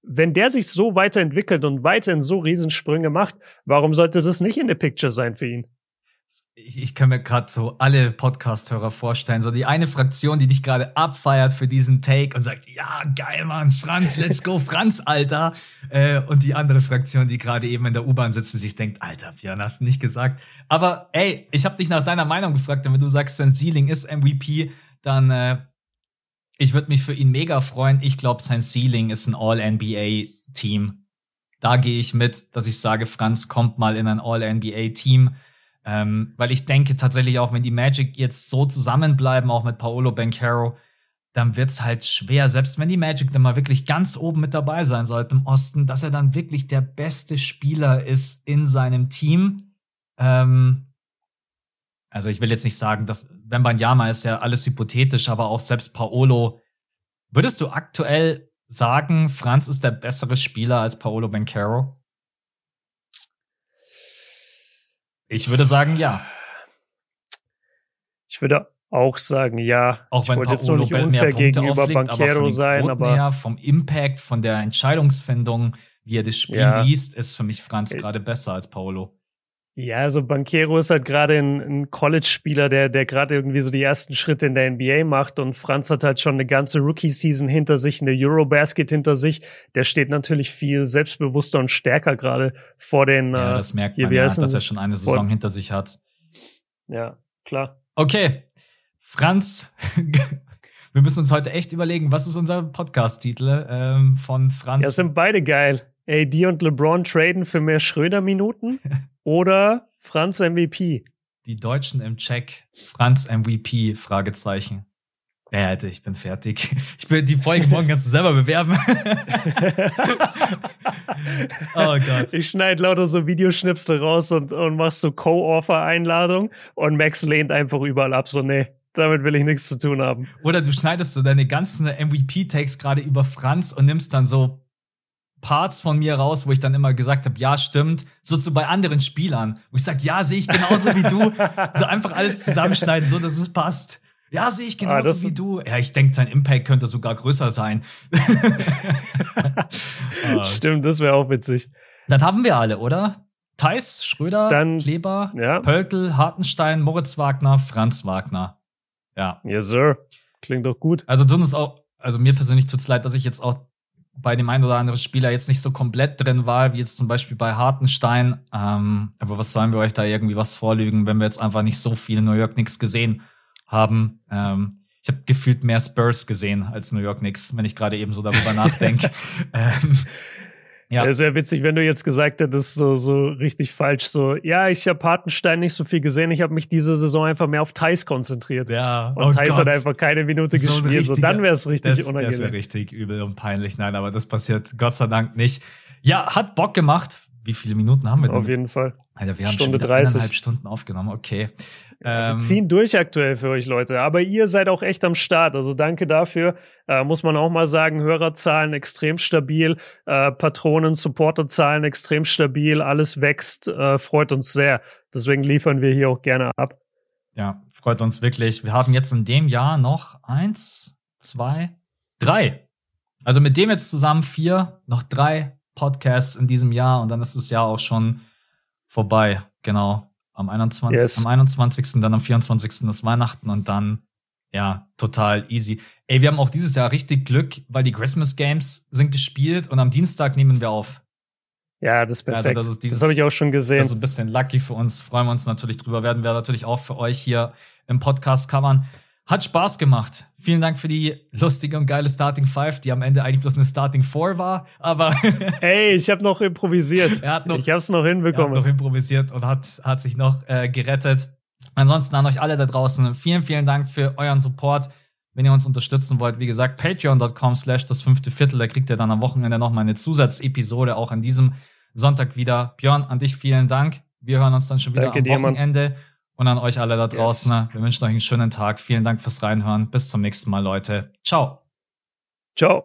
Wenn der sich so weiterentwickelt und weiterhin so Riesensprünge macht, warum sollte das nicht in der Picture sein für ihn? ich, ich kann mir gerade so alle Podcast-Hörer vorstellen, so die eine Fraktion, die dich gerade abfeiert für diesen Take und sagt, ja, geil, Mann, Franz, let's go, Franz, Alter. Äh, und die andere Fraktion, die gerade eben in der U-Bahn sitzt und sich denkt, Alter, Björn, hast du nicht gesagt. Aber ey, ich habe dich nach deiner Meinung gefragt, wenn du sagst, sein Ceiling ist MVP, dann äh, ich würde mich für ihn mega freuen. Ich glaube, sein Ceiling ist ein All-NBA-Team. Da gehe ich mit, dass ich sage, Franz kommt mal in ein All-NBA-Team ähm, weil ich denke tatsächlich auch, wenn die Magic jetzt so zusammenbleiben, auch mit Paolo Bencaro, dann wird's halt schwer, selbst wenn die Magic dann mal wirklich ganz oben mit dabei sein sollte im Osten, dass er dann wirklich der beste Spieler ist in seinem Team. Ähm, also ich will jetzt nicht sagen, dass Wembanyama ist ja alles hypothetisch, aber auch selbst Paolo. Würdest du aktuell sagen, Franz ist der bessere Spieler als Paolo Bencaro? Ich würde sagen, ja. Ich würde auch sagen, ja. Auch wenn Paolo jetzt noch nicht unfair gegenüber auflegt, Banquero sein, aber her, vom Impact, von der Entscheidungsfindung, wie wie er das Spiel Ja. liest, ist für mich Franz Äh, gerade besser als Paolo. Ja, also Banquero ist halt gerade ein, ein College-Spieler, der, der gerade irgendwie so die ersten Schritte in der NBA macht und Franz hat halt schon eine ganze Rookie-Season hinter sich, eine Eurobasket hinter sich. Der steht natürlich viel selbstbewusster und stärker gerade vor den, Ja, äh, das merkt man ja, dass er schon eine Saison hinter sich hat. ja, klar. Okay, Franz, wir müssen uns heute echt überlegen, was ist unser Podcast-Titel ähm, von Franz? Ja, sind beide geil. AD und LeBron traden für mehr Schröder-Minuten oder Franz MVP. Die Deutschen im Check, Franz MVP, Fragezeichen. Ja, Alter, ich bin fertig. Ich bin die Folge morgen kannst du selber bewerben. oh Gott. Ich schneide lauter so Videoschnipsel raus und, und mach so Co-Offer-Einladung und Max lehnt einfach überall ab. So, nee, damit will ich nichts zu tun haben. Oder du schneidest so deine ganzen MVP-Takes gerade über Franz und nimmst dann so Parts von mir raus, wo ich dann immer gesagt habe, ja, stimmt. So zu bei anderen Spielern, wo ich sag, ja, sehe ich genauso wie du. So einfach alles zusammenschneiden, so dass es passt. Ja, sehe ich genauso Ah, wie du. Ja, ich denke, sein Impact könnte sogar größer sein. Ah, Stimmt, das wäre auch witzig. das haben wir alle, oder? Theis, Schröder, Dann- Kleber, Ja. Pöltl, Hartenstein, Moritz Wagner, Franz Wagner. Ja, Yes, sir. Klingt doch gut. also tut uns auch, also mir persönlich tut's leid, dass ich jetzt auch bei dem einen oder anderen Spieler jetzt nicht so komplett drin war, wie jetzt zum Beispiel bei Hartenstein. Ähm, aber was sollen wir euch da irgendwie was vorlügen, wenn wir jetzt einfach nicht so viele New York Knicks gesehen haben? Ähm, ich habe gefühlt mehr Spurs gesehen als New York Knicks, wenn ich gerade eben so darüber nachdenke. ähm, ja. Es wäre witzig, wenn du jetzt gesagt hättest, so, so richtig falsch, so, ja, ich habe Hartenstein nicht so viel gesehen, ich habe mich diese Saison einfach mehr auf Thais konzentriert. ja. Und Thais hat einfach keine Minute So gespielt. So, richtiger- dann wäre es richtig Das, das wäre unangenehm. richtig übel und peinlich. Nein, aber das passiert Gott sei Dank nicht. Ja, hat Bock gemacht. Wie viele Minuten haben wir denn? Auf jeden Fall. Alter, wir haben Stunde schon wieder 30. eineinhalb Stunden aufgenommen. Okay. Wir Ähm, ziehen durch aktuell für euch Leute. Aber ihr seid auch echt am Start. Also danke dafür. Äh, muss man auch mal sagen, Hörerzahlen extrem stabil, äh, Patronen, Supporterzahlen extrem stabil, alles wächst, äh, freut uns sehr. Deswegen liefern wir hier auch gerne ab. ja, freut uns wirklich. Wir haben jetzt in dem Jahr noch eins, zwei, drei. Also mit dem jetzt zusammen vier, noch drei Podcasts in diesem Jahr und dann ist das Jahr auch schon vorbei. Genau. Am 21. Yes. Am 21. dann am 24. ist Weihnachten und dann, ja, total easy. Ey, wir haben auch dieses Jahr richtig Glück, weil die Christmas Games sind gespielt und am Dienstag nehmen wir auf. Ja, das ist Also perfekt. das ist dieses- das habe ich auch schon gesehen. Das ist ein bisschen lucky für uns. Freuen wir uns natürlich drüber. Werden wir natürlich auch für euch hier im Podcast covern. Hat Spaß gemacht. Vielen Dank für die lustige und geile Starting Five, die am Ende eigentlich bloß eine Starting Four war. Aber Ey, ich habe noch improvisiert. er hat noch, ich habe es noch er hat hinbekommen. noch improvisiert und hat, hat sich noch äh, gerettet. Ansonsten an euch alle da draußen, vielen, vielen Dank für euren Support. Wenn ihr uns unterstützen wollt, wie gesagt, patreon.com slash das fünfte Viertel, da kriegt ihr dann am Wochenende noch mal eine Zusatzepisode, auch an diesem Sonntag wieder. Björn, an dich vielen Dank. Wir hören uns dann schon wieder Danke am dir. Wochenende. Und an euch alle da Yes. draußen. Wir wünschen euch einen schönen Tag. Vielen Dank fürs Reinhören. Bis zum nächsten Mal, Leute. Ciao. Ciao.